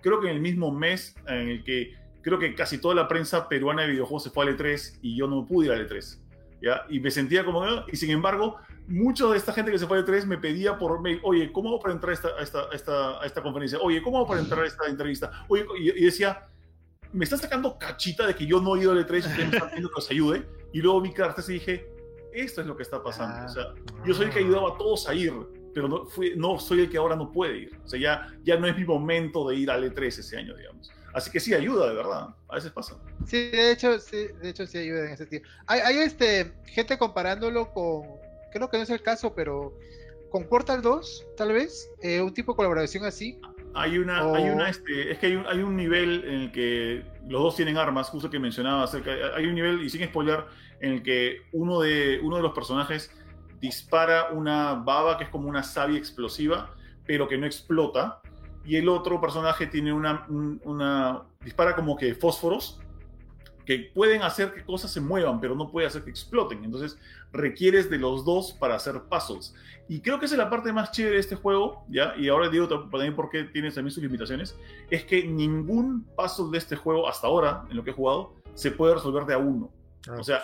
creo que en el mismo mes en el que creo que casi toda la prensa peruana de videojuegos se fue al E3 y yo no pude ir al E3. ¿Ya? Y me sentía como, y sin embargo, mucha de esta gente que se fue al E3 me pedía por mail, oye, ¿cómo hago para entrar a esta, a esta, a esta, a esta conferencia? Oye, ¿cómo hago para entrar a esta entrevista? Oye, y, y decía, me están sacando cachita de que yo no he ido al E3 y ustedes me están pidiendo que los ayude. Y luego vi cartas y dije, esto es lo que está pasando. Ah. O sea, yo soy el que ayudaba a todos a ir, pero no, fui- no soy el que ahora no puede ir. O sea, ya, ya no es mi momento de ir al E3 ese año, digamos. Así que sí, ayuda, de verdad. A veces pasa. Sí, de hecho, sí, de hecho sí ayuda en ese sentido. Hay, hay este, gente comparándolo con, creo que no es el caso, pero con Portal 2, tal vez, eh, un tipo de colaboración así. Hay una, O- hay una, este, es que hay un, hay un nivel en el que los dos tienen armas, justo que mencionaba acerca, hay un nivel, y sin spoiler, en el que uno de, uno de los personajes dispara una baba que es como una savia explosiva, pero que no explota, y el otro personaje tiene una, un- una dispara como que fósforos que pueden hacer que cosas se muevan, pero no puede hacer que exploten. Entonces requieres de los dos para hacer puzzles. Y creo que esa es la parte más chévere de este juego, ¿ya? Y ahora digo también por qué tiene también sus limitaciones, es que ningún puzzle de este juego hasta ahora, en lo que he jugado, se puede resolver de a uno. Ah, O sea,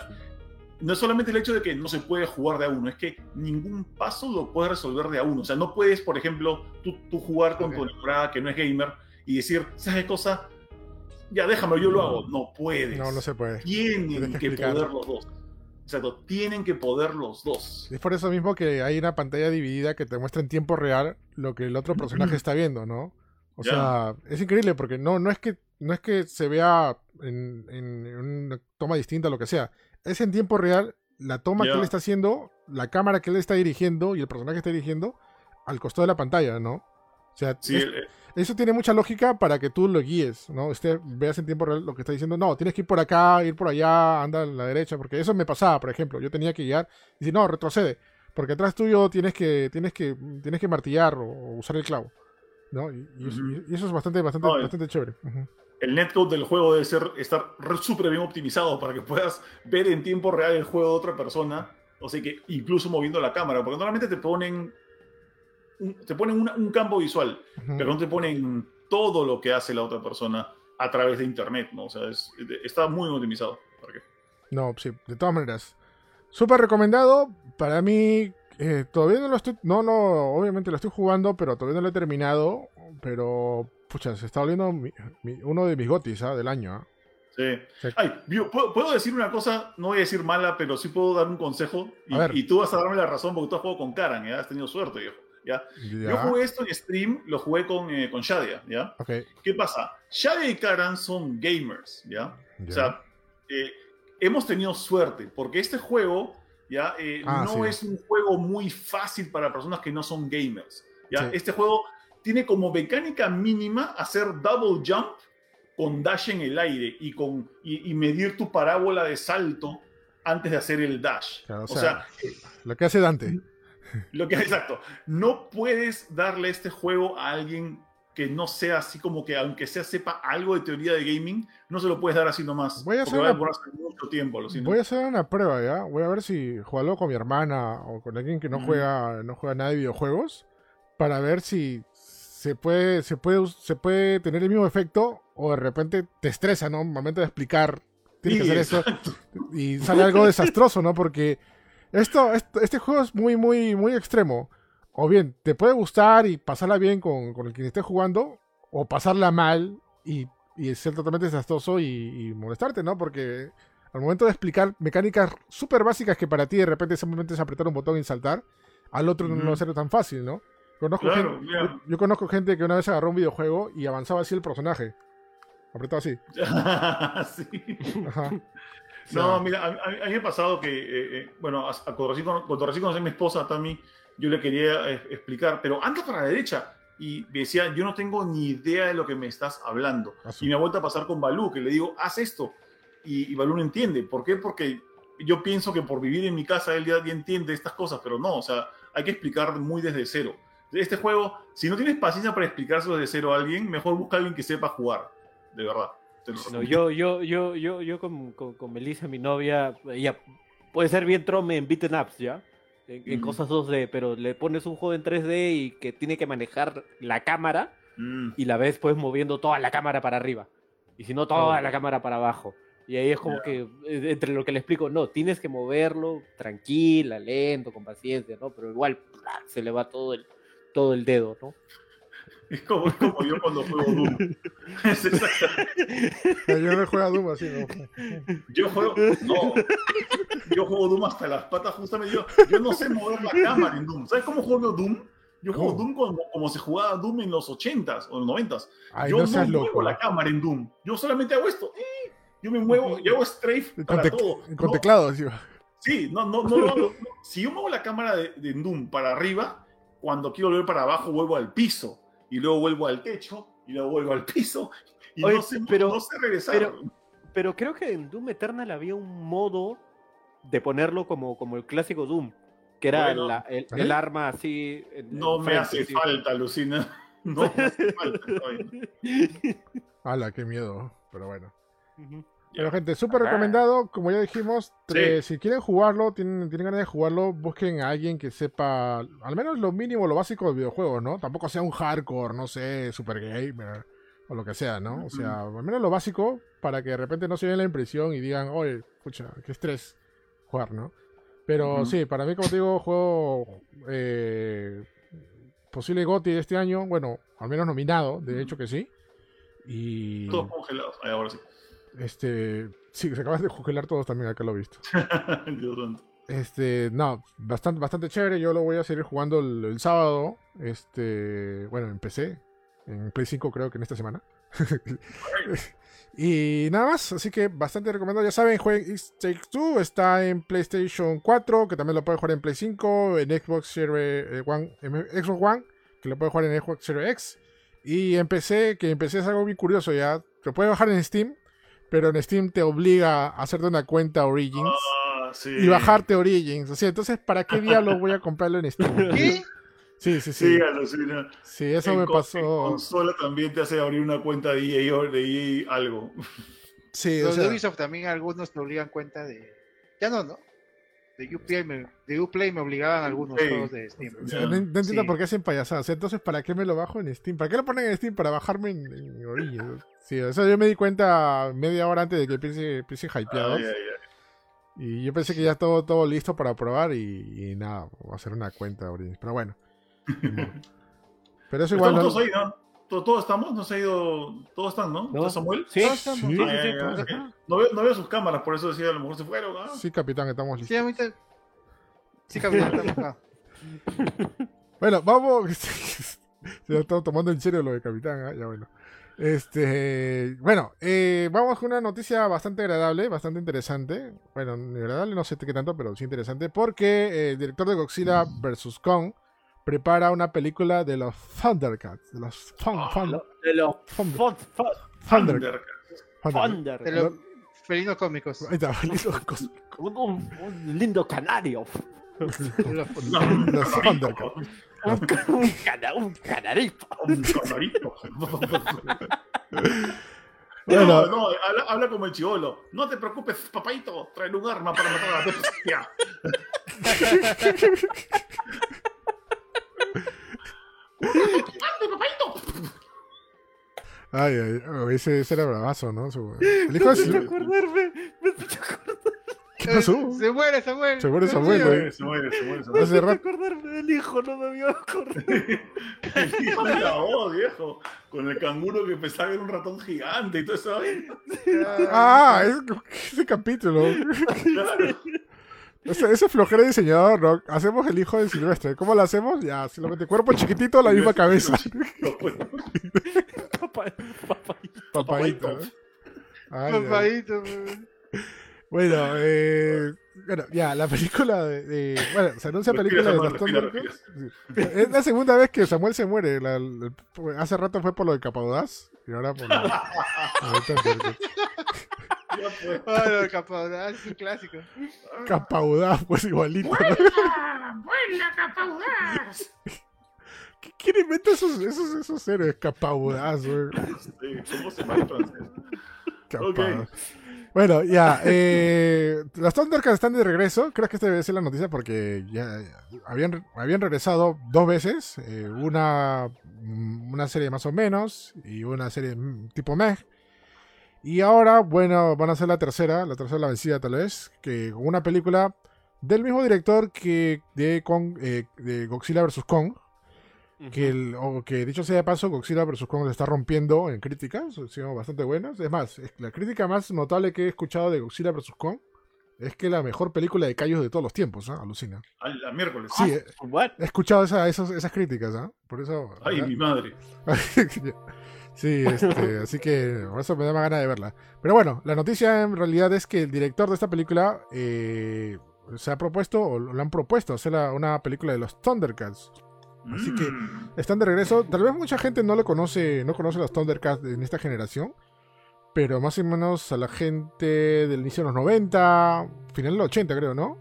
no es solamente el hecho de que no se puede jugar de a uno, es que ningún puzzle lo puedes resolver de a uno. O sea, no puedes, por ejemplo, tú, tú jugar con tu enamorada que no es gamer y decir, ¿sabes qué cosa? Ya déjame, yo lo hago. No puedes. No, no se puede. Tienen que poder los dos. Exacto, tienen que poder los dos. Es por eso mismo que hay una pantalla dividida que te muestra en tiempo real lo que el otro personaje [CLEARS THROAT] está viendo, ¿no? O sea, es increíble porque no, no es que no es que se vea en, en un una toma distinta, lo que sea. Es en tiempo real la toma que él está haciendo, la cámara que él está dirigiendo y el personaje que está dirigiendo al costado de la pantalla, ¿no? O sea, Sí, es- el- eso tiene mucha lógica para que tú lo guíes, ¿no? Este, veas en tiempo real lo que está diciendo. No, tienes que ir por acá, ir por allá, anda a la derecha, porque eso me pasaba, por ejemplo. Yo tenía que guiar y decir, no, retrocede, porque atrás tuyo tienes que, tienes que, tienes que martillar o, o usar el clavo, ¿no? Y, y eso, Ujú. y eso es bastante, bastante, No, bastante chévere. Ujú. El netcode del juego debe ser estar súper bien optimizado para que puedas ver en tiempo real el juego de otra persona. O sea que incluso moviendo la cámara, porque normalmente te ponen un, te ponen una- un campo visual, pero no te ponen todo lo que hace la otra persona a través de internet, ¿no? O sea, es- está muy optimizado. ¿Para qué? No, sí, de todas maneras. Súper recomendado. Para mí, eh, todavía no lo estoy. No, no, obviamente lo estoy jugando, pero todavía no lo he terminado. Pero, pucha, se está volviendo mi- mi- uno de mis gotis ¿ah? del año. ¿ah? Sí. Sí. Ay, ¿puedo, puedo decir una cosa, no voy a decir mala, pero sí puedo dar un consejo. Y, tú vas a darme la razón porque tú has jugado con Karan, ¿ya? Has tenido suerte, viejo. ¿ya? Ya. Yo jugué esto en stream, lo jugué con, eh, con Shadia, ¿ya? Ok, ¿Qué pasa? Shadia y Karan son gamers, ¿ya? ya. O sea, eh, hemos tenido suerte, porque este juego, ¿ya? Eh, Ah, no sí. es un juego muy fácil para personas que no son gamers, ¿ya? Sí. Este juego tiene como mecánica mínima hacer double jump con dash en el aire y, con, y, y medir tu parábola de salto antes de hacer el dash. Claro, o o sea, sea, Lo que hace Dante. lo que [LAUGHS] exacto, no puedes darle este juego a alguien que no sea así como que, aunque sea sepa algo de teoría de gaming, no se lo puedes dar así nomás. Voy a hacer una- mucho tiempo. Voy a hacer una prueba, ¿ya? Voy a ver si jugarlo con mi hermana o con alguien que no juega no juega nada de videojuegos para ver si se puede se puede se puede tener el mismo efecto o de repente te estresa, ¿no? Un momento de explicar tienes que hacer esto exacto. y sale algo [LAUGHS] desastroso, ¿no? Porque esto, esto- este juego es muy muy muy extremo. O bien te puede gustar y pasarla bien con, con el que esté jugando o pasarla mal y, y ser totalmente desastroso y, y molestarte, ¿no? Porque al momento de explicar mecánicas súper básicas que para ti de repente simplemente es apretar un botón y saltar, al otro no lo va a ser tan fácil, ¿no? Conozco Claro, gente- yo, yo conozco gente que una vez agarró un videojuego y avanzaba así el personaje. Apretaba así. [LAUGHS] Sí. Ajá. No, mira, a, a- a mí me ha pasado que, eh, eh, bueno, a- a- cuando recién, cuando recién conocí a mi esposa, Tami, yo le quería eh, explicar, pero anda para la derecha. Y me decía, yo no tengo ni idea de lo que me estás hablando. a su- Y me ha vuelto a pasar con Balú, que le digo, haz esto. Y, y Balú no entiende. ¿Por qué? Porque yo pienso que por vivir en mi casa él ya, ya entiende estas cosas, pero no, o sea, hay que explicar muy desde cero. Este juego, si no tienes paciencia para explicárselo desde cero a alguien, mejor busca a alguien que sepa jugar, de verdad. No, yo, yo, yo, yo, yo con, con, con Melissa, mi novia, ella puede ser bien trome en beaten ups, ¿ya? En, en Ujú. cosas 2D, pero le pones un juego en 3D y que tiene que manejar la cámara Mm. y la ves pues moviendo toda la cámara para arriba. Y si no, toda Oh. la cámara para abajo. Y ahí es como Ya. que, eh, entre lo que le explico, no, tienes que moverlo tranquila, lento, con paciencia, ¿no? Pero igual se le va todo el, todo el dedo, ¿no? Es como, es como yo cuando juego Doom. [LAUGHS] Es exactamente- Yo no juego a Doom así, ¿no? Yo juego. No. Yo juego Doom hasta las patas, justamente. Yo, yo no sé mover la cámara en Doom. ¿Sabes cómo juego Doom? Yo juego ¿Cómo? Doom como, como se jugaba Doom en los 80s o en los 90s. Ay, yo no no, muevo loco. la cámara en Doom. Yo solamente hago esto. ¡eh! Yo me muevo, yo hago strafe Con, para todo. con No, teclado, así. Sí, no, no, no hago. Si yo muevo la cámara de, de Doom para arriba, cuando quiero volver para abajo, vuelvo al piso. Y luego vuelvo al techo. Y luego vuelvo al piso. Y Oye, no, sé, pero- no sé regresar. pero- Pero creo que en Doom Eternal había un modo de ponerlo como, como el clásico Doom, que era Bueno. la- el, ¿Eh? el arma así. en- no en me frente, hace sí. falta, Lucina. [LAUGHS] No me hace falta. oye. [LAUGHS] Ala, qué miedo. Pero bueno. Ujú. Pero gente, súper recomendado, como ya dijimos, Sí. tre- si quieren jugarlo, tienen, tienen ganas de jugarlo, busquen a alguien que sepa al menos lo mínimo, lo básico del videojuego, ¿no? Tampoco sea un hardcore, no sé, super gamer o lo que sea, ¿no? O sea, al menos lo básico para que de repente no se den la impresión y digan, oye, pucha, qué estrés jugar, ¿no? Pero sí, para mí, como te digo, juego eh, posible GOTY de este año, bueno, al menos nominado, de hecho que sí. Y... Todos congelados. Ay, ahora sí. Este, sí, se acaban de congelar todos también, acá lo he visto. [LAUGHS] Este, no, bastante, bastante chévere. Yo lo voy a seguir jugando el, el sábado. Este, bueno, empecé en Play 5 creo que en esta semana. [LAUGHS] y nada más, así que bastante recomendado. Ya saben, jueguen It Takes Two, está en PlayStation 4, que también lo pueden jugar en Play 5, en Xbox Series eh, One, en Xbox One, que lo pueden jugar en Xbox Series X. Y en PC, que en PC es algo muy curioso ya. Lo puedes bajar en Steam, pero en Steam te obliga a hacerte una cuenta Origins Ah, sí. y bajarte Origins. O sea, entonces, ¿para qué diablos voy a comprarlo en Steam? [LAUGHS] ¿Qué? Sí, sí, sí. Sí, alucina. Sí, eso En me con- En pasó. consola también te hace abrir una cuenta de EA, o de EA algo. Sí, o Los de sea, Ubisoft también algunos te obligan cuenta de. Ya no, ¿no? De Uplay me, de Uplay me obligaban algunos Sí. juegos de Steam. o sea, Ya. no, no entiendo Sí. por qué hacen payasadas. Entonces, ¿para qué me lo bajo en Steam? ¿Para qué lo ponen en Steam? Para bajarme en, en. Sí, eso yo me di cuenta media hora antes de que empiece, empiece hypeados. Ay, ay, ay. Y yo pensé que ya todo, todo listo para probar y, y nada, voy a hacer una cuenta. Pero bueno. [LAUGHS] Pero eso igual Estamos no... todos ahí, ¿no? ¿Todos, todos estamos? ¿No se ha ido? ¿Todos están, no? ¿No? ¿Está Samuel? Sí. Sí. sí, sí, Ah. No veo, no veo sus cámaras, por eso decía, a lo mejor se fueron. ¿ah? Sí, capitán, estamos listos. Sí, a mí te- Sí, capitán, [LAUGHS] estamos acá. Bueno, vamos. [LAUGHS] Se lo estamos tomando en serio lo de Capitán, ¿ah? ya bueno. Este, bueno, eh, vamos con una noticia bastante agradable, bastante interesante. Bueno, agradable, no sé qué tanto, pero sí interesante, porque eh, el director de Godzilla vs. Kong prepara una película de los Thundercats, de los Thun- Ah, Lo- De los Thunder- fon- fon- Thunder- Thunder- Thunder. De los felinos cómicos. Ahí está, los, cos- Un, un- un lindo canario. Los- [LAUGHS] los Thundercats. Un, ca- un, cana- un canarito. Un canarito. [LAUGHS] Bueno. No, no, habla, habla como el chivolo. No te preocupes, papaito, traen un arma para matar a la bestia. [LAUGHS] Ay, ay, oh, ese, ese era bravazo, ¿no? Su- [LAUGHS] el hijo de Me acordarme. Me hace ¿Qué pasó? Se muere Samuel. Se muere Samuel, güey. Se muere, se muere, se muere. Hace rato. acordarme del hijo, no me había acordado. Hijo [LAUGHS] de la voz, viejo. Con el canguro que pensaba que era un ratón gigante y todo eso. Ah, es, ese capítulo. [LAUGHS] Claro. Ese, ese flojera diseñador, ¿no? Hacemos el hijo de Silvestre. ¿Cómo lo hacemos? Ya, simplemente cuerpo chiquitito, la misma cabeza. Papadito. Papadito. Bueno, eh, bueno, ya, la película de, de- Bueno, se anuncia Respira, película de Samuel, Thundercats. Sí. Es la segunda vez que Samuel se muere. La- hace rato fue por lo de Capaudaz y ahora por lo [LAUGHS] lo de De Capaudal, es un clásico. Capaudaz, pues igualito. ¡Vuela, capaudaz! ¿Qué- ¿Quién inventa esos, esos, esos héroes? Capaudaz, güey. Sí, ¿Cómo se llama en francés? Bueno, ya. Eh, los Thundercats están de regreso. Creo que esta debe ser la noticia porque ya, ya habían, habían regresado dos veces. eh, una, una serie más o menos y una serie mm, tipo meh. Y ahora, bueno, van a ser la tercera, la tercera la vencida tal vez, que con una película del mismo director que de, Kong, eh, de Godzilla vs. Kong, que, el- o que dicho sea de paso, Godzilla vs. Kong se está rompiendo en críticas, sido bastante buenas. Es más, es- la crítica más notable que he escuchado de Godzilla vs. Kong es que la mejor película de callos de todos los tiempos, ¿ah? alucina. Al la miércoles. Sí, eh, What? he escuchado esa- esos- esas críticas, ¿ah? Por eso... Ay, mi madre. [LAUGHS] [LAUGHS] sí, este, [LAUGHS] así que por eso me da más ganas de verla. Pero bueno, la noticia en realidad es que el director de esta película eh, se ha propuesto, o lo han propuesto, hacer una película de los Thundercats. Así que- Mm. Están de regreso. Tal vez mucha gente no lo conoce, no conoce los Thundercats en esta generación. Pero más o menos a la gente del inicio de los 90, final de los 80 creo, ¿no?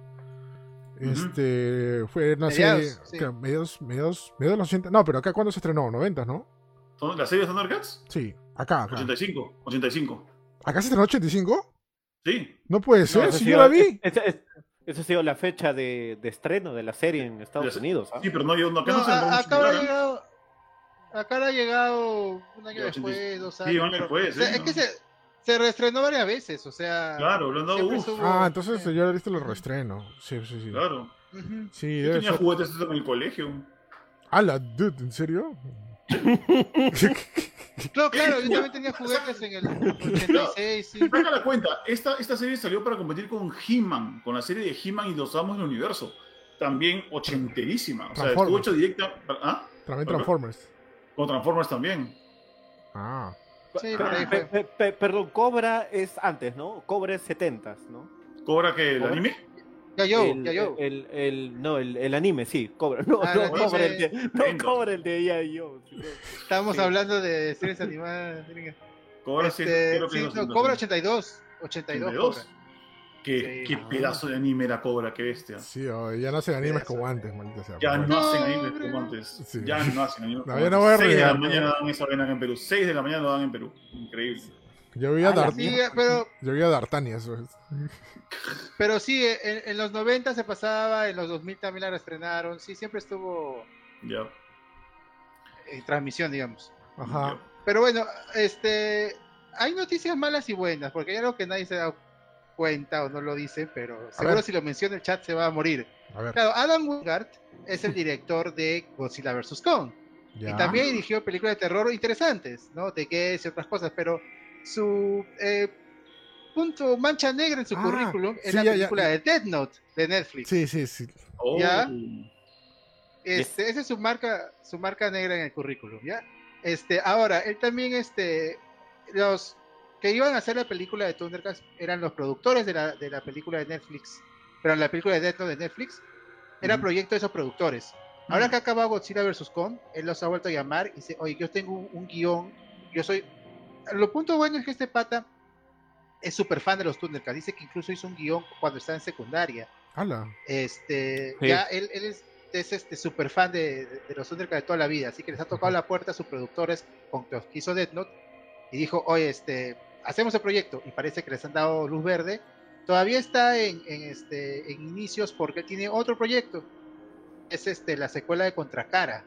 Este fue una Mediados, serie sí. claro, mediados, mediados, mediados de los 80. No, pero acá cuando se estrenó, 90, ¿no? ¿Son- ¿La serie de Thundercats? Sí, acá, acá. 85. 85. ¿Acá se estrenó 85? Sí. No puede No, ser, esa ha si sido- yo la vi. Esa, es- esa ha sido la fecha de, de estreno de la serie en Estados Unidos. ¿ah? Sí, pero no, yo, no, acá No, no, se a- demoró acá mucho habrá en llegar, ¿eh? llegado. Acá habrá llegado un año después, 80. dos Sí, años. un año pero- después, o sea, sí, es ¿no? que se, se reestrenó varias veces, o sea. Claro, lo han dado, siempre uf, estuvo- Ah, entonces sí. yo he visto los reestreno. Sí, sí, sí. Claro. Ujú. Sí, Yo tenía ser. juguetes en el colegio. ¡Hala, dude! ¿En serio? Claro, [LAUGHS] claro, yo también tenía juguetes en el 86, sí. Saca la cuenta, esta, esta serie salió para competir con He-Man, con la serie de He-Man y los Amos del Universo. También ochenterísima. O sea, estuvo hecho directa. ¿Ah? También. Transformers. Con Transformers también. Ah. Sí, Pe- pe- pe- perdón, Cobra es antes, ¿no? Cobra es 70, ¿no? ¿Cobra que el ¿Cobra? anime? Ya yo, el, ya yo. El, el- no, el, el anime, sí, Cobra. No, Ah, no, el Cobra el de, no Venga. Cobra el de ella y yo. Estamos sí. hablando de series animadas. Cobra sí, Este, creo que sí, es no, los- Cobra 82. 82 82. Cobra. ¿Qué, Sí. qué pedazo de anime era Cobra, qué bestia. Sí, oh, ya no hacen animes como antes, maldita sea. Ya no hacen animes como antes. Sí. Ya no hacen animes No, como ya no antes. voy a 6 de la mañana dan esa en Perú. 6 de la mañana lo dan en Perú. Increíble. Yo vi a la Dar- Sí, pero, [LAUGHS] yo vi a D'Artagnan, eso es. pero sí, en, en los 90 se pasaba, en los 2000 también la reestrenaron. Sí, siempre estuvo Ya. en transmisión, digamos. Ajá. Pero bueno, este, hay noticias malas y buenas, porque hay algo que nadie se da cuenta o no lo dice, pero seguro ver. si lo menciona el chat se va a morir. A ver. Claro, Adam Wingard es el director de Godzilla vs. Kong. Ya. Y también dirigió películas de terror interesantes, ¿no? De Guess y otras cosas, pero su eh, punto mancha negra en su Ah, currículum es sí, la ya, película ya. de Death Note de Netflix. Sí, sí, sí. Oh. Ya. Este, esa es su marca, su marca negra en el currículum, ¿ya? Este, ahora, él también, este, los que iban a hacer la película de Thundercats eran los productores de la, de la película de Netflix, pero la película de Death Note de Netflix era proyecto de esos productores. Ahora que acaba Godzilla vs. Kong, él los ha vuelto a llamar y dice, oye, yo tengo un, un guion, yo soy... Lo punto bueno es que este pata es súper fan de los Thundercats, dice que incluso hizo un guion cuando estaba en secundaria. Hala. Este, Sí. ya él, él es, es este super fan de, de- de los Thundercats de toda la vida, así que les ha tocado la puerta a sus productores con los que hizo Death Note y dijo, oye, este, hacemos el proyecto y parece que les han dado luz verde. Todavía está en, en, este, en inicios porque tiene otro proyecto, es este, la secuela de Contracara,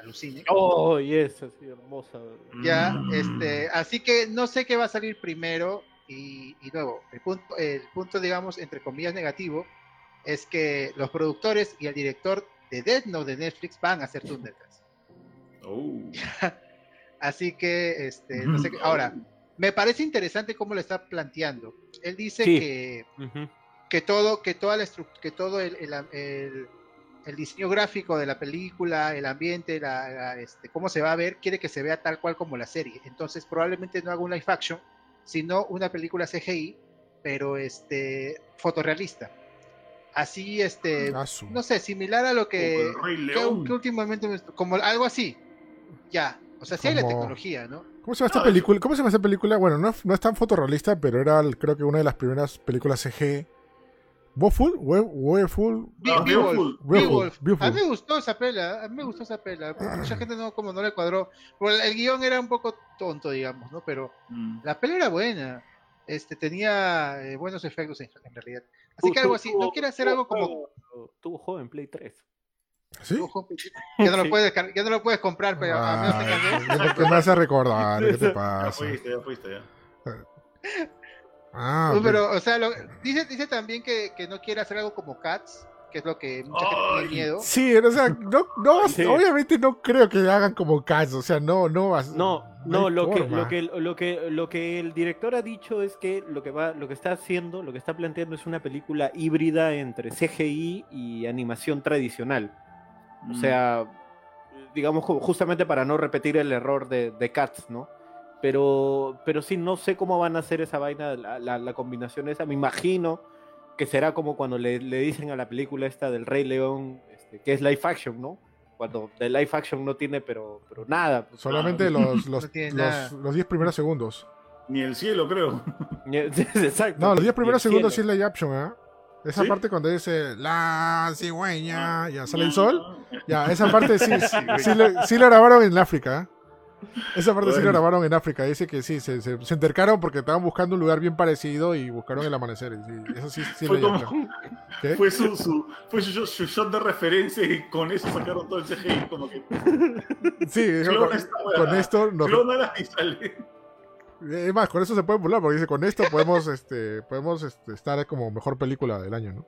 alucine. Oh, yes, así hermosa. Ya, Mm. este, así que no sé qué va a salir primero y, y luego, el punto, el punto, digamos, entre comillas negativo, es que los productores y el director de Death Note de Netflix van a hacer Thundercats. Oh. [LAUGHS] Así que, este, no sé qué- ahora, me parece interesante cómo lo está planteando. Él dice Sí. que, que todo, que toda la que todo el, el- el- el diseño gráfico de la película, el ambiente, la, la, este, cómo se va a ver, quiere que se vea tal cual como la serie. Entonces probablemente no haga un live action, sino una película CGI, pero este fotorrealista. Así, este, Ah, no sé, similar a lo que, que- que últimamente, me- como algo así. Ya, o sea, sí hay la tecnología, ¿no? ¿Cómo se llama esta película? ¿Cómo se llama esta película? Bueno, no, es- no es tan fotorrealista, pero era creo que una de las primeras películas CG. ¿Weful? Be- Ah. A mí me gustó esa pela, a mí me gustó esa pela. porque Mucha gente no, como no le cuadró. Porque el, guion era un poco tonto, digamos, ¿no? Pero Mm. la pela era buena. Este, tenía eh, buenos efectos en, en realidad. Así que algo así. No tu- quiere hacer algo como. Tuvo juego en Play 3. ¿Sí? Ya no, lo [LAUGHS] Sí. puedes, ya no lo puedes comprar, pero a menos. ¿qué- ¿Qué me hace recordar? ¿Qué te [LAUGHS] Ya pasa? fuiste, ya fuiste, ya. [LAUGHS] Ah, No, pero, o sea, lo- dice, dice también que, que no quiere hacer algo como Cats, que es lo que mucha gente tiene miedo. Sí, o sea, no, no, Sí. obviamente no creo que hagan como caso, o sea, no, no No, no no, lo que, lo que lo que lo que el director ha dicho es que lo que va lo que está haciendo, lo que está planteando es una película híbrida entre CGI y animación tradicional. O Mm. sea, digamos como justamente para no repetir el error de, de Cats, ¿no? Pero, pero sí, no sé cómo van a hacer esa vaina, la, la- la combinación esa. Me imagino que será como cuando le, le dicen a la película esta del Rey León, este, que es live action, ¿no? Cuando de live action no tiene, pero, pero nada. pues. Solamente los, los, No tiene los, nada. los 10 primeros segundos. Ni el cielo, creo. [LAUGHS] [LAUGHS] Exacto. No, los 10 Y el primeros segundos sí cielo. es la option, ¿eh? Esa ¿Sí? parte cuando dice la cigüeña, ya sale el sol. Ya, esa parte sí, [LAUGHS] sí, sí, lo, sí lo grabaron en África. ¿eh? Esa parte sí lo Bueno. grabaron en África. Dice que sí, se, se, se intercaron porque estaban buscando un lugar bien parecido y buscaron el amanecer. y sí, eso sí, sí Fue lo como-. [LAUGHS] Fue su, su, fue su, su shot de referencia y con eso sacaron todo el CGI. Como que Sí, dijo, con, esta con esto nos, Clónala y sale. Es más, con eso se puede burlar, porque dice, con esto podemos, este, podemos este, estar como mejor película del año, ¿no?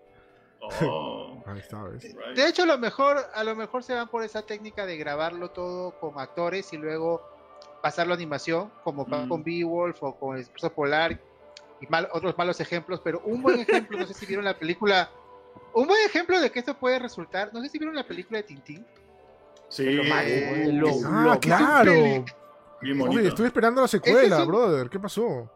Oh, Ahí está, ¿ves? right. De hecho, a lo mejor, a lo mejor se van por esa técnica de grabarlo todo con actores y luego pasarlo a animación, como Mm. con Beowulf o con Expreso Polar y mal- otros malos ejemplos, pero un buen ejemplo, no sé si vieron la película, un buen ejemplo de que esto puede resultar, no sé si vieron la película de Tintín. Sí. Lo Eh, lo- Ah, lo- claro. Bien Oye, estuve esperando la secuela, Ese es un- brother. ¿Qué pasó?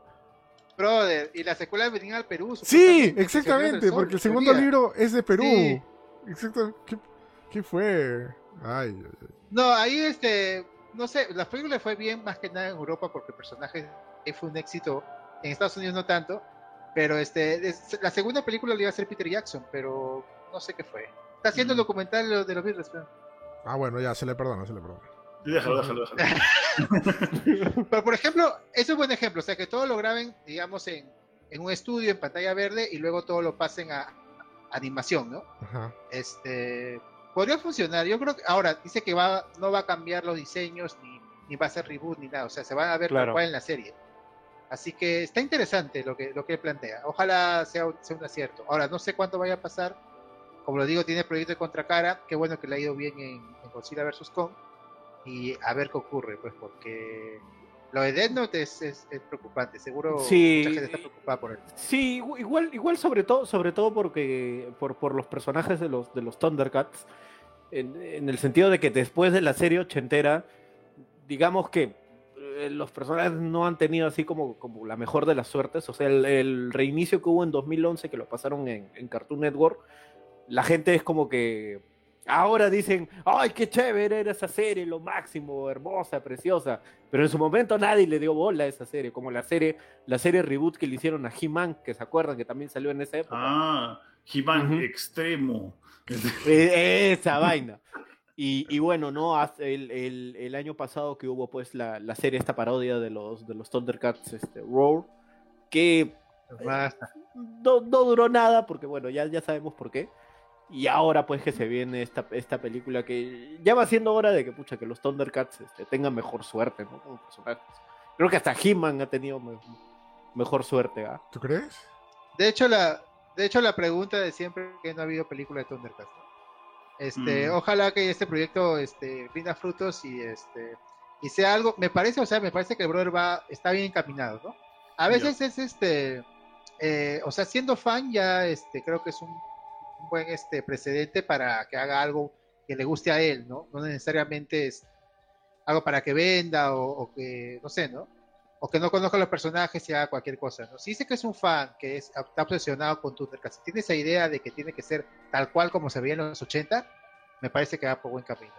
Brother, y la secuela venía al Perú. Sí, exactamente, porque el segundo libro es de Perú. Sí. Exacto. ¿Qué, qué fue? Ay. No, ahí este, no sé, la película fue bien más que nada en Europa porque el personaje fue un éxito. En Estados Unidos no tanto, pero este, es- la segunda película le iba a ser Peter Jackson, pero no sé qué fue. Está haciendo el Mm. documental de los- Beatles. Ah, bueno, ya, se le perdona, se le perdona. Déjalo, déjalo, déjalo. [LAUGHS] Pero por ejemplo, eso es buen ejemplo, o sea que todo lo graben, digamos, en, en un estudio en pantalla verde y luego todo lo pasen a, a animación, ¿no? Ajá. Este podría funcionar. Yo creo que ahora dice que va, no va a cambiar los diseños ni, ni va a ser reboot ni nada, o sea, se van a ver Claro. en la serie. Así que está interesante lo que lo que él plantea. Ojalá sea, un- sea un acierto. Ahora no sé cuánto vaya a pasar. Como lo digo, tiene proyecto de contracara. Qué bueno que le ha ido bien en, en Godzilla vs Kong. Y a ver qué ocurre, pues, porque lo de Death Note es, es- es preocupante. Seguro Sí. mucha gente está preocupada por él. Sí, igu- igual, igual sobre todo, sobre todo porque por, por los personajes de los de los Thundercats, en, en el sentido de que después de la serie ochentera, digamos que eh, los personajes no han tenido así como, como la mejor de las suertes. O sea, el, el reinicio que hubo en 2011, que lo pasaron en, en Cartoon Network, la gente es como que ahora dicen, ay, qué chévere era esa serie, lo máximo, hermosa, preciosa. Pero en su momento nadie le dio bola a esa serie, como la serie, la serie reboot que le hicieron a He-Man, que se acuerdan que también salió en esa época. Ah, He-Man Ujú. extremo. [LAUGHS] Eh, Esa vaina. Y, y bueno, ¿no? El, el- el año pasado que hubo pues la, la serie, esta parodia de los, de los Thundercats, este, Roar, que Más- no, no duró nada, porque bueno, ya, ya sabemos por qué. Y ahora pues que se viene esta, esta película que ya va siendo hora de que, pucha, que los Thundercats este, tengan mejor suerte, ¿no? Como personajes. Creo que hasta He-Man ha tenido me- mejor suerte, ¿ah? ¿Tú crees? De hecho, la, de hecho, la pregunta de siempre que no ha habido película de Thundercats. ¿no? Este, Mm. ojalá que este proyecto este, rinda frutos y este y sea algo, me parece, o sea, me parece que el brother va, está bien encaminado, ¿no? A veces es este, eh, o sea, siendo fan ya, este, creo que es un, un buen este precedente para que haga algo que le guste a él, ¿no? No necesariamente es algo para que venda o, o que, no sé, ¿no? O que no conozca los personajes y haga cualquier cosa, ¿no? Si dice que es un fan, que es, está obsesionado con Thundercats, si tiene esa idea de que tiene que ser tal cual como se veía en los 80, me parece que va por buen camino.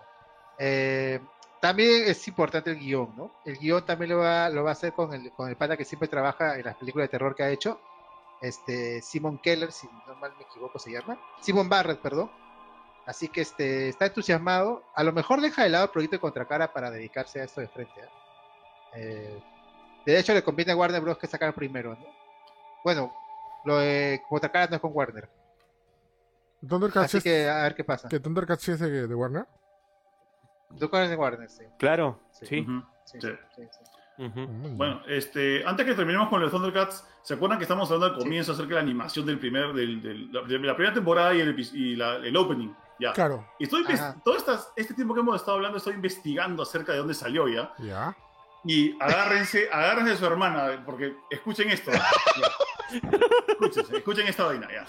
Eh, también es importante el guion, ¿no? El guion también lo va, lo va a hacer con el, con el pata que siempre trabaja en las películas de terror que ha hecho, este Simon Keller, si no mal me equivoco se llama, Simon Barrett, perdón. Así que este, está entusiasmado. A lo mejor deja de lado el proyecto de Contracara para dedicarse a esto de frente. ¿eh? Eh, de hecho, le conviene a Warner Bros. que sacar primero, ¿no? Bueno, lo de Contracara no es con Warner. ¿Thundercats Así es, que a ver qué pasa. que Thundercats sí es de, de Warner? Contracara es de Warner, sí. Claro, Sí. sí. Ujú. Sí, Sí. sí, Bueno, este, antes que terminemos con los Thundercats, ¿se acuerdan que estamos hablando al comienzo acerca de la animación del primer, del, de la primera temporada y el, y la- el opening? Ya. Claro, Y estoy todo estas- este tiempo que hemos estado hablando, estoy investigando acerca de dónde salió ya. ya. Y agárrense, agárrense de su hermana, porque escuchen esto. [LAUGHS] Escúchense, escuchen esta vaina, ya.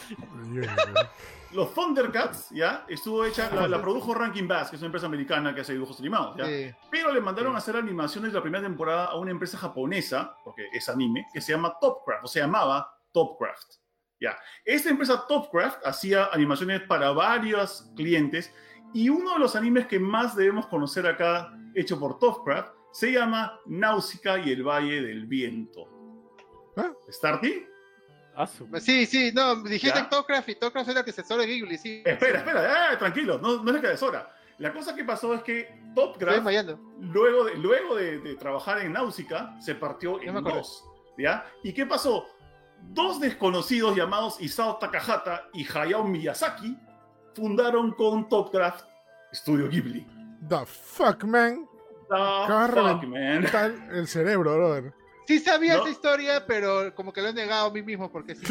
Los Thundercats, ya, estuvo hecha, la, la produjo Rankin Bass, que es una empresa americana que hace dibujos animados, ya. Sí. Pero le mandaron a hacer animaciones de la primera temporada a una empresa japonesa, porque es anime, que se llama Topcraft, o se llamaba Topcraft. Ya. Esta empresa Topcraft hacía animaciones para varios clientes y uno de los animes que más debemos conocer acá, hecho por Topcraft, se llama Náusica y el Valle del Viento. ¿Ah? ¿Starty? Ah, Sí, sí, no, dijiste ¿Ya? Tocraft y Tocraft es el antecesor de Ghibli, sí. Espera, espera, ah, tranquilo, no, no es que deshora. La cosa que pasó es que Topcraft luego de, luego de, de trabajar en Náusica, se partió en dos. ¿ya? ¿Y qué pasó? Dos desconocidos llamados Isao Takahata y Hayao Miyazaki fundaron con Topcraft Studio Ghibli. The fuck, man. The fuck, man. El cerebro, brother. Sí sabía ¿No? esa historia, pero como que lo he negado a mí mismo porque sí.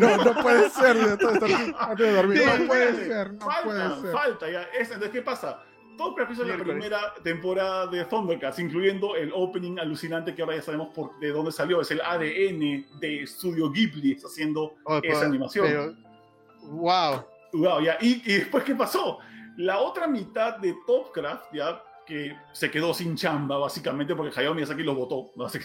No, no puede ser. antes de dormir. Sí, No puede ser, no falta, puede ser. falta, ya. Es- entonces, ¿qué pasa? Topcraft hizo la primera temporada de Thundercats, incluyendo el opening alucinante que ahora ya sabemos por, de dónde salió. Es el ADN de Studio Ghibli, está haciendo Oh, esa pero- animación. Pero, wow. Wow, ya. Y, y después, ¿qué pasó? La otra mitad de Topcraft, ya, que se quedó sin chamba, básicamente, porque Hayao Miyazaki los votó. ¿no? [LAUGHS]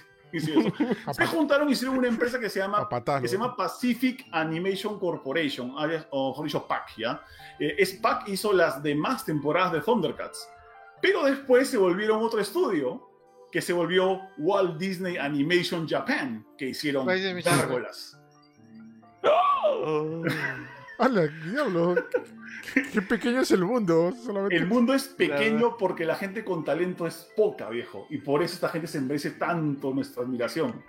Se juntaron y hicieron una empresa que se llama que se ¿no? llama Pacific Animation Corporation, alias- o mejor dicho, PAC, ¿ya? Eh, es PAC hizo las demás temporadas de Thundercats, pero después se volvieron otro estudio que se volvió Walt Disney Animation Japan, que hicieron Walt Disney Japan. gárgolas. ¡Hala, diablo! Qué, qué pequeño es el mundo. Solamente... El mundo es pequeño porque la gente con talento es poca, viejo, y por eso esta gente se merece tanto nuestra admiración.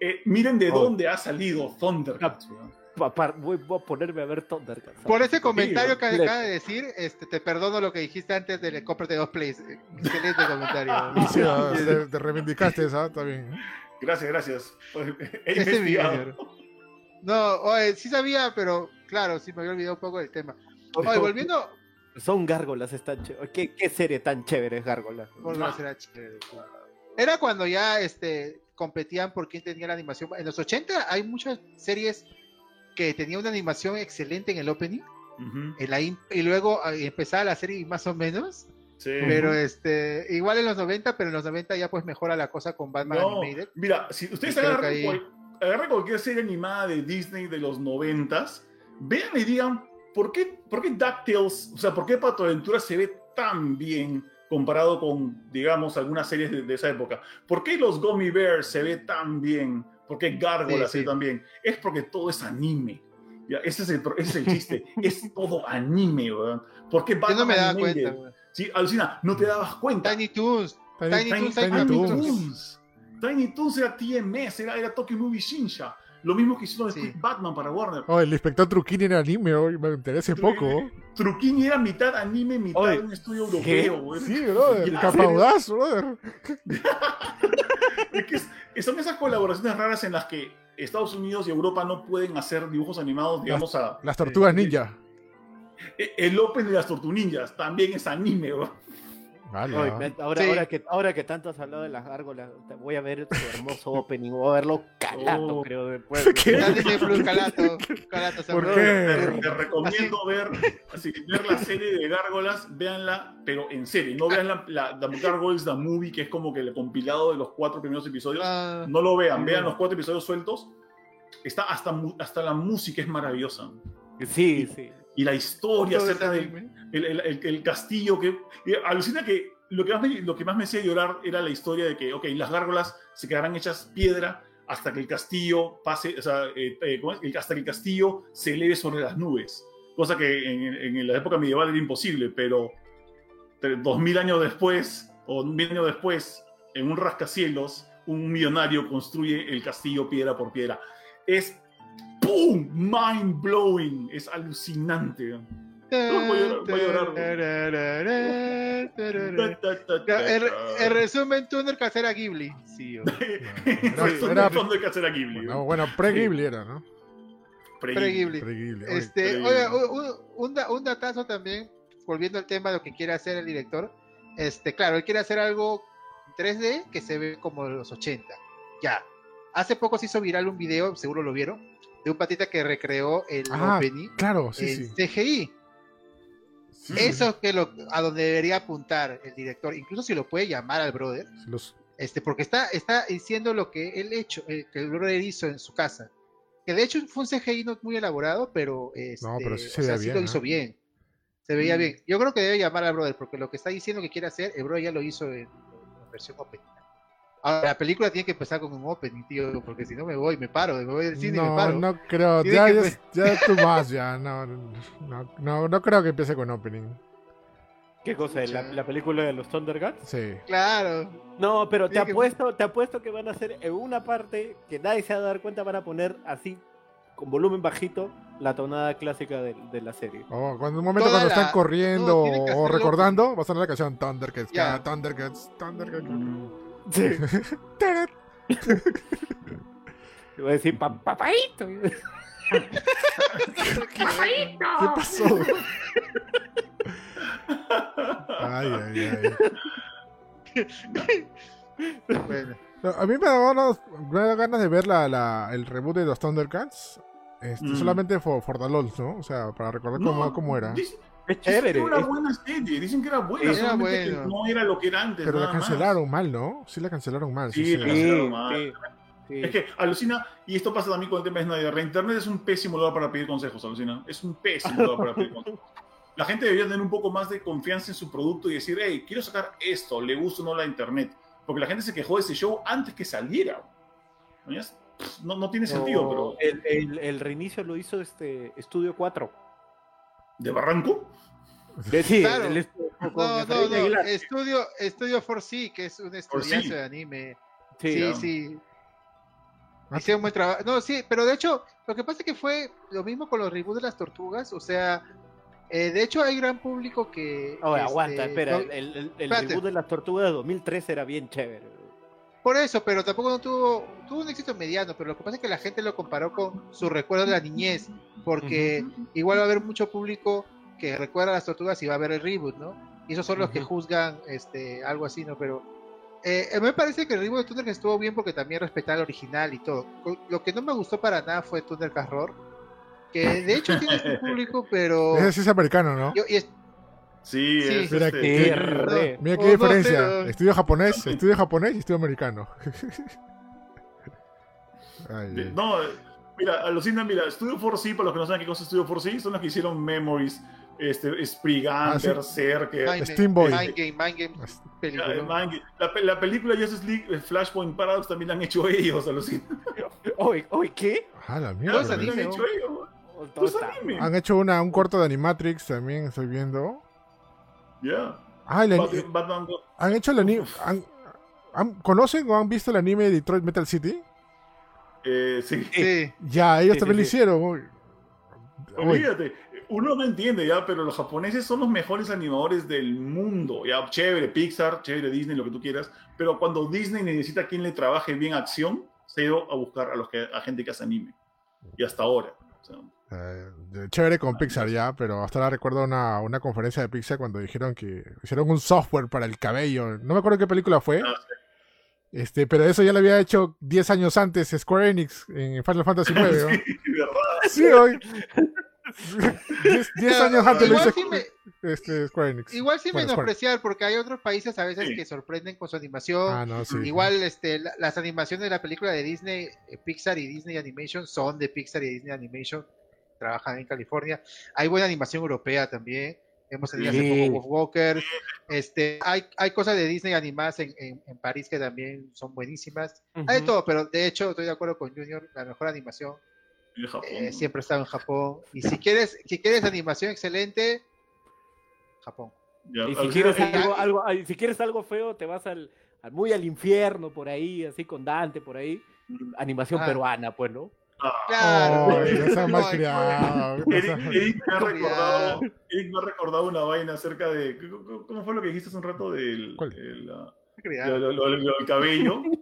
Eh, miren de Oh. dónde ha salido Thundercats. weón. Papá, voy, voy a ponerme a ver Thundercats. Por ese comentario que Mira. acaba de decir, este, te perdono lo que dijiste antes de cómprate dos plays. Excelente comentario. [LAUGHS] Sí, ah, te, te reivindicaste, ¿ah? Está bien. Gracias, gracias. [LAUGHS] He señor. No, oye, sí sabía, pero claro, sí me había olvidado un poco del tema. Oye, volviendo, Son gárgolas, están chéveres. ¿Qué, qué serie tan chévere es Gárgolas? Volver a ser a chévere, sí. Era cuando ya este, competían por quién tenía la animación. En los 80 hay muchas series que tenían una animación excelente en el opening Ujú, en la in- y luego eh, empezaba la serie más o menos. sí. Pero este, igual en los 90, pero en los 90 ya pues mejora la cosa con Batman No, Animated. mira, si ustedes agarran, que ahí- cual- agarran cualquier serie animada de Disney de los noventas, vean y digan, ¿por qué, ¿por qué DuckTales, o sea, por qué Pato Aventura se ve tan bien comparado con, digamos, algunas series de, de esa época? ¿Por qué los Gummy Bears se ve tan bien? ¿Por qué Gárgolas Sí, se ve sí. tan bien? Es porque todo es anime. Ya, ese, es el, ese es el chiste. [LAUGHS] es todo anime, weón. ¿Por qué Yo Batman no me daba cuenta. Sí, alucina, no te dabas cuenta. Tiny Toons. Tiny- Tiny Tiny, Toons, Tiny Tiny capítulos. Toons. Tiny Toons era TMS, era, era Tokyo Movie Shinsha. Lo mismo que hicieron Sí. Batman para Warner. Oh, el inspector Truquini era anime, hoy me enteré poco. Truquini era mitad anime, mitad Oye, un estudio europeo. güey. Sí, brother. [LAUGHS] Ya, Capaudaz, brother. [LAUGHS] Es que es- son esas colaboraciones raras en las que Estados Unidos y Europa no pueden hacer dibujos animados, digamos, a... Las tortugas eh, ninja. eh, El Open de las Tortunillas también es anime, güey. Ah. ahora, Sí. ahora, que, ahora que tanto has hablado de las gárgolas, te- voy a ver su hermoso opening, voy a verlo calato, Oh. creo, después. ¿Qué? Ya Disney Plus, Calato. Calato se ¿Por llama. qué? Te, te recomiendo ver, así, ver la serie de Gárgolas, véanla, pero en serie, no vean la, la The Gargoyles The Movie, que es como que el compilado de los cuatro primeros episodios. Ah, No lo vean, vean los cuatro episodios sueltos. Está hasta, hasta la música es maravillosa. Sí, sí. Y la historia acerca del el, el- el- castillo que alucina que lo que, más me, lo que más me hacía llorar era la historia de que, ok, las gárgolas se quedarán hechas piedra hasta que el castillo pase, o sea, eh, eh, hasta que el castillo se eleve sobre las nubes. Cosa que en, en la época medieval era imposible, pero dos mil años después, o mil años después, en un rascacielos, un millonario construye el castillo piedra por piedra. Es ¡pum! Mind blowing. Es alucinante. El, resumen, Thundercats era Ghibli. Sí, [LAUGHS] de Casera Ghibli. No, bueno, pre-Ghibli era, ¿no? Pre-Ghibli. Este, oiga, un, un- un da- un datazo también, volviendo al tema de lo que quiere hacer el director. Este, claro, él quiere hacer algo 3D que se ve como de los 80. Ya. Hace poco se hizo viral un video, seguro lo vieron, de un patita que recreó el Ah, opening Claro, sí, en sí. CGI. Sí, Eso es que lo, a donde debería apuntar el director, incluso si lo puede llamar al brother, los- este, porque está, está diciendo lo que él hecho, eh, que el brother hizo en su casa. Que de hecho fue un CGI no muy elaborado, pero, este, No, pero sí se o sea, sí bien, lo hizo bien. Se veía Mm. bien. Yo creo que debe llamar al brother, porque lo que está diciendo que quiere hacer, el brother ya lo hizo en, en versión opening. Ahora, la película tiene que empezar con un opening, tío, porque si no me voy, me paro, me voy del cine y me paro. no creo. Ya, que ya, es- ya tú más, ya. No, no, no, no creo que empiece con opening. ¿Qué cosa? ¿La, la película de los Thundercats? Sí. Claro. No, pero te Tiene que- apuesto, te apuesto que van a hacer en una parte que nadie se va a dar cuenta, van a poner así, con volumen bajito, la tonada clásica de, de la serie. O cuando un momento Toda cuando la- están corriendo o recordando, va a sonar la canción Thundercats, Ya. ah, Thundercats, Thundercats. Mm. Sí. Te voy a decir, "Pa- papaito. ¿Qué pasó? Ay, ay, ay. Bueno. No, A mí me da ganas, me da ganas de ver la, la- el reboot de los Thundercats. Este, Mm. Solamente for, for the lols, ¿no? O sea, para recordar cómo, No, cómo era. Dis- Es Dicen chévere. que era una buena serie, dicen que era buena, Era solamente que bueno. no era lo que era antes. Pero la nada más. cancelaron mal, ¿no? Sí la cancelaron mal. Sí, Sí, sí. la Sí, cancelaron mal. sí, sí. Es que alucina, y esto pasa también con el tema de Snyder. Internet es un pésimo lugar para pedir consejos, alucina. Es un pésimo lugar para pedir consejos. La gente debería tener un poco más de confianza en su producto y decir, hey, quiero sacar esto, le gusta o no la Internet. Porque la gente se quejó de ese show antes que saliera. ¿No? No, no tiene sentido, pero. El, el- el reinicio lo hizo este Estudio 4. ¿De Barranco? Sí, Claro. el No, no, no. Estudio, Estudio 4C, que es un estudiante de anime. Sí, Sí, sí. Ah, Hicieron buen trabajo. No, sí, pero de hecho, lo que pasa es que fue lo mismo con los reboots de las tortugas. O sea, eh, de hecho hay gran público que. Oye, este, aguanta, espera. no- el el, el reboot de las tortugas de 2013 era bien chévere. Por eso, pero tampoco no tuvo, tuvo un éxito mediano. Pero lo que pasa es que la gente lo comparó con su recuerdo de la niñez. Porque igual va a haber mucho público que recuerda a las tortugas y va a ver el reboot, ¿no? Y esos son los que juzgan este algo así, ¿no? Pero eh, a mí me parece que el reboot de Thunder estuvo bien porque también respetaba el original y todo. Lo que no me gustó para nada fue Thunder Horror, que de hecho tiene su [LAUGHS] público, pero Ese sí es americano, ¿no? yo- y es- Sí, Sí. es Mira este, qué- re. Mira Oh, qué no, diferencia. pero- Estudio japonés, estudio japonés y estudio americano. [LAUGHS] Ay, de-. No, mira, alucina, mira, Studio 4C, para los que no saben qué cosa es Studio 4C, son los que hicieron Memories, este, Spriggan, Ah, sí. Berserker, Mind, Steam Boy. Mind Game, Mind Game, película. Ya, man, La, la película Justice League eh, Flashpoint Paradox también la han hecho ellos, alucina. [LAUGHS] Oye, oye, ¿qué? Ah, la No, mierda. la han hecho ¿no? ellos. Oh, Pues. Han hecho una, un corto de Animatrix también, estoy viendo. Ya. Ah, el ani- Batman- Batman Go- han hecho el anime. han- han- ¿Conocen o han visto el anime de Detroit Metal City? eh, sí. Sí. Ya, ellos Sí, también sí, lo sí. hicieron. Olvídate, uno no entiende ya, pero los japoneses son los mejores animadores del mundo. Ya, chévere, Pixar, chévere, Disney, lo que tú quieras. Pero cuando Disney necesita quien le trabaje bien acción, se ha ido a buscar a, los que, a gente que hace anime. Y hasta ahora. o sea, eh, chévere con Pixar ya, pero hasta ahora recuerdo una, una conferencia de Pixar cuando dijeron que hicieron un software para el cabello. No me acuerdo qué película fue. ah, Este, pero eso ya lo había hecho 10 años antes Square Enix en Final Fantasy IX. [LAUGHS] ¿no? sí, verdad. Sí, hoy. 10 10 años antes lo igual, hizo sí me, este, Square Enix. igual sí Bueno, Square. menospreciar, porque hay otros países a veces Sí. que sorprenden con su animación. Ah, no, sí. Igual este, la- las animaciones de la película de Disney, eh, Pixar y Disney Animation son de Pixar y Disney Animation, trabajan en California. Hay buena animación europea también. Hemos tenido hace Sí. poco Walker. Este, hay, hay cosas de Disney animadas en, en, en París que también son buenísimas. Hay de todo, pero de hecho estoy de acuerdo con Junior, la mejor animación eh, siempre ha estado en Japón. Y si quieres, si quieres animación excelente, Japón. Ya, Y si quieres, algo, algo- ay, si quieres algo feo, te vas al, al- muy al infierno por ahí, así con Dante por ahí. Animación Ah. peruana, pues, ¿no? Claro. Ay, no seas Eric, me ha recordado, Eric me ha recordado una vaina acerca de. ¿Cómo fue lo que dijiste hace un rato del. ¿Cuál? el, Cuidado. lo, lo- lo- lo del cabello? [LAUGHS]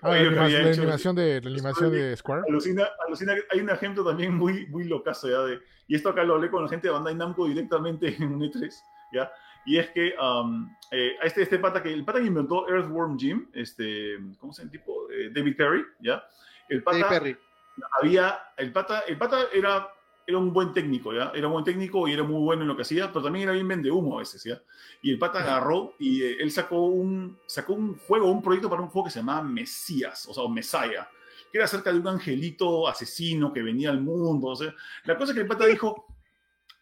Ah, la, cabello que anima- había la hecho. animación de, la animación de Square. Alucina, alucina, hay un ejemplo también muy, muy locazo, ¿ya? De, y esto acá lo hablé con la gente de Bandai Namco directamente [LAUGHS] en un E3, ¿ya? Y es que um, eh, a este, este pata que, el pata que inventó Earthworm Jim, este, ¿cómo se llama el tipo? Eh, David Perry, ¿ya? El pata Perry. Había, el pata, el pata era, era un buen técnico, ¿ya? Era un buen técnico y era muy bueno en lo que hacía, pero también era bien vende humo a veces, ¿ya? Y el pata agarró y eh, él sacó un, sacó un juego, un proyecto para un juego que se llamaba Mesías, o sea, o Messiah, que era acerca de un angelito asesino que venía al mundo, o sea, la cosa es que el pata dijo,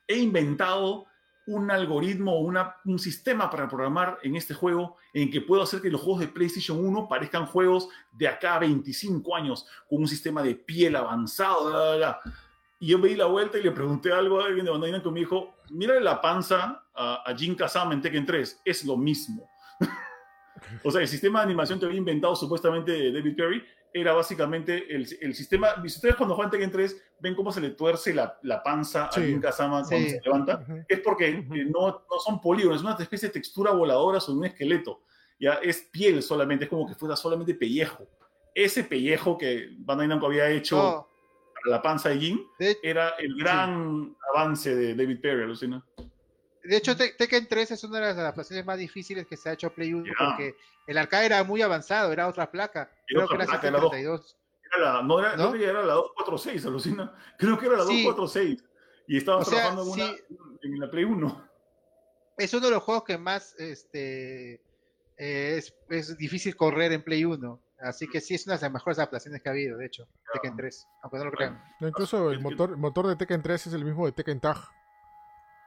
he inventado un algoritmo, una, un sistema para programar en este juego en que puedo hacer que los juegos de PlayStation 1 parezcan juegos de acá a 25 años, con un sistema de piel avanzado, bla, bla, bla. Y yo me di la vuelta y le pregunté algo a alguien de Bandai y me dijo, mira la panza a, a Jin Kazama en Tekken 3, es lo mismo. [LAUGHS] o sea, el sistema de animación que había inventado supuestamente David Perry era básicamente el, el sistema, si ustedes cuando juegan Tekken 3 ven cómo se le tuerce la, la panza Sí. a Jin Kazama cuando se levanta, Ujú. es porque Ujú. eh, no, no son polígonos, es una especie de textura voladora sobre un esqueleto. Ya es piel solamente, es como que fuera solamente pellejo. Ese pellejo que Bandai Namco había hecho No, para la panza de Jin de, era el gran avance de David Perry, alucina. de hecho, Te- Tekken 3 es una de las adaptaciones más difíciles que se ha hecho a Play 1 Ya. porque el arcade era muy avanzado, era otra placa. Creo que era placa, era dos. 732. Era la, no, era, ¿No? creo que era la 246, alucina. Creo que era la Sí. 246. Y estaba O sea, trabajando en, una- sí. en la Play 1. Es uno de los juegos que más este, eh, es, es difícil correr en Play 1. Así que sí es una de las mejores adaptaciones que ha habido, de hecho, Tekken 3, aunque no lo crean. No, incluso el motor, el motor de Tekken 3 es el mismo de Tekken Tag.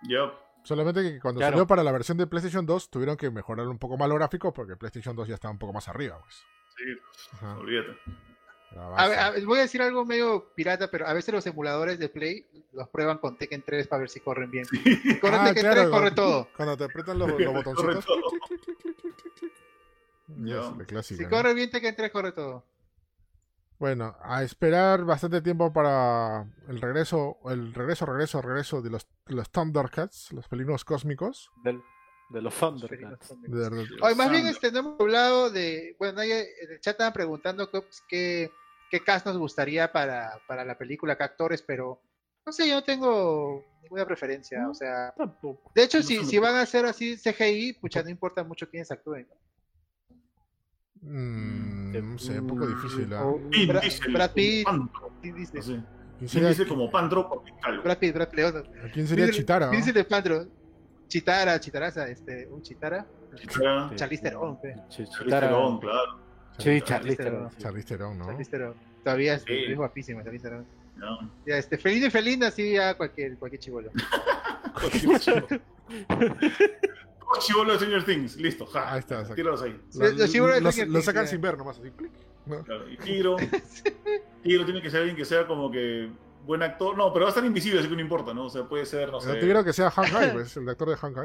Ya. Solamente que cuando Claro. salió para la versión de PlayStation 2 tuvieron que mejorar un poco más los gráficos porque PlayStation 2 ya estaba un poco más arriba. Pues. Sí, Ajá. olvídate. La A a voy a decir algo medio pirata, pero a veces los emuladores de Play los prueban con Tekken 3 para ver si corren bien. Si corre Ah, Tekken claro, 3, corre todo. Cuando te apretan los, los [LAUGHS] botoncitos. Clásica, Si ¿no? corre bien Tekken 3, corre todo. Bueno, a esperar bastante tiempo para el regreso, el regreso, regreso, regreso de los, los Thundercats, los felinos cósmicos. Del- de los Thundercats. De- de- Oye, más bien este, no hemos hablado de. Bueno, ahí en el chat estaban preguntando qué, qué, qué cast nos gustaría para, para la película, qué actores, pero no sé, yo no tengo ninguna preferencia. O sea, Tampoco. de hecho, No si, si van a hacer así CGI, pucha, no importa mucho quiénes actúen. ¿no? Mm, no sé, un poco difícil. ¿ah? Vin Brad- Pitt. Pantro, ¿Quién dice? sé. ¿Quién sería, Diesel como calvo. Brad Pitt, Brad Pitt. ¿quién sería Chitara? Diesel de Pandro. Chitara, Chitaraza, este, un Chitara. Chitara, Charlize Theron, pe. Ch- Charlize Chitara- Theron, claro. Sí. Charlize Theron, ¿no? Charlize Theron. Todavía es, Sí. es guapísima, Theron. Ya. Este, felino y felina, sí, ya cualquier, cualquier chivolo. Dos chibolos de Stranger Things, listo, ja. Ahí está, exacto. Tíralos ahí. Lo, Los chibolos de lo- lo Things, sacan sin ver nomás, así. clic, ¿no? Claro, y Tiro. [LAUGHS] Tiro tiene que ser alguien que sea como que buen actor. No, pero va a estar invisible, así que no importa, ¿no? O sea, puede ser, no Pero sé. te quiero que sea Hank [LAUGHS] pues, el actor de Hank.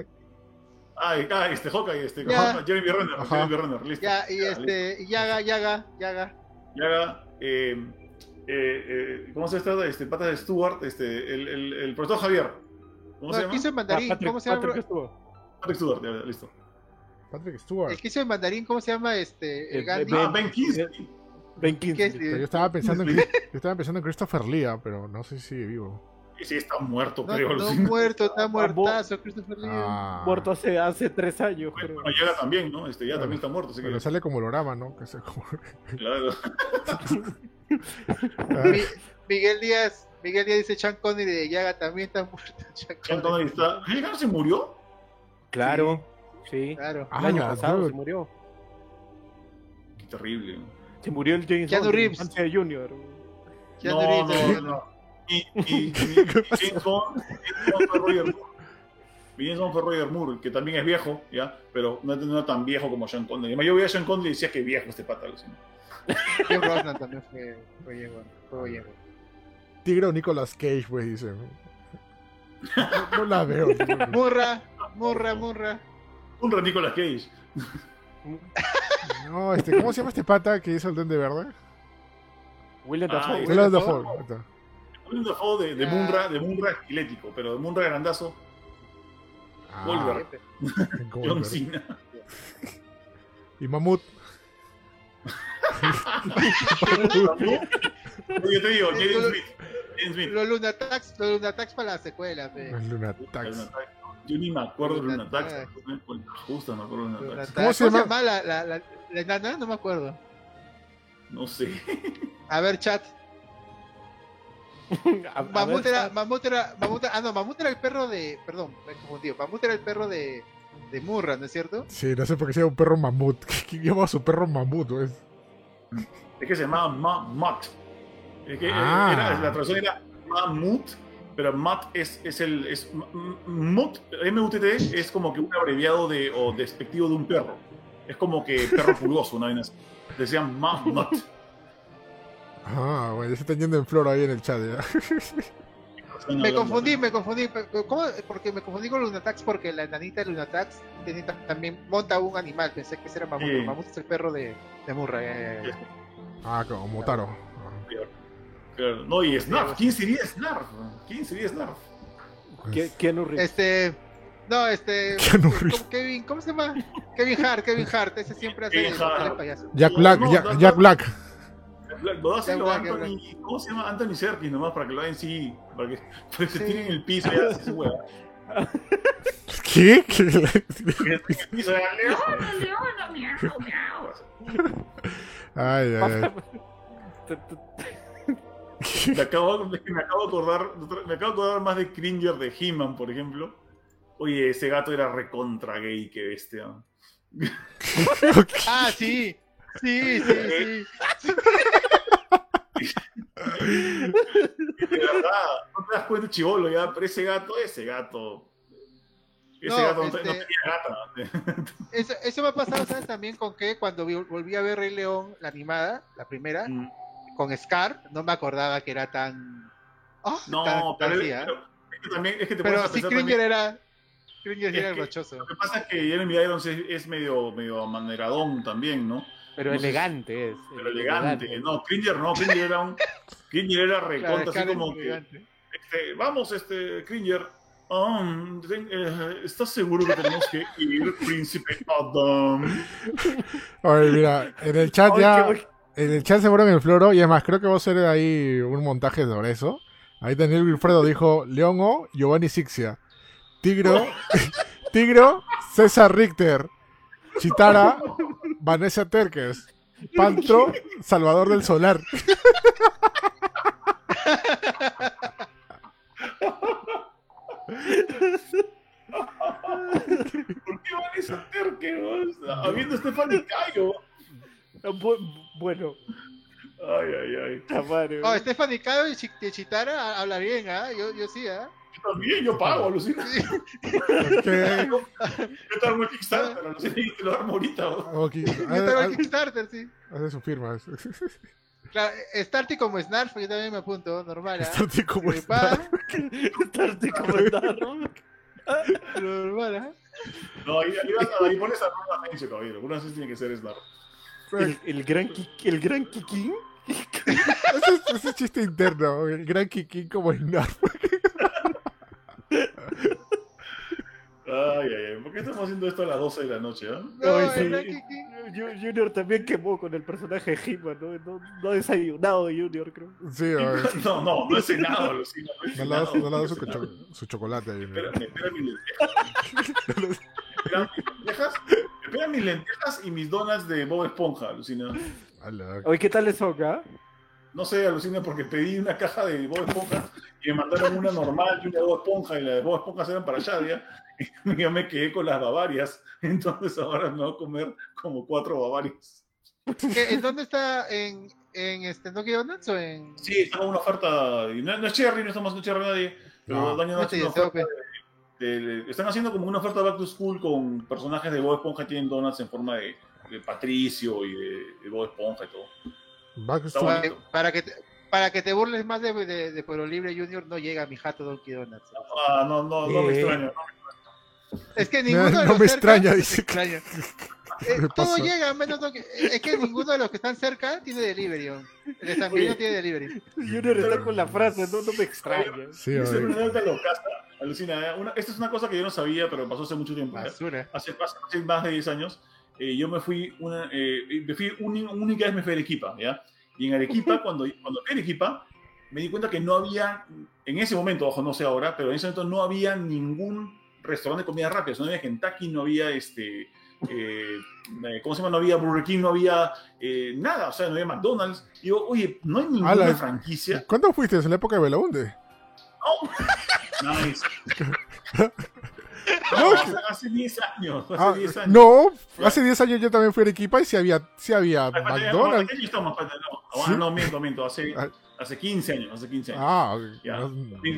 Ay, ah, este Hawkeye, este. Ya. Jeremy Renner, Ajá. Jeremy Renner, listo. Ya, y Ya, este, y Yaga, Yaga, Yaga. Y haga, eh, eh, eh, ¿cómo se llama? Este, pata de Stewart, este, el, el, el profesor Javier. ¿Cómo No, se llama? el mandarín, Ah, Patrick- ¿cómo se llama? Patrick estuvo. Patrick Stewart, ya, listo. Patrick Stewart. El que hizo el mandarín, ¿cómo se llama? Este, el Eh, Gandhi. Ben- Ah, Ben Kingsley. Ben. Kingsley. Yo estaba pensando en, yo estaba pensando en Christopher Lee, ah, pero no sé si sigue vivo. Sí, está muerto, No, creo. no muerto, está muertazo, Christopher Lee. Ah, Muerto hace, hace tres años, creo. Bueno, Yaga también, ¿no? Este, ya Bueno, también está muerto, así Pero que. sale como holograma, ¿no? Que sea como... Claro. Ah, [LAUGHS] Mi- Miguel Díaz, Miguel Díaz dice Sean Connery de Yaga también está muerto. [LAUGHS] Sean Connery. Está. ¿Henry Cavill se murió? Claro, sí. Claro. Ah, El año pasado se murió. Qué terrible. Se murió el James Keanu Bond, Reeves. Infancia Junior. Keanu no, Reeves, no, no. Y, y, y, y James Bond, James Bond fue Roger Moore. James Bond fue Roger Moore, que también es viejo, ¿ya? Pero no, no es tan viejo como Sean Connery. Además, yo veía a Sean Connery y decía que es viejo este pata. Jim Brosnan también fue, fue bueno, fue bueno. Tigre o Nicolas Cage, pues, dice. No, no la veo. Murra, Murra, Murra. Un ratito Nicolas Cage. No, este, ¿cómo se llama este pata que hizo el Duende Verde? William Ah, Dafoe. Will Willem Dafoe. Dafoe, de, de Ah. Munra, de Munra esquelético, pero de Munra grandazo, Ah, Wolverine. como [LAUGHS] John. Cena. Y Mamut. Yo te digo, James Smith. Los Lunatax, los Lunatax para la secuela. El Lunatax. Yo ni me acuerdo de Lunatax. Lunatax. Justo me acuerdo de Lunatax. Lunatax. ¿Cómo se llama? la, la, la, la enana? No me acuerdo. No sé. A ver, chat. [LAUGHS] A- a Mamut ver, era, Mamut era, Mamut, ah no, Mamut era el perro de, perdón, me he confundido. Mamut era el perro de, de Murra, ¿no es cierto? Sí, no sé por qué se llama un perro mamut. [LAUGHS] ¿Quién llama a su perro mamut? pues? Es que se llamaba Mamut. Es que Ah. era, la traducción era Mamut, pero Mat es, es el. Es, Mut, M-U-T-T, es como que un abreviado de, o despectivo de un perro. Es como que perro [LAUGHS] pulgoso, una así. Decían Mamut. Ah, bueno, ya se están yendo en flor ahí en el chat. ¿ya? Me confundí, me confundí. ¿Cómo? Porque me confundí con Lunatax porque la enanita de Lunatax también monta un animal. Pensé que ese era Mamut. Sí. Mamut es el perro de, de Murra. ya, ya, ya. Ah, como Motaro. Claro. No, y Snarf. ¿Quién sería Snarf? ¿Quién sería Snarf? Keanu Reeves. Este. No, este. [LAUGHS] Keanu ¿cómo- Reeves. Kevin, ¿cómo se llama? Kevin Hart, Kevin Hart. Ese siempre hace el payaso. Jack Black, no, Jack, no, Jack. Black. Anthony. ¿Cómo se llama? Anthony Serkis nomás para que lo hagan sí. Para que, [LAUGHS] para que se Sí. tiren en el piso y así su hueá. [LAUGHS] ¿Qué? ¿Qué? Ay, ay, ay. Me acabo, me acabo de acordar, me acabo de acordar más de Cringer de He-Man, por ejemplo. Oye, ese gato era recontra gay, qué bestia. [LAUGHS] Ah, sí. Sí, sí, sí. De verdad, no te das cuenta, chivolo, ya, pero ese gato, ese gato. Ese No, gato no, este- no tenía gata. [LAUGHS] Eso, eso me ha pasado, ¿sabes? También con que cuando volví a ver Rey León, la animada, la primera, Mm. Con Scar, no me acordaba que era tan. Oh, No, tan- tan pero, pero es que también es que te Pero sí, también- era. Cringer Es era que- rochoso. Lo que pasa es que Jeremy Irons es, es medio, medio amaneradón también, ¿no? Pero No elegante es. Pero elegante. No, Cringer no, Cringer era un. Cringer era Claro, [LAUGHS] recontra, así como que. elegante. Este, vamos, este, Cringer. um, eh, ¿Estás seguro que tenemos que ir, [LAUGHS] príncipe Adam? Oye, mira, en el chat ya. En el chat se fueron el floro. Y es más, creo que va a ser ahí un montaje sobre eso. Ahí Daniel Wilfredo dijo: León O, Giovanni Sixia. Tigro, [LAUGHS] [LAUGHS] Tigro, César Richter. Chitara, Vanessa Terkes. Pantro, Salvador del Solar. ¿Por qué van a esa terque, no? Habiendo Stephanie Cayo. Bu- Bueno, Ay, ay, ay. Tamare. Oh, Stephanie Cayo y Chitara habla bien, ¿ah? Yo, yo sí, ¿ah? Yo también, yo pago, alucina. [LAUGHS] ¿Qué? Yo te armo el Kickstarter, alucina, y te lo armo ahorita. ¿no? Ok, Yo tengo Hace el Kickstarter, sí. hace su firma. Claro, Starty como Snarf, yo también me apunto, normal, ¿ah? Estarte como Mi está. pa, Estarte comentando. normal, ¿ah? No, ahí, ahí, vas a- ahí pones a Ron Asensio, caballero. Una vez tiene que ser Snap. El, el gran el gran Kikín. [LAUGHS] Ese, es- ese es chiste interno. El gran Kikín como el Narf. Ay, ay, ay. ¿Por qué estamos haciendo esto a las 12 de la noche, ah? No, el sí. Junior también quemó con el personaje de He-Man, ¿no? No, no ha desayunado Junior, creo. Sí. [LAUGHS] No, no, no he cenado, alucina. No No le ha dado- cenado, no le ha dado no he su, su chocolate ahí. ¿no? Espera, espera mis lentejas. Espera mis lentejas. Y mis donas de Bob Esponja, alucina. Oye, ¿qué tal es acá? No sé, alucina porque pedí una caja de Bob Esponja y me mandaron una normal y una de Bob Esponja y la de Bob Esponja se eran para Shadia. Y yo me quedé con las bavarias. Entonces ahora me voy a comer como cuatro bavarias. ¿Qué- ¿En dónde está? ¿En, en este no Donuts o en.? Sí, está con una oferta. y No, no es Cherry, no estamos haciendo Cherry nadie. Pero No. Daño No Nacho te están haciendo como una oferta back to school con personajes de Bob Esponja que tienen donuts en forma de, de Patricio y de, de Bob Esponja y todo. Back to- Para, que te, para que te burles más de, de, de Pueblo Libre Junior, no llega mi jato Donkey Donuts. Ah, no, no, no me Eh. extraño. Es que [LAUGHS] ninguno de no los me cerca- extraña, dice. extraña. [LAUGHS] [LAUGHS] ¿Qué Eh, todo llega, menos Donkey- Es que ninguno de los que están cerca tiene delivery. El Oye. tiene delivery. Junior está con la frase, no, no me extraña. Sí, locaza, alucina. ¿eh? Una- esta es una cosa que yo no sabía, pero pasó hace mucho tiempo. ¿eh? Basura. Hace, hace- hace más de 10 años, eh, yo me fui, una, eh, me fui uni- única vez me fui a Arequipa, ¿ya? Y en Arequipa, cuando, cuando fui a Arequipa, me di cuenta que no había, en ese momento, ojo, no sé ahora, pero en ese momento no había ningún restaurante de comida rápida. O sea, no había Kentucky, no había este. Eh, ¿Cómo se llama? No había Burger King, no había eh, nada, o sea, no había McDonald's. Y yo, oye, no hay ninguna franquicia. ¿Cuándo fuiste? ¿En la época de Belaunde? [LAUGHS] Nice. [LAUGHS] No, hace, hace 10 años, hace Ah, 10 años. no, hace 10 años yo también fui a Arequipa y sí había, sí había Ay, McDonald's. ¿qué año estamos? No, no, miento, miento, hace, Ah. Hace 15 años, hace 15 años. Ah, Ya. no,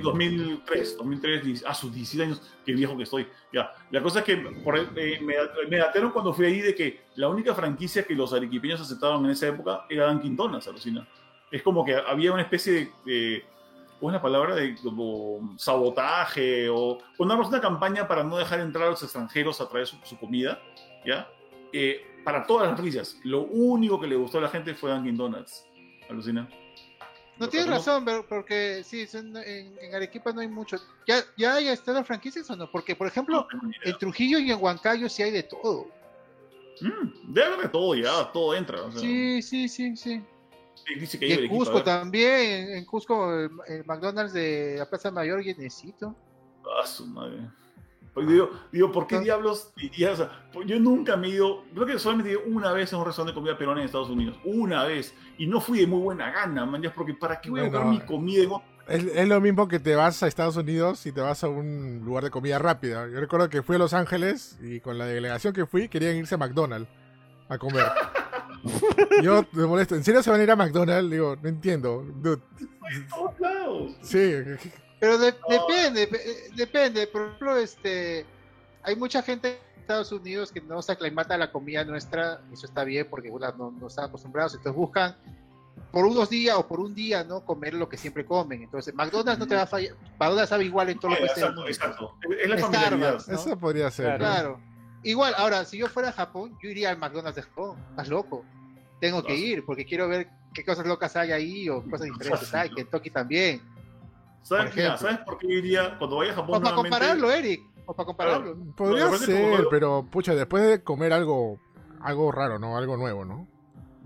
2003, 2003, diez- ah, sus 17 años, qué viejo que estoy. Ya, la cosa es que por, eh, me, me dataron cuando fui ahí de que la única franquicia que los arequipeños aceptaban en esa época era Dunkin' Donuts, alucina. Es como que había una especie de, de ¿cómo es la palabra? De como sabotaje o ponernos una campaña para no dejar entrar a los extranjeros a traer su, su comida, ¿ya? Eh, para todas las franquicias, lo único que le gustó a la gente fue Dunkin' Donuts, alucina. No tienes razón, pero porque sí, son- en, en Arequipa no hay mucho. ¿Ya, ¿Ya hay estado franquicias o no? Porque, por ejemplo, en Trujillo y en Huancayo sí hay de todo. Mm, debe haber de todo ya, todo entra. o sea, Sí, sí, sí, sí. Dice que Y hay en Arequipa, Cusco también, en, en Cusco el, el McDonald's de la Plaza Mayor llenecito. Ah, su madre. Porque digo, digo, ¿por qué diablos iría? O sea, pues yo nunca me he ido, creo que solamente he ido una vez a un restaurante de comida peruana en Estados Unidos. Una vez. Y no fui de muy buena gana, man, porque ¿para qué voy a buscar mi comida en Es, es lo mismo que te vas a Estados Unidos y te vas a un lugar de comida rápida. Yo recuerdo que fui a Los Ángeles y con la delegación que fui querían irse a McDonald's a comer. [LAUGHS] Yo me molesto. ¿En serio se van a ir a McDonald's? Digo, no entiendo. Dude, en todos lados? Sí, Pero de- depende, pe- depende. Por ejemplo, este, hay mucha gente en Estados Unidos que no se aclimata a la comida nuestra. Eso está bien porque bueno, no, no están acostumbrados. Entonces buscan por unos días o por un día, ¿no? Comer lo que siempre comen. Entonces, McDonald's no te va a fallar. McDonald's sabe igual en todo lo que esté. Exacto, exacto. Es la Starbucks. familiaridad. ¿no? eso podría ser. Claro. ¿no? Claro. Igual, ahora, si yo fuera a Japón, yo iría al McDonald's de Japón. Estás loco. Tengo que ir porque quiero ver qué cosas locas hay ahí o cosas [LAUGHS] diferentes hay. Kentucky también. ¿Sabes, por mira. ¿Sabes por qué iría cuando vaya a Japón? O para nuevamente? compararlo, Eric. O para compararlo. Podría Lo que pasa es que ser, como- pero pucha, después de comer algo, algo raro, ¿no? Algo nuevo, ¿no?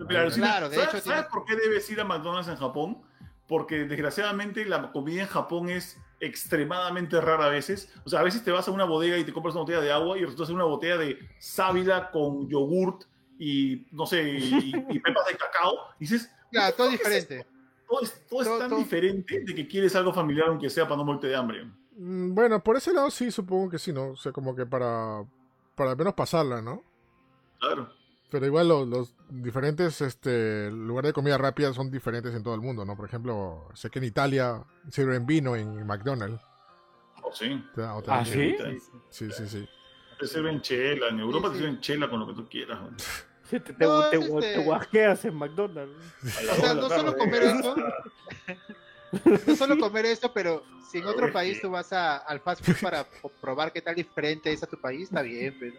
Mira, Lucina, Claro, de ¿sabes, hecho ¿sabes tiene- por qué debes ir a McDonald's en Japón? Porque desgraciadamente la comida en Japón es extremadamente rara a veces. O sea, a veces te vas a una bodega y te compras una botella de agua y resulta ser una botella de sábila con yogurt y, no sé, y, y pepas de cacao. Y dices, Claro, todo ¿qué es diferente. esto? Todo es, todo es Todo- tan todo- diferente de que quieres algo familiar aunque sea para no morirte de hambre. Mm, Bueno, por ese lado sí, supongo que sí, ¿no? O sea, como que para, para al menos pasarla, ¿no? Claro. Pero igual los, los diferentes este, lugares de comida rápida son diferentes en todo el mundo, ¿no? Por ejemplo, sé que en Italia sirven vino en McDonald's. Oh, sí. O ¿Ah, sí? Sí, sí, sí. Te sirven chela. En Europa Sí, te sirven chela con lo que tú quieras. [LAUGHS] te, te, No, te- es este- te guajeas en McDonald's. [LAUGHS] O sea, no solo comer esto, [LAUGHS] no solo comer esto, pero si en otro país tú vas a- al fast food para probar qué tal diferente es a tu país, está bien, pero,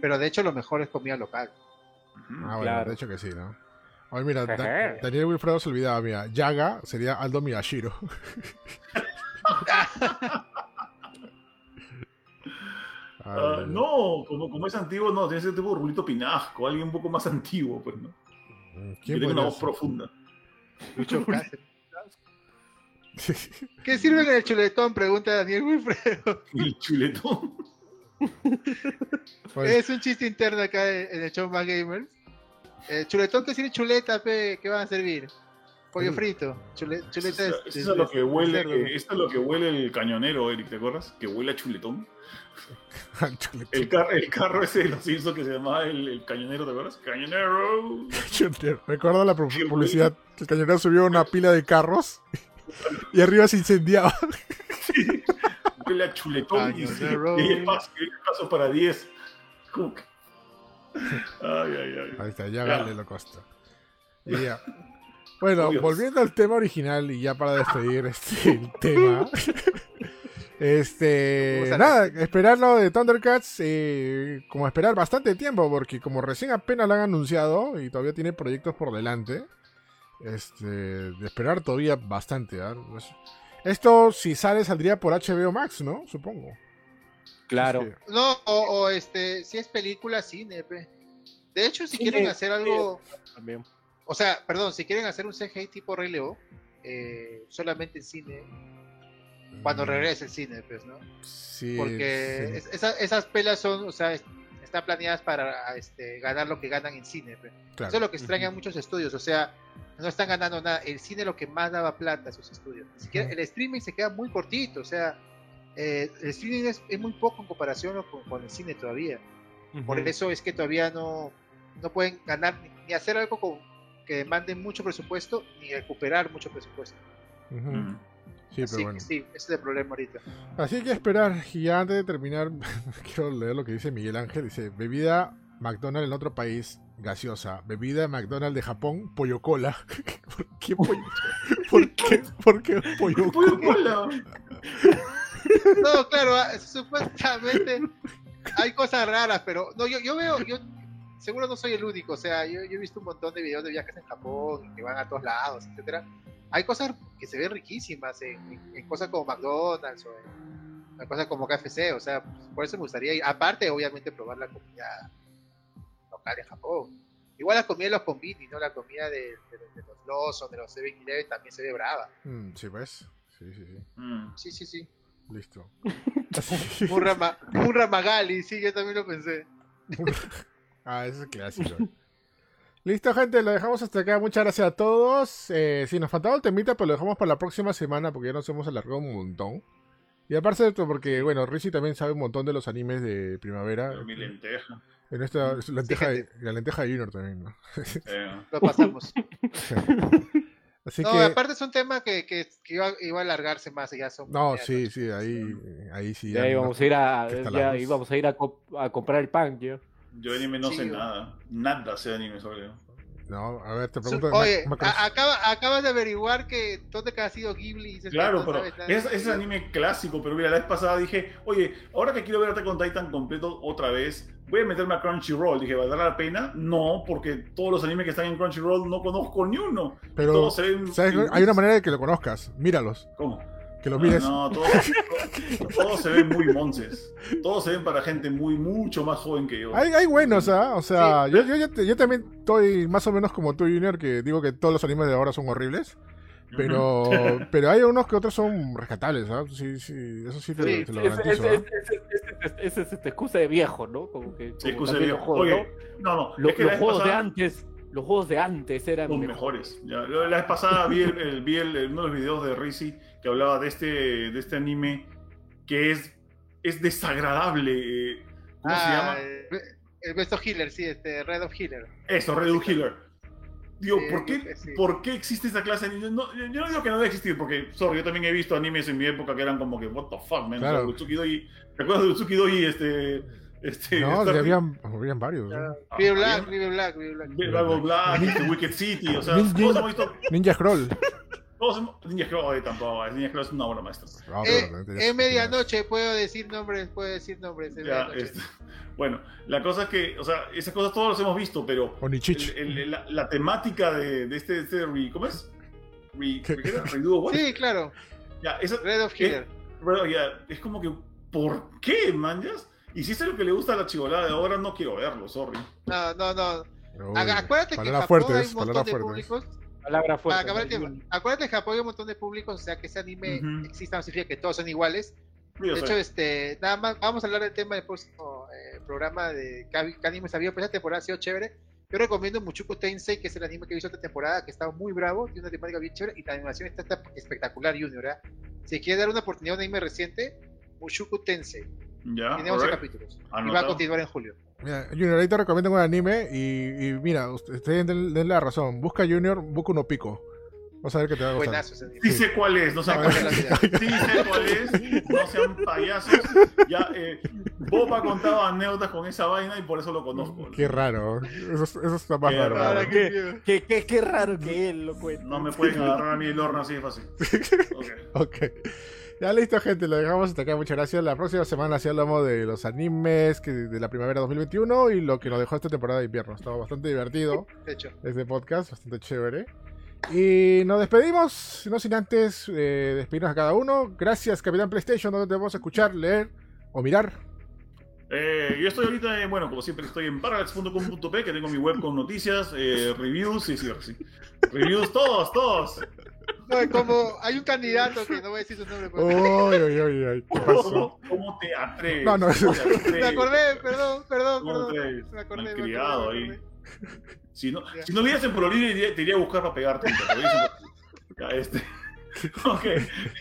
pero de hecho lo mejor es comida local. Ah, bueno, Claro. de hecho que sí, ¿no? Oye, mira, Da-. Daniel Wilfredo se olvidaba, mira, Yaga sería Aldo Miyashiro. [LAUGHS] Ah, Ay, no, como, como es antiguo, no, tiene que ser tipo Rulito Pinasco, alguien un poco más antiguo, pues, ¿no? Que ¿Quién tenga una voz profunda. Lucho. [LAUGHS] ¿Qué sirve en el chuletón? Pregunta Daniel Wilfredo. [LAUGHS] El chuletón. [LAUGHS] Pues, Es un chiste interno acá en el show más gamers. Eh, chuletón, ¿qué sirve chuleta, pe? ¿Qué van a servir? Pollo Mm. frito. Chule- Eso chuleta es, es, eso es lo que huele, eh, esto es lo que huele el cañonero, Eric, ¿te acuerdas? Que huele a chuletón. [LAUGHS] chuletón. El, car- el carro ese de los Simpsons que se llamaba el, el cañonero, ¿te acuerdas? Cañonero. [LAUGHS] Recuerdo la pu- publicidad que el cañonero subió una pila de carros [LAUGHS] y arriba se incendiaba. Huele a chuletón y, Cañonero. hay paso, para 10. Como que- Ay, ay, ay. Ahí está, ya Ya. vale lo costa. Y ya. Bueno, Dios. volviendo al tema original y ya para despedir este el tema. Este, nada, esperar lo de Thundercats, eh, como esperar bastante tiempo, porque como recién apenas lo han anunciado y todavía tiene proyectos por delante, este, de esperar todavía bastante. ¿ah? Es- Esto, si sale, saldría por HBO Max, ¿no? Supongo. Claro. No, o, o, este, si es película, cine, pe. De hecho, si quieren hacer algo, También. O sea, perdón, si quieren hacer un CGI tipo Rey León, eh, solamente en cine, cuando regrese el cine, pues, ¿no? Sí, Porque sí. es- esa- esas pelas son, o sea, es- están planeadas para este, ganar lo que ganan en cine, pe. Claro. Eso es lo que extrañan Ujú. muchos estudios, o sea, no están ganando nada. El cine es lo que más daba plata a esos estudios. El streaming se queda muy cortito, o sea, eh, el streaming es, es muy poco en comparación con, con el cine todavía. Por eso es que todavía no, no pueden ganar ni, ni hacer algo con, que demande mucho presupuesto, ni recuperar mucho presupuesto. Mm. Sí, Así pero bueno. que sí, ese es el problema ahorita. Así hay que esperar. Y ya antes de terminar, [LAUGHS] quiero leer lo que dice Miguel Ángel. Dice, bebida McDonald's en otro país, gaseosa. Bebida McDonald's de Japón, pollo cola. [LAUGHS] ¿Por qué pollo? [LAUGHS] ¿Por qué, ¿Por qué pollo cola. No, claro, ah, supuestamente hay cosas raras, pero no, yo, yo veo, yo seguro no soy el único, o sea, yo, yo he visto un montón de videos de viajes en Japón que van a todos lados, etcétera. Hay cosas que se ven riquísimas en, en- en cosas como McDonald's o en, en cosas como KFC, o sea, por eso me gustaría ir. Aparte, obviamente, probar la comida local en Japón. Igual la comida de los combini, ¿no? La comida de, de- de los Lawson, de los 7-Eleven también se ve brava. Mm, sí, pues. Sí, sí, sí. Mm. Sí, sí, sí. Listo. [LAUGHS] Un, rama, un Ramagali, sí, yo también lo pensé. Ah, ese es clásico. [LAUGHS] Listo, gente, lo dejamos hasta acá. Muchas gracias a todos. Eh, si nos faltaba el temita, pues lo dejamos para la próxima semana porque ya nos hemos alargado un montón. Y aparte de esto, porque, bueno, Rizzi también sabe un montón de los animes de primavera. Mi lenteja. En esta es la lenteja, de, la lenteja de Junior también, ¿no? [LAUGHS] Eh, Lo pasamos. [LAUGHS] Así no, que. aparte es un tema que, que, que iba, iba a alargarse más. Ya son No, sí, sí, ahí, ahí sí. Ya ya no- íbamos a ir a, ya íbamos a, ir a comprar el pan, yo. Yo de anime no Sí, sé nada. Nada sé de anime sobre No, a ver, te pregunto. Oye, acaba, acabas de averiguar que dónde que ha sido Ghibli. y que Claro, pero es, es anime clásico, pero mira, la vez pasada dije, oye, ahora que quiero ver Attack on Titan completo otra vez, voy a meterme a Crunchyroll. Dije, ¿valdrá la pena? No, porque todos los animes que están en Crunchyroll no conozco ni uno. Pero, todos se ven... ¿sabes? Hay una manera de que lo conozcas. Míralos. ¿Cómo? Que los No, mires. No, todos, todos- todos se ven muy monces. Todos se ven para gente muy, mucho más joven que yo. Hay, hay buenos, ¿ah? O sea, yo, yo, yo, yo también estoy más o menos como tú, Junior, que digo que todos los animes de ahora son horribles. Pero, [LAUGHS] pero hay unos que otros son rescatables, ¿ah? Sí, sí, eso sí te, Sí, te lo garantizo. es, es, es, es, es, excusa de viejo, ¿no? Como que Sí, como excusa de- los juegos, Oye, no, no. Lo- que los juegos de pasada- antes, los juegos de antes eran Los mejores. mejores. Ya, La vez pasada vi, el, el- vi el- uno de los videos de Rizzi que hablaba de este, de este anime que es, es desagradable. eh, ¿Cómo se Ah, llama? El, el Best of Healer, sí, este, Red of Healer. Eso, Red Dead Killer. Digo, Sí, ¿por, qué, sí. ¿por qué existe esta clase de anime? No, yo yo no digo que no debe existir, porque, sorry, yo también he visto animes en mi época que eran como que, what the fuck, man. Claro. O sea, Utsuki Doi- ¿Te acuerdas de Utsuki Doi? Este, este, No, Star- habían, habían varios. ¿no? Ah, Vive había- Black, Vive Black, Vive Black. Dragon Black, este, Wicked City, o sea, Nin- todos hemos visto. Ninja Scroll. Todos hemos, Ninja oye, tampoco, Ninja Scroll es una obra maestra. No, Eh, es medianoche, puedo decir nombres, puedo decir nombres. Ya, este, bueno, la cosa es que, o sea, esas cosas todos las hemos visto, pero el- el- la, la temática de, de este, este re- ¿cómo es? Re, ¿Qué? ¿qué era? Redo what? Sí, claro, Ya, esa, Red of bueno, ya, es como que, ¿por qué, manjas? Y si eso es lo que le gusta a la chivolada de ahora, no quiero verlo, sorry. No, no, no. Uy, Acuérdate que en Japón hay un montón de fuertes. públicos. Palabra Para fuerte. Acuérdate que en Japón hay un montón de públicos, o sea que ese anime Ujú. exista, no significa que todos son iguales. Yo De sé. hecho, este, nada más, vamos a hablar del tema del próximo eh, programa de qué animes había, pues esta temporada ha sido chévere. Yo recomiendo Muchuku Tensei, que es el anime que he visto esta temporada, que está muy bravo, tiene una temática bien chévere y la animación está, está espectacular, Junior. ¿eh? Si quiere dar una oportunidad a un anime reciente, Mushoku Tensei. ya, Tiene 11 alright. capítulos. Y va a Anotado. continuar en julio. Mira, Junior, ahí te recomiendo un anime y, y mira, ustedes den, den la razón. Busca Junior, busca uno pico. Vas a ver que te va a gustar. Buenazo. Sí sé cuál es, no sean vida. Sí sé cuál es, no sean payasos. Ya, eh, Bob ha contado anécdotas con esa vaina y por eso lo conozco. Qué raro. Eso, eso está más Qué raro. raro. Qué. Qué, qué, qué raro que él lo cuente. No me pueden agarrar a mí el horno así de fácil. [LAUGHS] Ok. Ok. Ya listo, gente. Lo dejamos hasta acá. Muchas gracias. La próxima semana sí hablamos de los animes que de la primavera 2021 y lo que nos dejó esta temporada de invierno. Estaba bastante divertido [LAUGHS] De hecho, este podcast, bastante chévere. Y nos despedimos, no sin antes eh, despedirnos a cada uno. Gracias, Capitán PlayStation, donde te vamos a escuchar, leer o mirar. Eh, yo estoy ahorita, eh, bueno, como siempre, estoy en parallax.com.p, que tengo mi web con noticias, eh, reviews, sí, sí, sí. Reviews, todos, todos. No, como hay un candidato que no voy a decir su nombre. Uy, uy, uy, uy, ¿Qué pasó? ¿Cómo, te atreves? No, no, ¿Cómo te atreves? Me acordé, perdón, perdón, ¿Cómo te perdón. Me acordé, me acordé, me ahí. acordé. Si no, si no en iría- te iría a buscar para pegarte. Ya, este. [LAUGHS] Ok,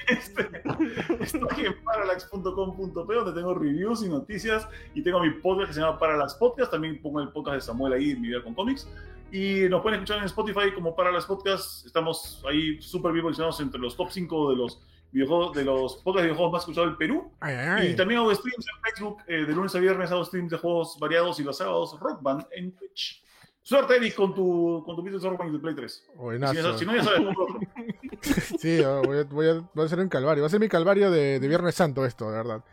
este, estoy en parallax.com.p donde tengo reviews y noticias y tengo mi podcast que se llama Parallax Podcast, también pongo el podcast de Samuel ahí, Mi Vida con Cómics y nos pueden escuchar en Spotify como Parallax Podcast, estamos ahí súper bien posicionados entre los top 5 de los videojuegos, de los podcasts de videojuegos más escuchados del Perú Ay, ay, y también hago streams en Facebook, eh, de lunes a viernes hago streams de juegos variados y los sábados Rock Band en Twitch. Suerte, Eric, con tu, con tu de Rock Band y tu Play 3. Si, si no, ya sabes cómo [LAUGHS] otro. Sí, voy a, voy, a, voy a hacer un calvario. Va a ser mi calvario de, de Viernes Santo esto, de verdad.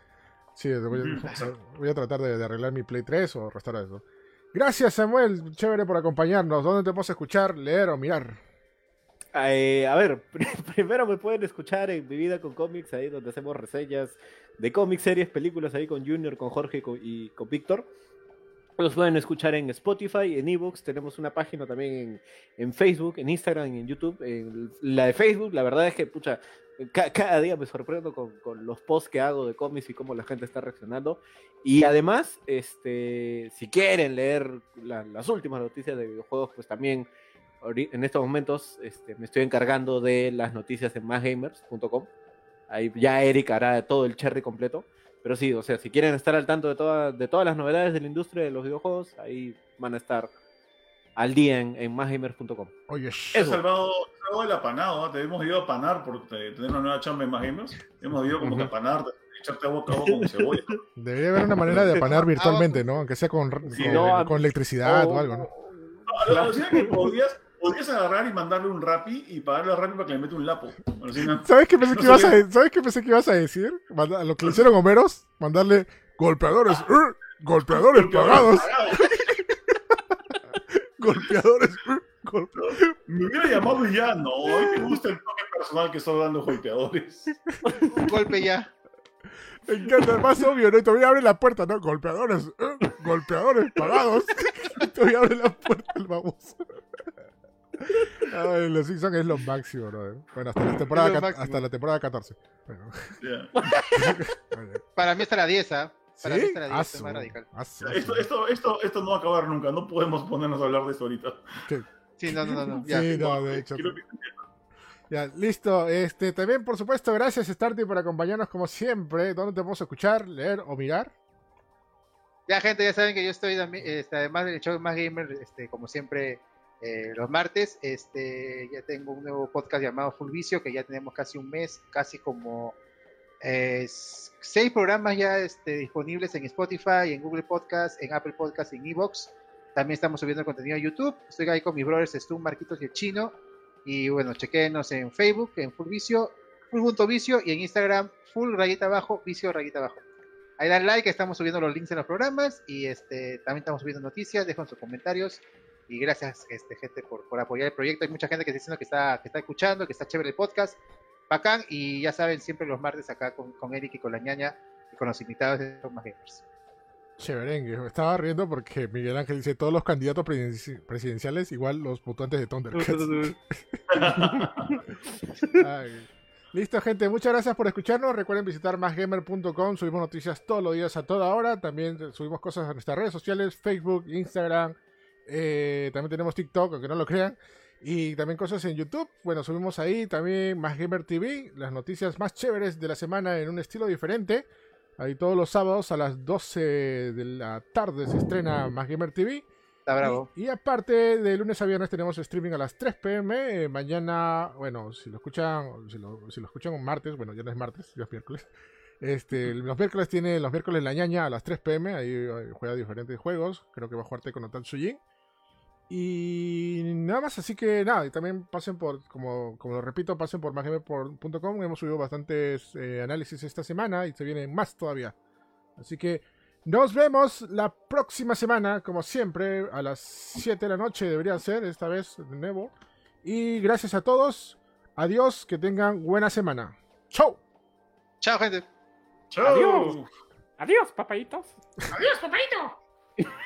Sí, voy a, voy a tratar de, de arreglar mi Play 3 o restaurar eso. Gracias, Samuel. Chévere por acompañarnos. ¿Dónde te podemos escuchar, leer o mirar? Eh, a ver, [LAUGHS] primero me pueden escuchar en Mi Vida con Cómics, ahí donde hacemos reseñas de cómics, series, películas, ahí con Junior, con Jorge y con Víctor. Los pueden escuchar en Spotify, en Evox, tenemos una página también en, en Facebook, en Instagram en YouTube. En la de Facebook, la verdad es que, pucha, ca- cada día me sorprendo con, con los posts que hago de cómics y cómo la gente está reaccionando. Y además, este, si quieren leer la- las últimas noticias de videojuegos, pues también en estos momentos este, me estoy encargando de las noticias en másgamers.com. Ahí ya Eric hará todo el cherry completo. Pero sí, o sea, si quieren estar al tanto de, toda- de todas las novedades de la industria de los videojuegos, ahí van a estar al día en, en másgamers.com. Oye, has salvado, salvado el apanado, ¿ah? te hemos ido a apanar por te- tener una nueva chamba en más gamers. Hemos ido como que a echarte a boca a boca con cebolla. debería haber una manera de apanar virtualmente, ¿no? Aunque sea con, con, no, electricidad o algo, ¿no? No, alucina que podrías, podrías agarrar y mandarle un rapi y pagarle a rapi para que le mete un lapo. ¿Sabes qué pensé [LAUGHS] No que ibas a, ¿sabes qué pensé que ibas a decir? Manda- lo que le hicieron Homeros, mandarle golpeadores, ¡uh! golpeadores pagados, [LAUGHS] golpeadores, ¡uh! golpe- Me hubiera llamado y ya, no, mí me gusta el toque personal que estoy dando golpeadores. Un golpe ya. Me encanta, más obvio, ¿no? Y todavía abre la puerta, ¿no? Golpeadores, ¡uh! golpeadores pagados. [LAUGHS] Y todavía abre la puerta el baboso. Ay, los Simpsons es lo máximo, ¿no? Bueno, hasta la temporada, hasta la temporada 14. [LAUGHS] Bueno, Ya. oye. Para mí está la 10, ¿ah? Para mí ¿Sí? está la 10, es más radical. Esto, esto, esto, esto no va a acabar nunca, no podemos ponernos a hablar de esto ahorita. Sí, no, no, no. no, ya. Sí, no, de hecho. Ya, listo. Este, también, por supuesto, gracias Starty por acompañarnos como siempre. ¿Dónde te podemos escuchar, leer o mirar? Ya, gente, ya saben que yo estoy este, además del show Más Gamer, este, como siempre, eh, los martes, este, ya tengo un nuevo podcast llamado Full Vicio, que ya tenemos casi un mes, casi como eh, seis programas ya este, disponibles en Spotify, en Google Podcast, en Apple Podcast, en Evox. También estamos subiendo contenido a YouTube. Estoy ahí con mis brothers Stu, Marquitos y el Chino. Y bueno, chequenos en Facebook, en Full Vicio, Full Punto Vicio, y en Instagram, Full rayita abajo, Vicio rayita abajo. Ahí dan like, estamos subiendo los links en los programas y este también estamos subiendo noticias, dejan sus comentarios y gracias este gente por, por apoyar el proyecto. Hay mucha gente que está diciendo que está, que está escuchando, que está chévere el podcast, bacán y ya saben, siempre los martes acá con, con Eric y con la ñaña y con los invitados de Más Gamers. Chéverengue. Me estaba riendo porque Miguel Ángel dice todos los candidatos presidenci- presidenciales igual los mutantes de Thundercats. [LAUGHS] Ay. Listo, gente. Muchas gracias por escucharnos. Recuerden visitar másgamer.com. Subimos noticias todos los días a toda hora. También subimos cosas a nuestras redes sociales: Facebook, Instagram. Eh, también tenemos TikTok, aunque no lo crean. Y también cosas en YouTube. Bueno, subimos ahí también Más Gamer TV. Las noticias más chéveres de la semana en un estilo diferente. Ahí todos los sábados a las 12 de la tarde se estrena Más Gamer TV. Está bravo. Y, y aparte, de lunes a viernes tenemos streaming a las 3 pm. eh, mañana, bueno, si lo escuchan, si lo, si lo escuchan un martes, bueno, ya no es martes, ya es miércoles. Este, los miércoles tiene los miércoles la ñaña a las 3 pm. Ahí eh, juega diferentes juegos. Creo que va a jugar con Otan Sujin. Y nada más, así que nada, y también pasen por, como, como lo repito, pasen por mageme.com. Hemos subido bastantes eh, análisis esta semana y se vienen más todavía. Así que nos vemos la próxima semana, como siempre, a las 7 de la noche debería ser, esta vez de nuevo. Y gracias a todos. Adiós, que tengan buena semana. ¡Chau! Chao, gente. Chao. Adiós. Adiós, papayitos. Adiós, papayito. [LAUGHS]